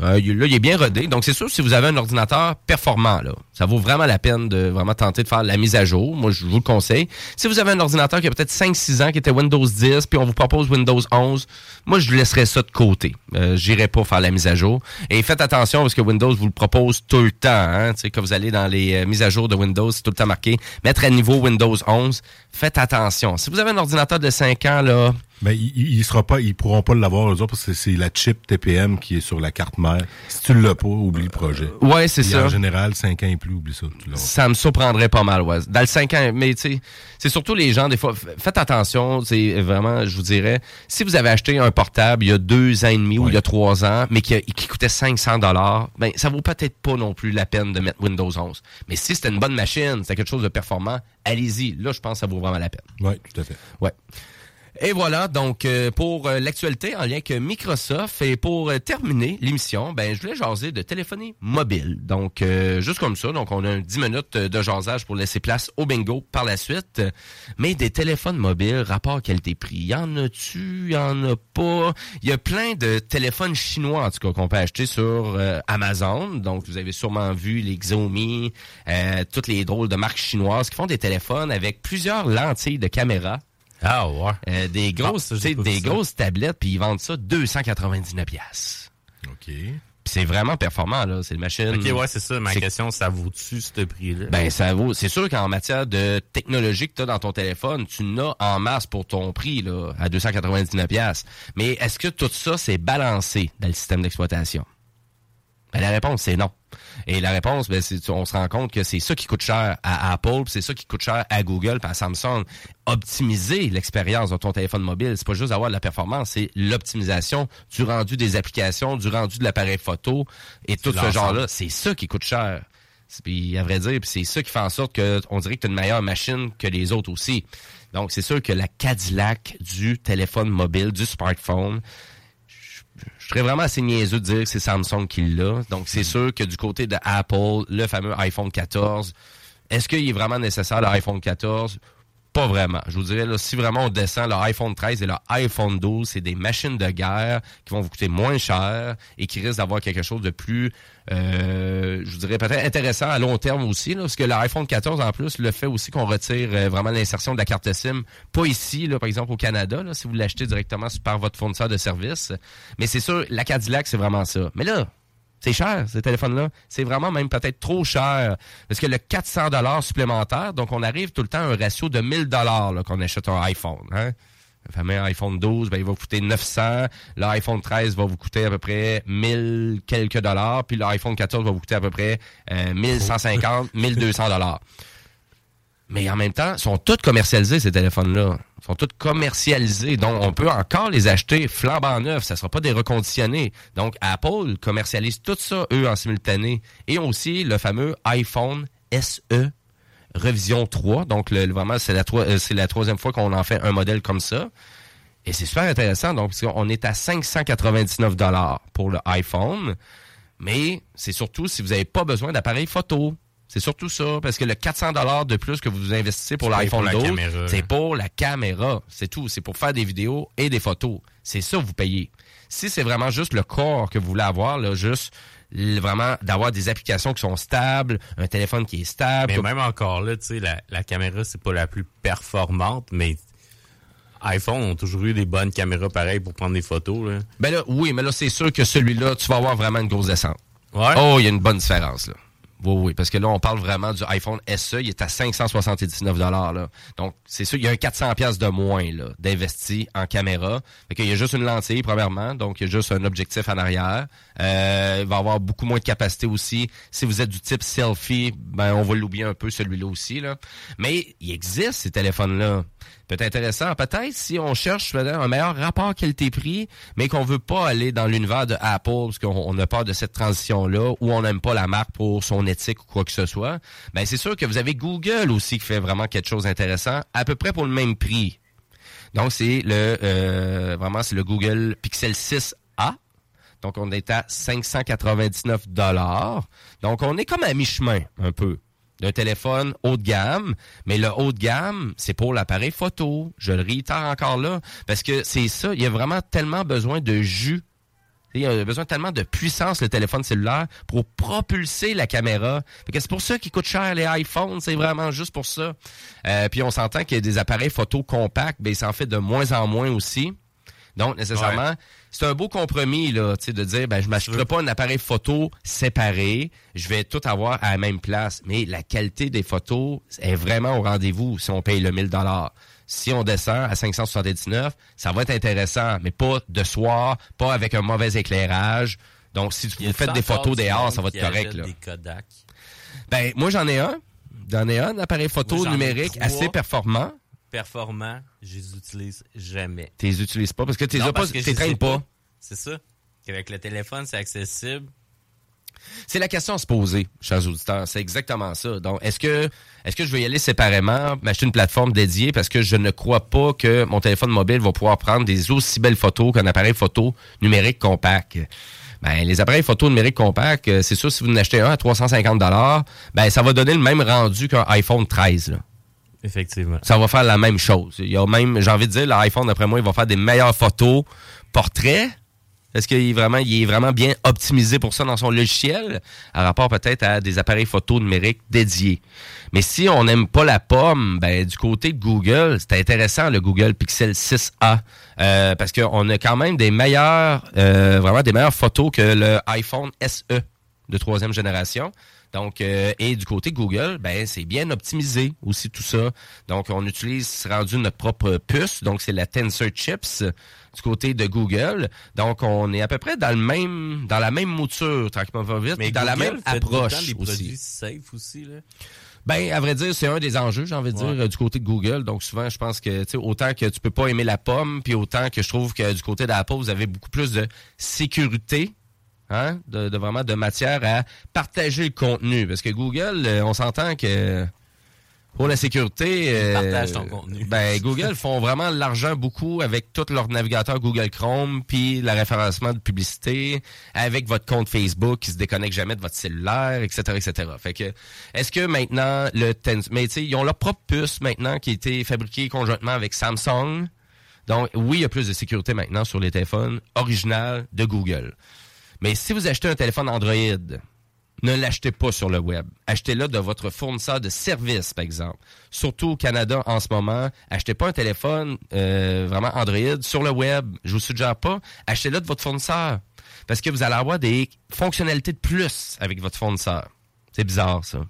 Euh, là, il est bien rodé. Donc, c'est sûr, si vous avez un ordinateur performant, là, ça vaut vraiment la peine de vraiment tenter de faire la mise à jour. Moi, je vous le conseille. Si vous avez un ordinateur qui a peut-être 5-6 ans, qui était Windows 10, puis on vous propose Windows 11, moi, je laisserais ça de côté. Euh, J'irai pas faire la mise à jour. Et faites attention, parce que Windows vous le propose tout le temps. Hein? Tu sais, Quand vous allez dans les euh, mises à jour de Windows, c'est tout le temps marqué mettre à niveau Windows 11. Faites attention. Si vous avez un ordinateur de 5 ans, là, Mais il, il sera pas, ils pourront pas l'avoir eux autres parce que c'est la chip TPM qui est sur la carte mère. Si tu l'as pas, oublie le projet. Ouais, c'est ça. En général, 5 ans et plus, oublie ça. Ça me surprendrait pas mal, ouais. Dans le 5 ans, mais tu sais, c'est surtout les gens, des fois, faites attention, c'est vraiment, je vous dirais, si vous avez acheté un portable il y a deux ans et demi ou il y a trois ans, mais qui, a- qui coûtait 500 dollars, ben, ça vaut peut-être pas non plus la peine de mettre Windows 11. Mais si c'était une bonne machine, c'était quelque chose de performant, allez-y. Là, je pense que ça vaut vraiment la peine. Oui, tout à fait. Ouais. Et voilà, donc euh, pour euh, l'actualité en lien avec Microsoft et pour euh, terminer l'émission, ben je voulais jaser de téléphonie mobile. Donc juste comme ça, donc on a 10 minutes de jasage pour laisser place au bingo par la suite. Mais des téléphones mobiles, rapport qualité-prix, y en a-tu, y en a pas? Il y a plein de téléphones chinois en tout cas qu'on peut acheter sur Amazon. Donc vous avez sûrement vu les Xiaomi, toutes les drôles de marques chinoises qui font des téléphones avec plusieurs lentilles de caméra. Ah ouais. Euh, des grosses, Ah, des grosses tablettes, puis ils vendent ça 299 pièces. OK. C'est vraiment performant là, c'est une machine. Ok, ouais, c'est ça. Ma question, ça vaut-tu ce prix-là? Ben ça vaut. C'est sûr qu'en matière de technologie que tu as dans ton téléphone, tu n'as en masse pour ton prix là, à 299 pièces. Mais est-ce que tout ça c'est balancé dans le système d'exploitation? Ben, la réponse, c'est non. Et la réponse, ben, c'est, on se rend compte que c'est ça qui coûte cher à Apple, c'est ça qui coûte cher à Google, à Samsung. Optimiser l'expérience de ton téléphone mobile, c'est pas juste avoir de la performance, c'est l'optimisation du rendu des applications, du rendu de l'appareil photo et tout ce genre-là. C'est ça qui coûte cher. Puis à vrai dire, c'est ça qui fait en sorte que on dirait que tu as une meilleure machine que les autres aussi. Donc c'est sûr que la Cadillac du téléphone mobile, du smartphone, je serais vraiment assez niaiseux de dire que c'est Samsung qui l'a. Donc, c'est sûr que du côté de Apple, le fameux iPhone 14, est-ce qu'il est vraiment nécessaire l'iPhone 14? Pas vraiment. Je vous dirais, là, si vraiment on descend le iPhone 13 et le iPhone 12, c'est des machines de guerre qui vont vous coûter moins cher et qui risquent d'avoir quelque chose de plus, je vous dirais peut-être intéressant à long terme aussi, là, parce que l'iPhone 14 en plus le fait aussi qu'on retire euh, vraiment l'insertion de la carte SIM, pas ici, là, par exemple au Canada, si vous l'achetez directement par votre fournisseur de services. Mais c'est sûr, la Cadillac, c'est vraiment ça. Mais là, c'est cher, ce téléphone-là. C'est vraiment même peut-être trop cher. Parce que le 400 dollars supplémentaire, donc on arrive tout le temps à un ratio de 1000 dollars qu'on achète un iPhone. Hein? Le fameux iPhone 12, ben, il va vous coûter 900. L'iPhone 13 va vous coûter à peu près 1000 quelques dollars. Puis l'iPhone 14 va vous coûter à peu près euh, 1150, 1200 dollars. Mais en même temps, ils sont tous commercialisés, ces téléphones-là. Ils sont tous commercialisés. Donc, on peut encore les acheter flambant neufs. Ça ne sera pas des reconditionnés. Donc, Apple commercialise tout ça, eux, en simultané. Et aussi le fameux iPhone SE Revision 3. Donc, le, le- vraiment, c'est la, troi- euh, c'est la troisième fois qu'on en fait un modèle comme ça. Et c'est super intéressant. Donc, qu'on est à 599 pour le iPhone. Mais c'est surtout si vous n'avez pas besoin d'appareil photo. C'est surtout ça, parce que le 400 dollars de plus que vous investissez pour l'iPhone pour la 12, caméra. c'est pour la caméra. C'est tout. C'est pour faire des vidéos et des photos. C'est ça que vous payez. Si c'est vraiment juste le corps que vous voulez avoir, là, juste vraiment d'avoir des applications qui sont stables, un téléphone qui est stable. Mais même encore là, tu sais, la, la caméra, c'est pas la plus performante, mais iPhone ont toujours eu des bonnes caméras pareilles pour prendre des photos. Là. Ben là, oui, mais là, c'est sûr que celui-là, tu vas avoir vraiment une grosse descente. Ouais. Oh, il y a une bonne différence, là. Oui, oui, parce que là, on parle vraiment du iPhone SE, il est à 579 là. Donc, c'est sûr, il y a un 400 pièces de moins, d'investi en caméra. Fait qu'il y a juste une lentille, premièrement, donc il y a juste un objectif en arrière. Euh, il va avoir beaucoup moins de capacité aussi. Si vous êtes du type selfie, ben, on va l'oublier un peu, celui-là aussi, là. Mais il existe, ces téléphones-là. Peut-être intéressant, peut-être si on cherche un meilleur rapport qualité-prix, mais qu'on veut pas aller dans l'univers de Apple parce qu'on on a peur de cette transition-là ou on n'aime pas la marque pour son éthique ou quoi que ce soit. Ben c'est sûr que vous avez Google aussi qui fait vraiment quelque chose d'intéressant, à peu près pour le même prix. Donc c'est le euh, vraiment le Google Pixel 6A. Donc on est à 599 dollars. Donc on est comme à mi-chemin un peu d'un téléphone haut de gamme, mais le haut de gamme, c'est pour l'appareil photo. Je le réitère encore là, parce que c'est ça, il y a vraiment tellement besoin de jus. Il y a besoin tellement de puissance, le téléphone cellulaire, pour propulser la caméra. C'est pour ça qu'il coûte cher les iPhones, c'est vraiment juste pour ça. Euh, puis on s'entend qu'il y a des appareils photo compacts, ben, ça en fait de moins en moins aussi. Donc, nécessairement, c'est un beau compromis, là, tu sais, de dire, ben, je m'achèterai pas un appareil photo séparé, je vais tout avoir à la même place. Mais la qualité des photos est vraiment au rendez-vous si on paye le 1000 dollars. Si on descend à 579, ça va être intéressant, mais pas de soir, pas avec un mauvais éclairage. Donc, si vous faites des photos dehors, ça va être correct, là. Des Kodak. Ben, moi, j'en ai un. J'en ai un, appareil photo Moi, numérique assez performant. Performants, je les utilise jamais. Tu les utilises pas parce que tu les as pas, tu traînes pas. C'est ça. Qu'avec le téléphone, c'est accessible. C'est la question à se poser, chers auditeurs. C'est exactement ça. Donc, est-ce que, est-ce que je vais y aller séparément, m'acheter une plateforme dédiée parce que je ne crois pas que mon téléphone mobile va pouvoir prendre des aussi belles photos qu'un appareil photo numérique compact? Ben, les appareils photo numériques compacts, euh, c'est sûr, si vous en achetez un à 350 ben, ça va donner le même rendu qu'un iPhone 13, là. Effectivement. Ça va faire la même chose. Il y a même, j'ai envie de dire, l'iPhone, d'après moi, il va faire des meilleures photos portraits. Est-ce qu'il est vraiment, est vraiment bien optimisé pour ça dans son logiciel, à rapport peut-être à des appareils photo numériques dédiés. Mais si on n'aime pas la pomme, ben, du côté de Google, c'est intéressant le Google Pixel 6a. Euh, parce qu'on a quand même des meilleures, euh, vraiment des meilleures photos que le iPhone SE de troisième génération. Donc, euh, et du côté Google, ben c'est bien optimisé aussi tout ça. Donc, on utilise rendu notre propre puce. Donc, c'est la Tensor Chips du côté de Google. Donc, on est à peu près dans le même, dans la même mouture, tranquillement pas vite, Mais dans la même approche des aussi. safe aussi, là. Ben, à vrai dire, c'est un des enjeux, j'ai envie de dire, Ouais. du côté de Google. Donc, souvent, je pense que, tu sais, autant que tu peux pas aimer la pomme, puis autant que je trouve que du côté d'Apple, vous avez beaucoup plus de sécurité, hein, de, de vraiment de matière à partager le contenu. Parce que Google, euh, on s'entend que pour la sécurité, euh, Partage ton contenu. Ben, Google font vraiment l'argent beaucoup avec tout leur navigateur Google Chrome, puis le référencement de publicité, avec votre compte Facebook qui se déconnecte jamais de votre cellulaire, etc., etc. Fait que, est-ce que maintenant le mais tu sais, ils ont leur propre puce maintenant qui a été fabriquée conjointement avec Samsung. Donc, oui, il y a plus de sécurité maintenant sur les téléphones originaux de Google. Mais si vous achetez un téléphone Android, ne l'achetez pas sur le web. Achetez-le de votre fournisseur de services, par exemple. Surtout au Canada en ce moment, achetez pas un téléphone euh, vraiment Android sur le web. Je vous suggère pas. Achetez-le de votre fournisseur. Parce que vous allez avoir des fonctionnalités de plus avec votre fournisseur. C'est bizarre, ça.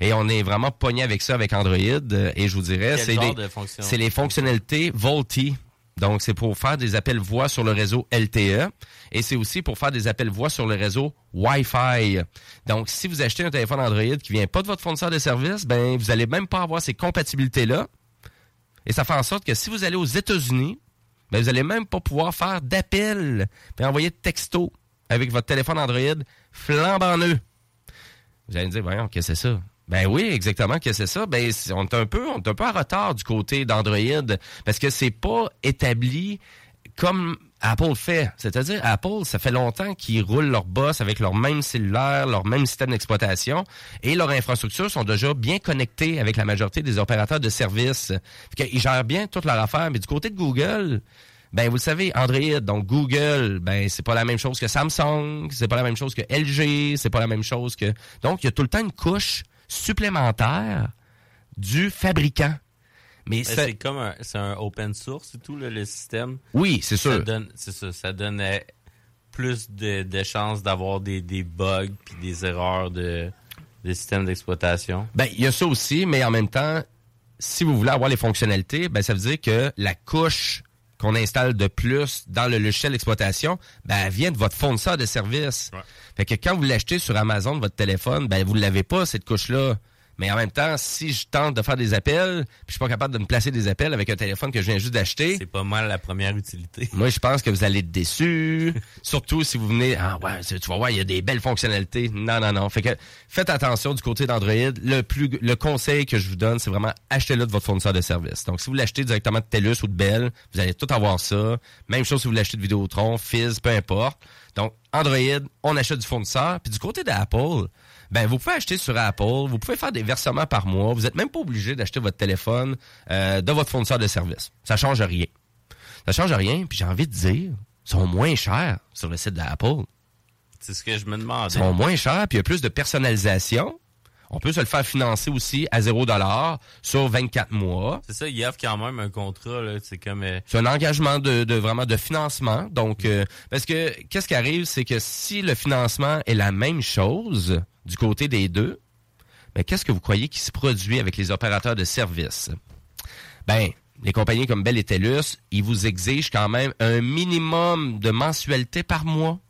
Et on est vraiment pogné avec ça avec Android. euh, Et je vous dirais, c'est de c'est les fonctionnalités VoLTE. Donc, c'est pour faire des appels voix sur le réseau LTE. Et c'est aussi pour faire des appels voix sur le réseau Wi-Fi. Donc, si vous achetez un téléphone Android qui vient pas de votre fournisseur de services, ben, vous allez même pas avoir ces compatibilités-là. Et ça fait en sorte que si vous allez aux États-Unis, ben, vous allez même pas pouvoir faire d'appels et envoyer de textos avec votre téléphone Android flambant neuf. Vous allez me dire, voyons, qu'est-ce que c'est ça? Ben oui, exactement, que c'est ça? Ben, on est un peu, on est un peu en retard du côté d'Android parce que c'est pas établi comme Apple fait. C'est-à-dire, Apple, ça fait longtemps qu'ils roulent leur boss avec leur même cellulaire, leur même système d'exploitation et leurs infrastructures sont déjà bien connectées avec la majorité des opérateurs de services. Qu'ils gèrent bien toute leur affaire. Mais du côté de Google, ben vous le savez, Android, donc Google, ben c'est pas la même chose que Samsung, c'est pas la même chose que LG, c'est pas la même chose que. Donc il y a tout le temps une couche supplémentaire du fabricant. Mais ça- c'est comme un, c'est un open source et tout, là, le système. Oui, c'est Ça sûr. donne, c'est ça, ça donne plus de, de chances d'avoir des, des bugs puis des erreurs de, des systèmes d'exploitation. Ben, il y a ça aussi, mais en même temps, si vous voulez avoir les fonctionnalités, ben, ça veut dire que la couche qu'on installe de plus dans le logiciel d'exploitation, ben, elle vient de votre fournisseur de services. Fait que quand vous l'achetez sur Amazon, votre téléphone, ben, vous ne l'avez pas, cette couche-là. Mais en même temps, si je tente de faire des appels, puis je suis pas capable de me placer des appels avec un téléphone que je viens juste d'acheter. C'est pas mal la première utilité. Moi, je pense que vous allez être déçus. Surtout si vous venez, ah ouais, tu vas voir, il y a des belles fonctionnalités. Non, non, non. Fait que faites attention du côté d'Android. Le plus, le conseil que je vous donne, c'est vraiment achetez-le de votre fournisseur de service. Donc, si vous l'achetez directement de TELUS ou de Bell, vous allez tout avoir ça. Même chose si vous l'achetez de Vidéotron, Fizz, peu importe. Donc, Android, on achète du fournisseur. Puis du côté d'Apple, ben vous pouvez acheter sur Apple, vous pouvez faire des versements par mois. Vous n'êtes même pas obligé d'acheter votre téléphone euh, de votre fournisseur de service. Ça change rien. Ça change rien. Puis j'ai envie de dire, ils sont moins chers sur le site d'Apple. C'est ce que je me demandais. Ils sont moins chers, puis il y a plus de personnalisation. On peut se le faire financer aussi à 0 sur 24 mois. C'est ça, il offre quand même un contrat, là. C'est comme. euh, C'est un engagement de, de vraiment de financement. Donc, euh, parce que qu'est-ce qui arrive, c'est que si le financement est la même chose du côté des deux, mais qu'est-ce que vous croyez qui se produit avec les opérateurs de services? Ben, les compagnies comme Bell et TELUS, ils vous exigent quand même un minimum de mensualité par mois.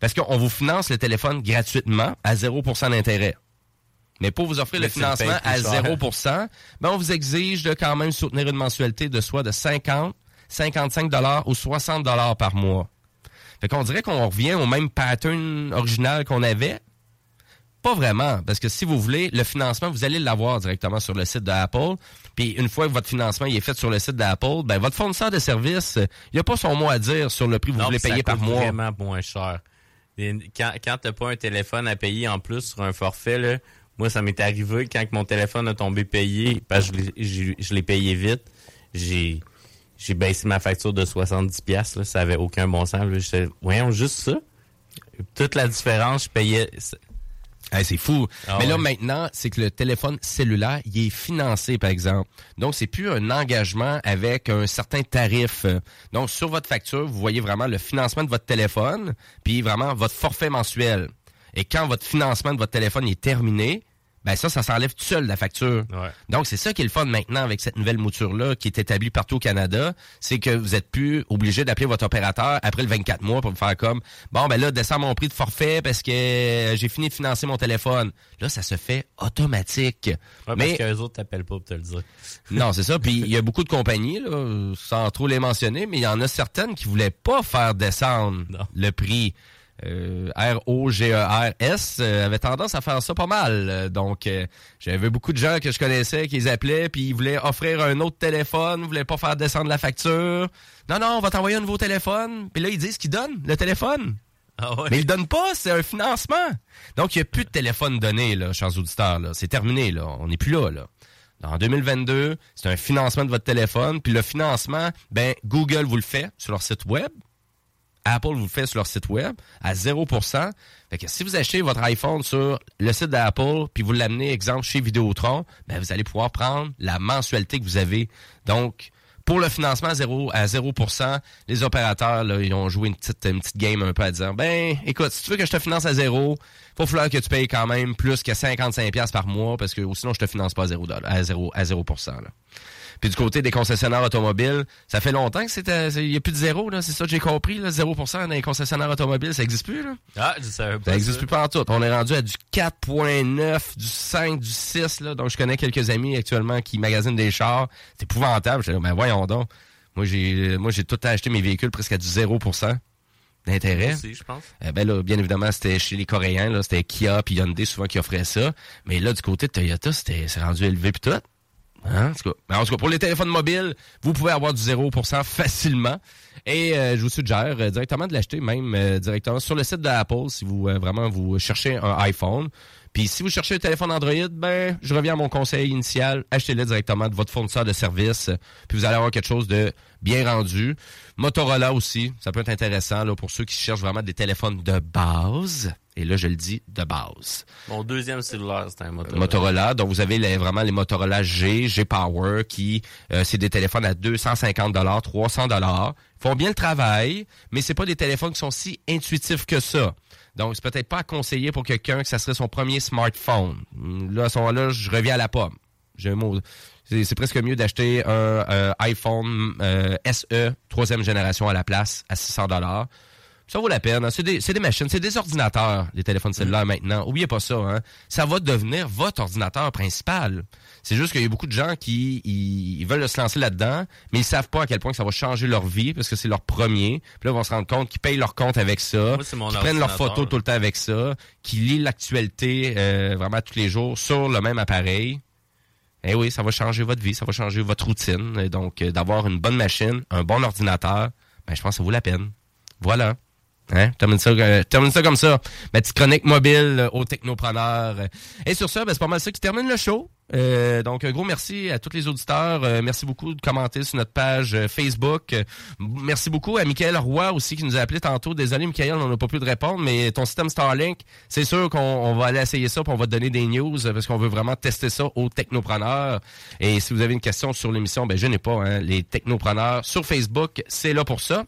Parce qu'on vous finance le téléphone gratuitement à 0% d'intérêt. Mais pour vous offrir Mais le tu financement à plus cher. 0 ben on vous exige de quand même soutenir une mensualité de soit de 50, 55 dollars ou 60 dollars par mois. Fait qu'on dirait qu'on revient au même pattern original qu'on avait. Pas vraiment, parce que si vous voulez, le financement, vous allez l'avoir directement sur le site d'Apple. Puis une fois que votre financement il est fait sur le site d'Apple, ben votre fournisseur de services, il a pas son mot à dire sur le prix que vous Non, voulez ça payer par coûte mois. vraiment moins cher. Quand, quand t'as pas un téléphone à payer en plus sur un forfait, là, moi, ça m'est arrivé quand que mon téléphone a tombé payé, parce que je l'ai- payé vite, j'ai j'ai baissé ma facture de 70$, piastres, là, ça avait aucun bon sens. là. Voyons, juste ça? Toute la différence, je payais... Hey, c'est fou. Ah Mais là, ouais. maintenant, c'est que le téléphone cellulaire, il est financé, par exemple. Donc, c'est plus un engagement avec un certain tarif. Donc, sur votre facture, vous voyez vraiment le financement de votre téléphone, puis vraiment votre forfait mensuel. Et quand votre financement de votre téléphone est terminé, ben ça, ça s'enlève tout seul la facture. Donc, c'est ça qui est le fun maintenant avec cette nouvelle mouture-là qui est établie partout au Canada, c'est que vous êtes plus obligé d'appeler votre opérateur après le 24 mois pour vous faire comme, bon, ben là, descends mon prix de forfait parce que j'ai fini de financer mon téléphone. Là, ça se fait automatique. Ouais, Mais Parce qu'eux autres t'appellent pas pour te le dire. non, c'est ça. Puis il y a beaucoup de compagnies, là, sans trop les mentionner, mais il y en a certaines qui voulaient pas faire descendre le prix. Euh, R-O-G-E-R-S euh, avait tendance à faire ça pas mal. Euh, Donc, euh, j'avais beaucoup de gens que je connaissais qui les appelaient, puis ils voulaient offrir un autre téléphone, voulaient pas faire descendre la facture. Non, non, on va t'envoyer un nouveau téléphone. Puis là, ils disent qu'ils donnent le téléphone. Mais ils le donnent pas, c'est un financement. Donc, il n'y a plus de téléphone donné, là, chers auditeurs. Là. C'est terminé, là. On n'est plus là, là. En 2022, c'est un financement de votre téléphone. Puis le financement, ben, Google vous le fait sur leur site web. Apple vous fait sur leur site web à 0%. Fait que si vous achetez votre iPhone sur le site d'Apple, puis vous l'amenez, exemple, chez Vidéotron, ben, vous allez pouvoir prendre la mensualité que vous avez. Donc, pour le financement à 0, à 0%, les opérateurs, là, ils ont joué une petite, une petite game un peu à dire, ben, écoute, si tu veux que je te finance à 0, faut falloir que tu payes quand même plus que 55$ piastres par mois, parce que sinon, je te finance pas à 0, à 0, à 0%, là. Puis du côté des concessionnaires automobiles, ça fait longtemps que c'était, il y a plus de zéro, là. C'est ça que j'ai compris, là. 0% dans les concessionnaires automobiles, ça existe plus, là. Ah, je savais pas. Ça existe plus pas en tout. On est rendu à du 4.9, du 5, du 6, là. Donc, je connais quelques amis actuellement qui magasinent des chars. C'est épouvantable. J'étais là, ben voyons donc. Moi, j'ai, moi, j'ai tout acheté mes véhicules presque à du 0% d'intérêt. Aussi, je pense. Euh, ben là, bien évidemment, c'était chez les Coréens, là. C'était Kia puis Hyundai souvent qui offraient ça. Mais là, du côté de Toyota, c'était, c'est rendu élevé puis tout. Hein? En, tout cas, pour les téléphones mobiles, vous pouvez avoir du 0% facilement. Et euh, je vous suggère euh, directement de l'acheter, même euh, directement sur le site d'Apple, si vous euh, vraiment vous cherchez un iPhone. Puis si vous cherchez un téléphone Android, ben je reviens à mon conseil initial, achetez-le directement de votre fournisseur de services, puis vous allez avoir quelque chose de bien rendu. Motorola aussi, ça peut être intéressant là, pour ceux qui cherchent vraiment des téléphones de base. Et là, je le dis de base. Mon deuxième cellulaire, c'était un Motorola. Motorola. Donc, vous avez les- vraiment les Motorola G, G Power, qui, euh, c'est des téléphones à 250 300 font bien le travail, mais c'est pas des téléphones qui sont si intuitifs que ça. Donc, c'est peut-être pas à conseiller pour quelqu'un que ça serait son premier smartphone. Là, à ce moment-là, je reviens à la pomme. J'ai un mot. C'est presque mieux d'acheter un euh, iPhone euh, SE troisième génération à la place à 600 ça vaut la peine. hein. C'est des, des machines, c'est des ordinateurs, les téléphones cellulaires maintenant. Oubliez pas ça. Hein. Ça va devenir votre ordinateur principal. C'est juste qu'il y a beaucoup de gens qui ils, ils veulent se lancer là-dedans, mais ils savent pas à quel point que ça va changer leur vie parce que c'est leur premier. Puis là, ils vont se rendre compte qu'ils payent leur compte avec ça, qu'ils prennent leurs photos tout le temps avec ça, qu'ils lisent l'actualité euh, vraiment tous les jours sur le même appareil. Eh oui, ça va changer votre vie, ça va changer votre routine. Donc, euh, d'avoir une bonne machine, un bon ordinateur, ben, je pense que ça vaut la peine. Voilà. Hein? Termine ça, euh, termine ça comme ça. Ma petite chronique mobile euh, aux technopreneurs. Et sur ça, ben, c'est pas mal ça qui termine le show. Euh, donc, un gros merci à tous les auditeurs. Euh, merci beaucoup de commenter sur notre page euh, Facebook. Merci beaucoup à Michael Roy aussi qui nous a appelé tantôt. Désolé, Michael, on n'a pas pu te répondre, mais ton système Starlink, c'est sûr qu'on on va aller essayer ça puis on va te donner des news parce qu'on veut vraiment tester ça aux technopreneurs. Et si vous avez une question sur l'émission, ben je n'ai pas. Hein, les technopreneurs sur Facebook, c'est là pour ça.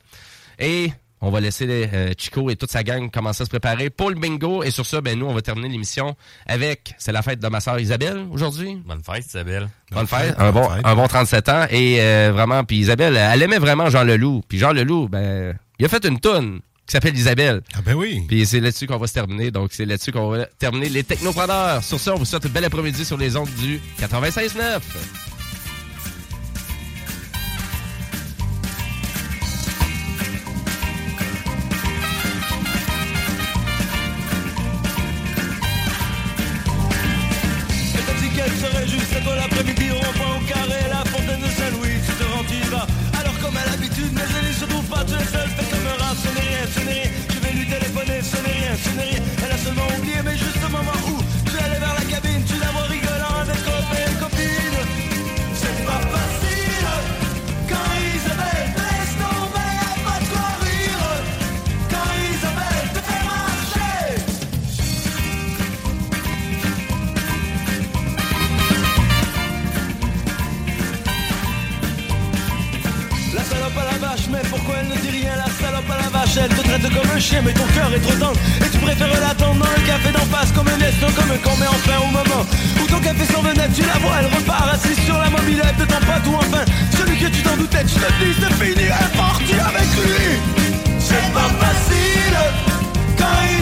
Et on va laisser euh, Chico et toute sa gang commencer à se préparer pour le bingo. Et sur ça, ben nous, on va terminer l'émission avec... C'est la fête de ma sœur Isabelle aujourd'hui. Bonne fête, Isabelle. Bonne fête. Un bon, un bon 37 ans. Et euh, vraiment, puis Isabelle, elle aimait vraiment Jean Leloup. Puis Jean Leloup, ben, il a fait une toune qui s'appelle Isabelle. Ah ben oui. Puis c'est là-dessus qu'on va se terminer. Donc c'est là-dessus qu'on va terminer les technopreneurs. Sur ça, on vous souhaite une belle après-midi sur les ondes du 96.9. mais pourquoi elle ne dit rien La salope à la vache, elle te traite comme un chien, mais ton cœur est trop tendre. Et tu préfères l'attendre dans le café d'en face, comme un eston, comme un con, mais enfin au moment où ton café s'en venait, tu la vois, elle repart assise sur la mobilette de ton pote, ou enfin celui que tu t'en doutais, tu te dis, c'est fini, elle avec lui. C'est pas facile quand Isabelle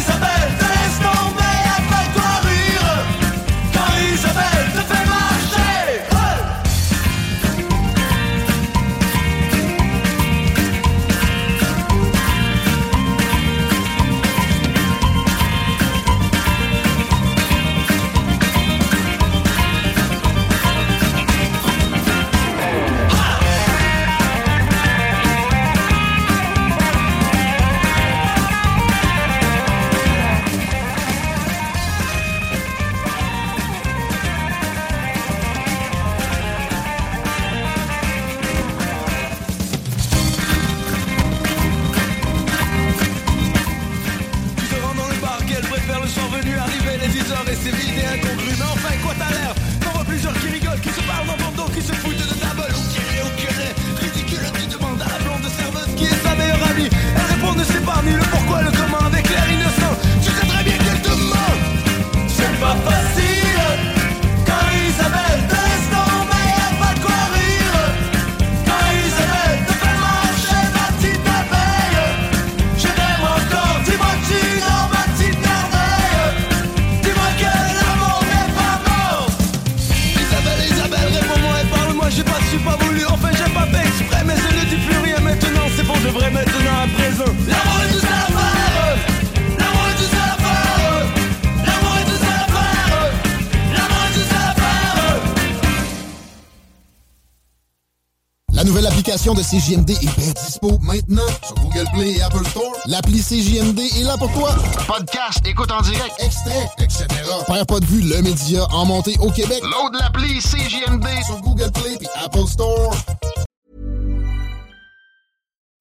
nouvelle application de CJMD est bien dispo maintenant sur Google Play et Apple Store. L'appli CJMD est là pour toi. Podcast, écoute en direct, extrait, etc. Père pas de vue, le média en montée au Québec. Load l'appli CJMD sur Google Play et Apple Store.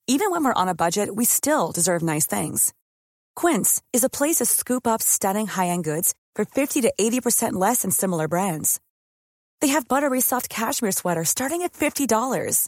Even when we're on a budget, we still deserve nice things. Quince is a place to scoop up stunning high-end goods for 50 to 80% less than similar brands. They have buttery soft cashmere sweaters starting at $50,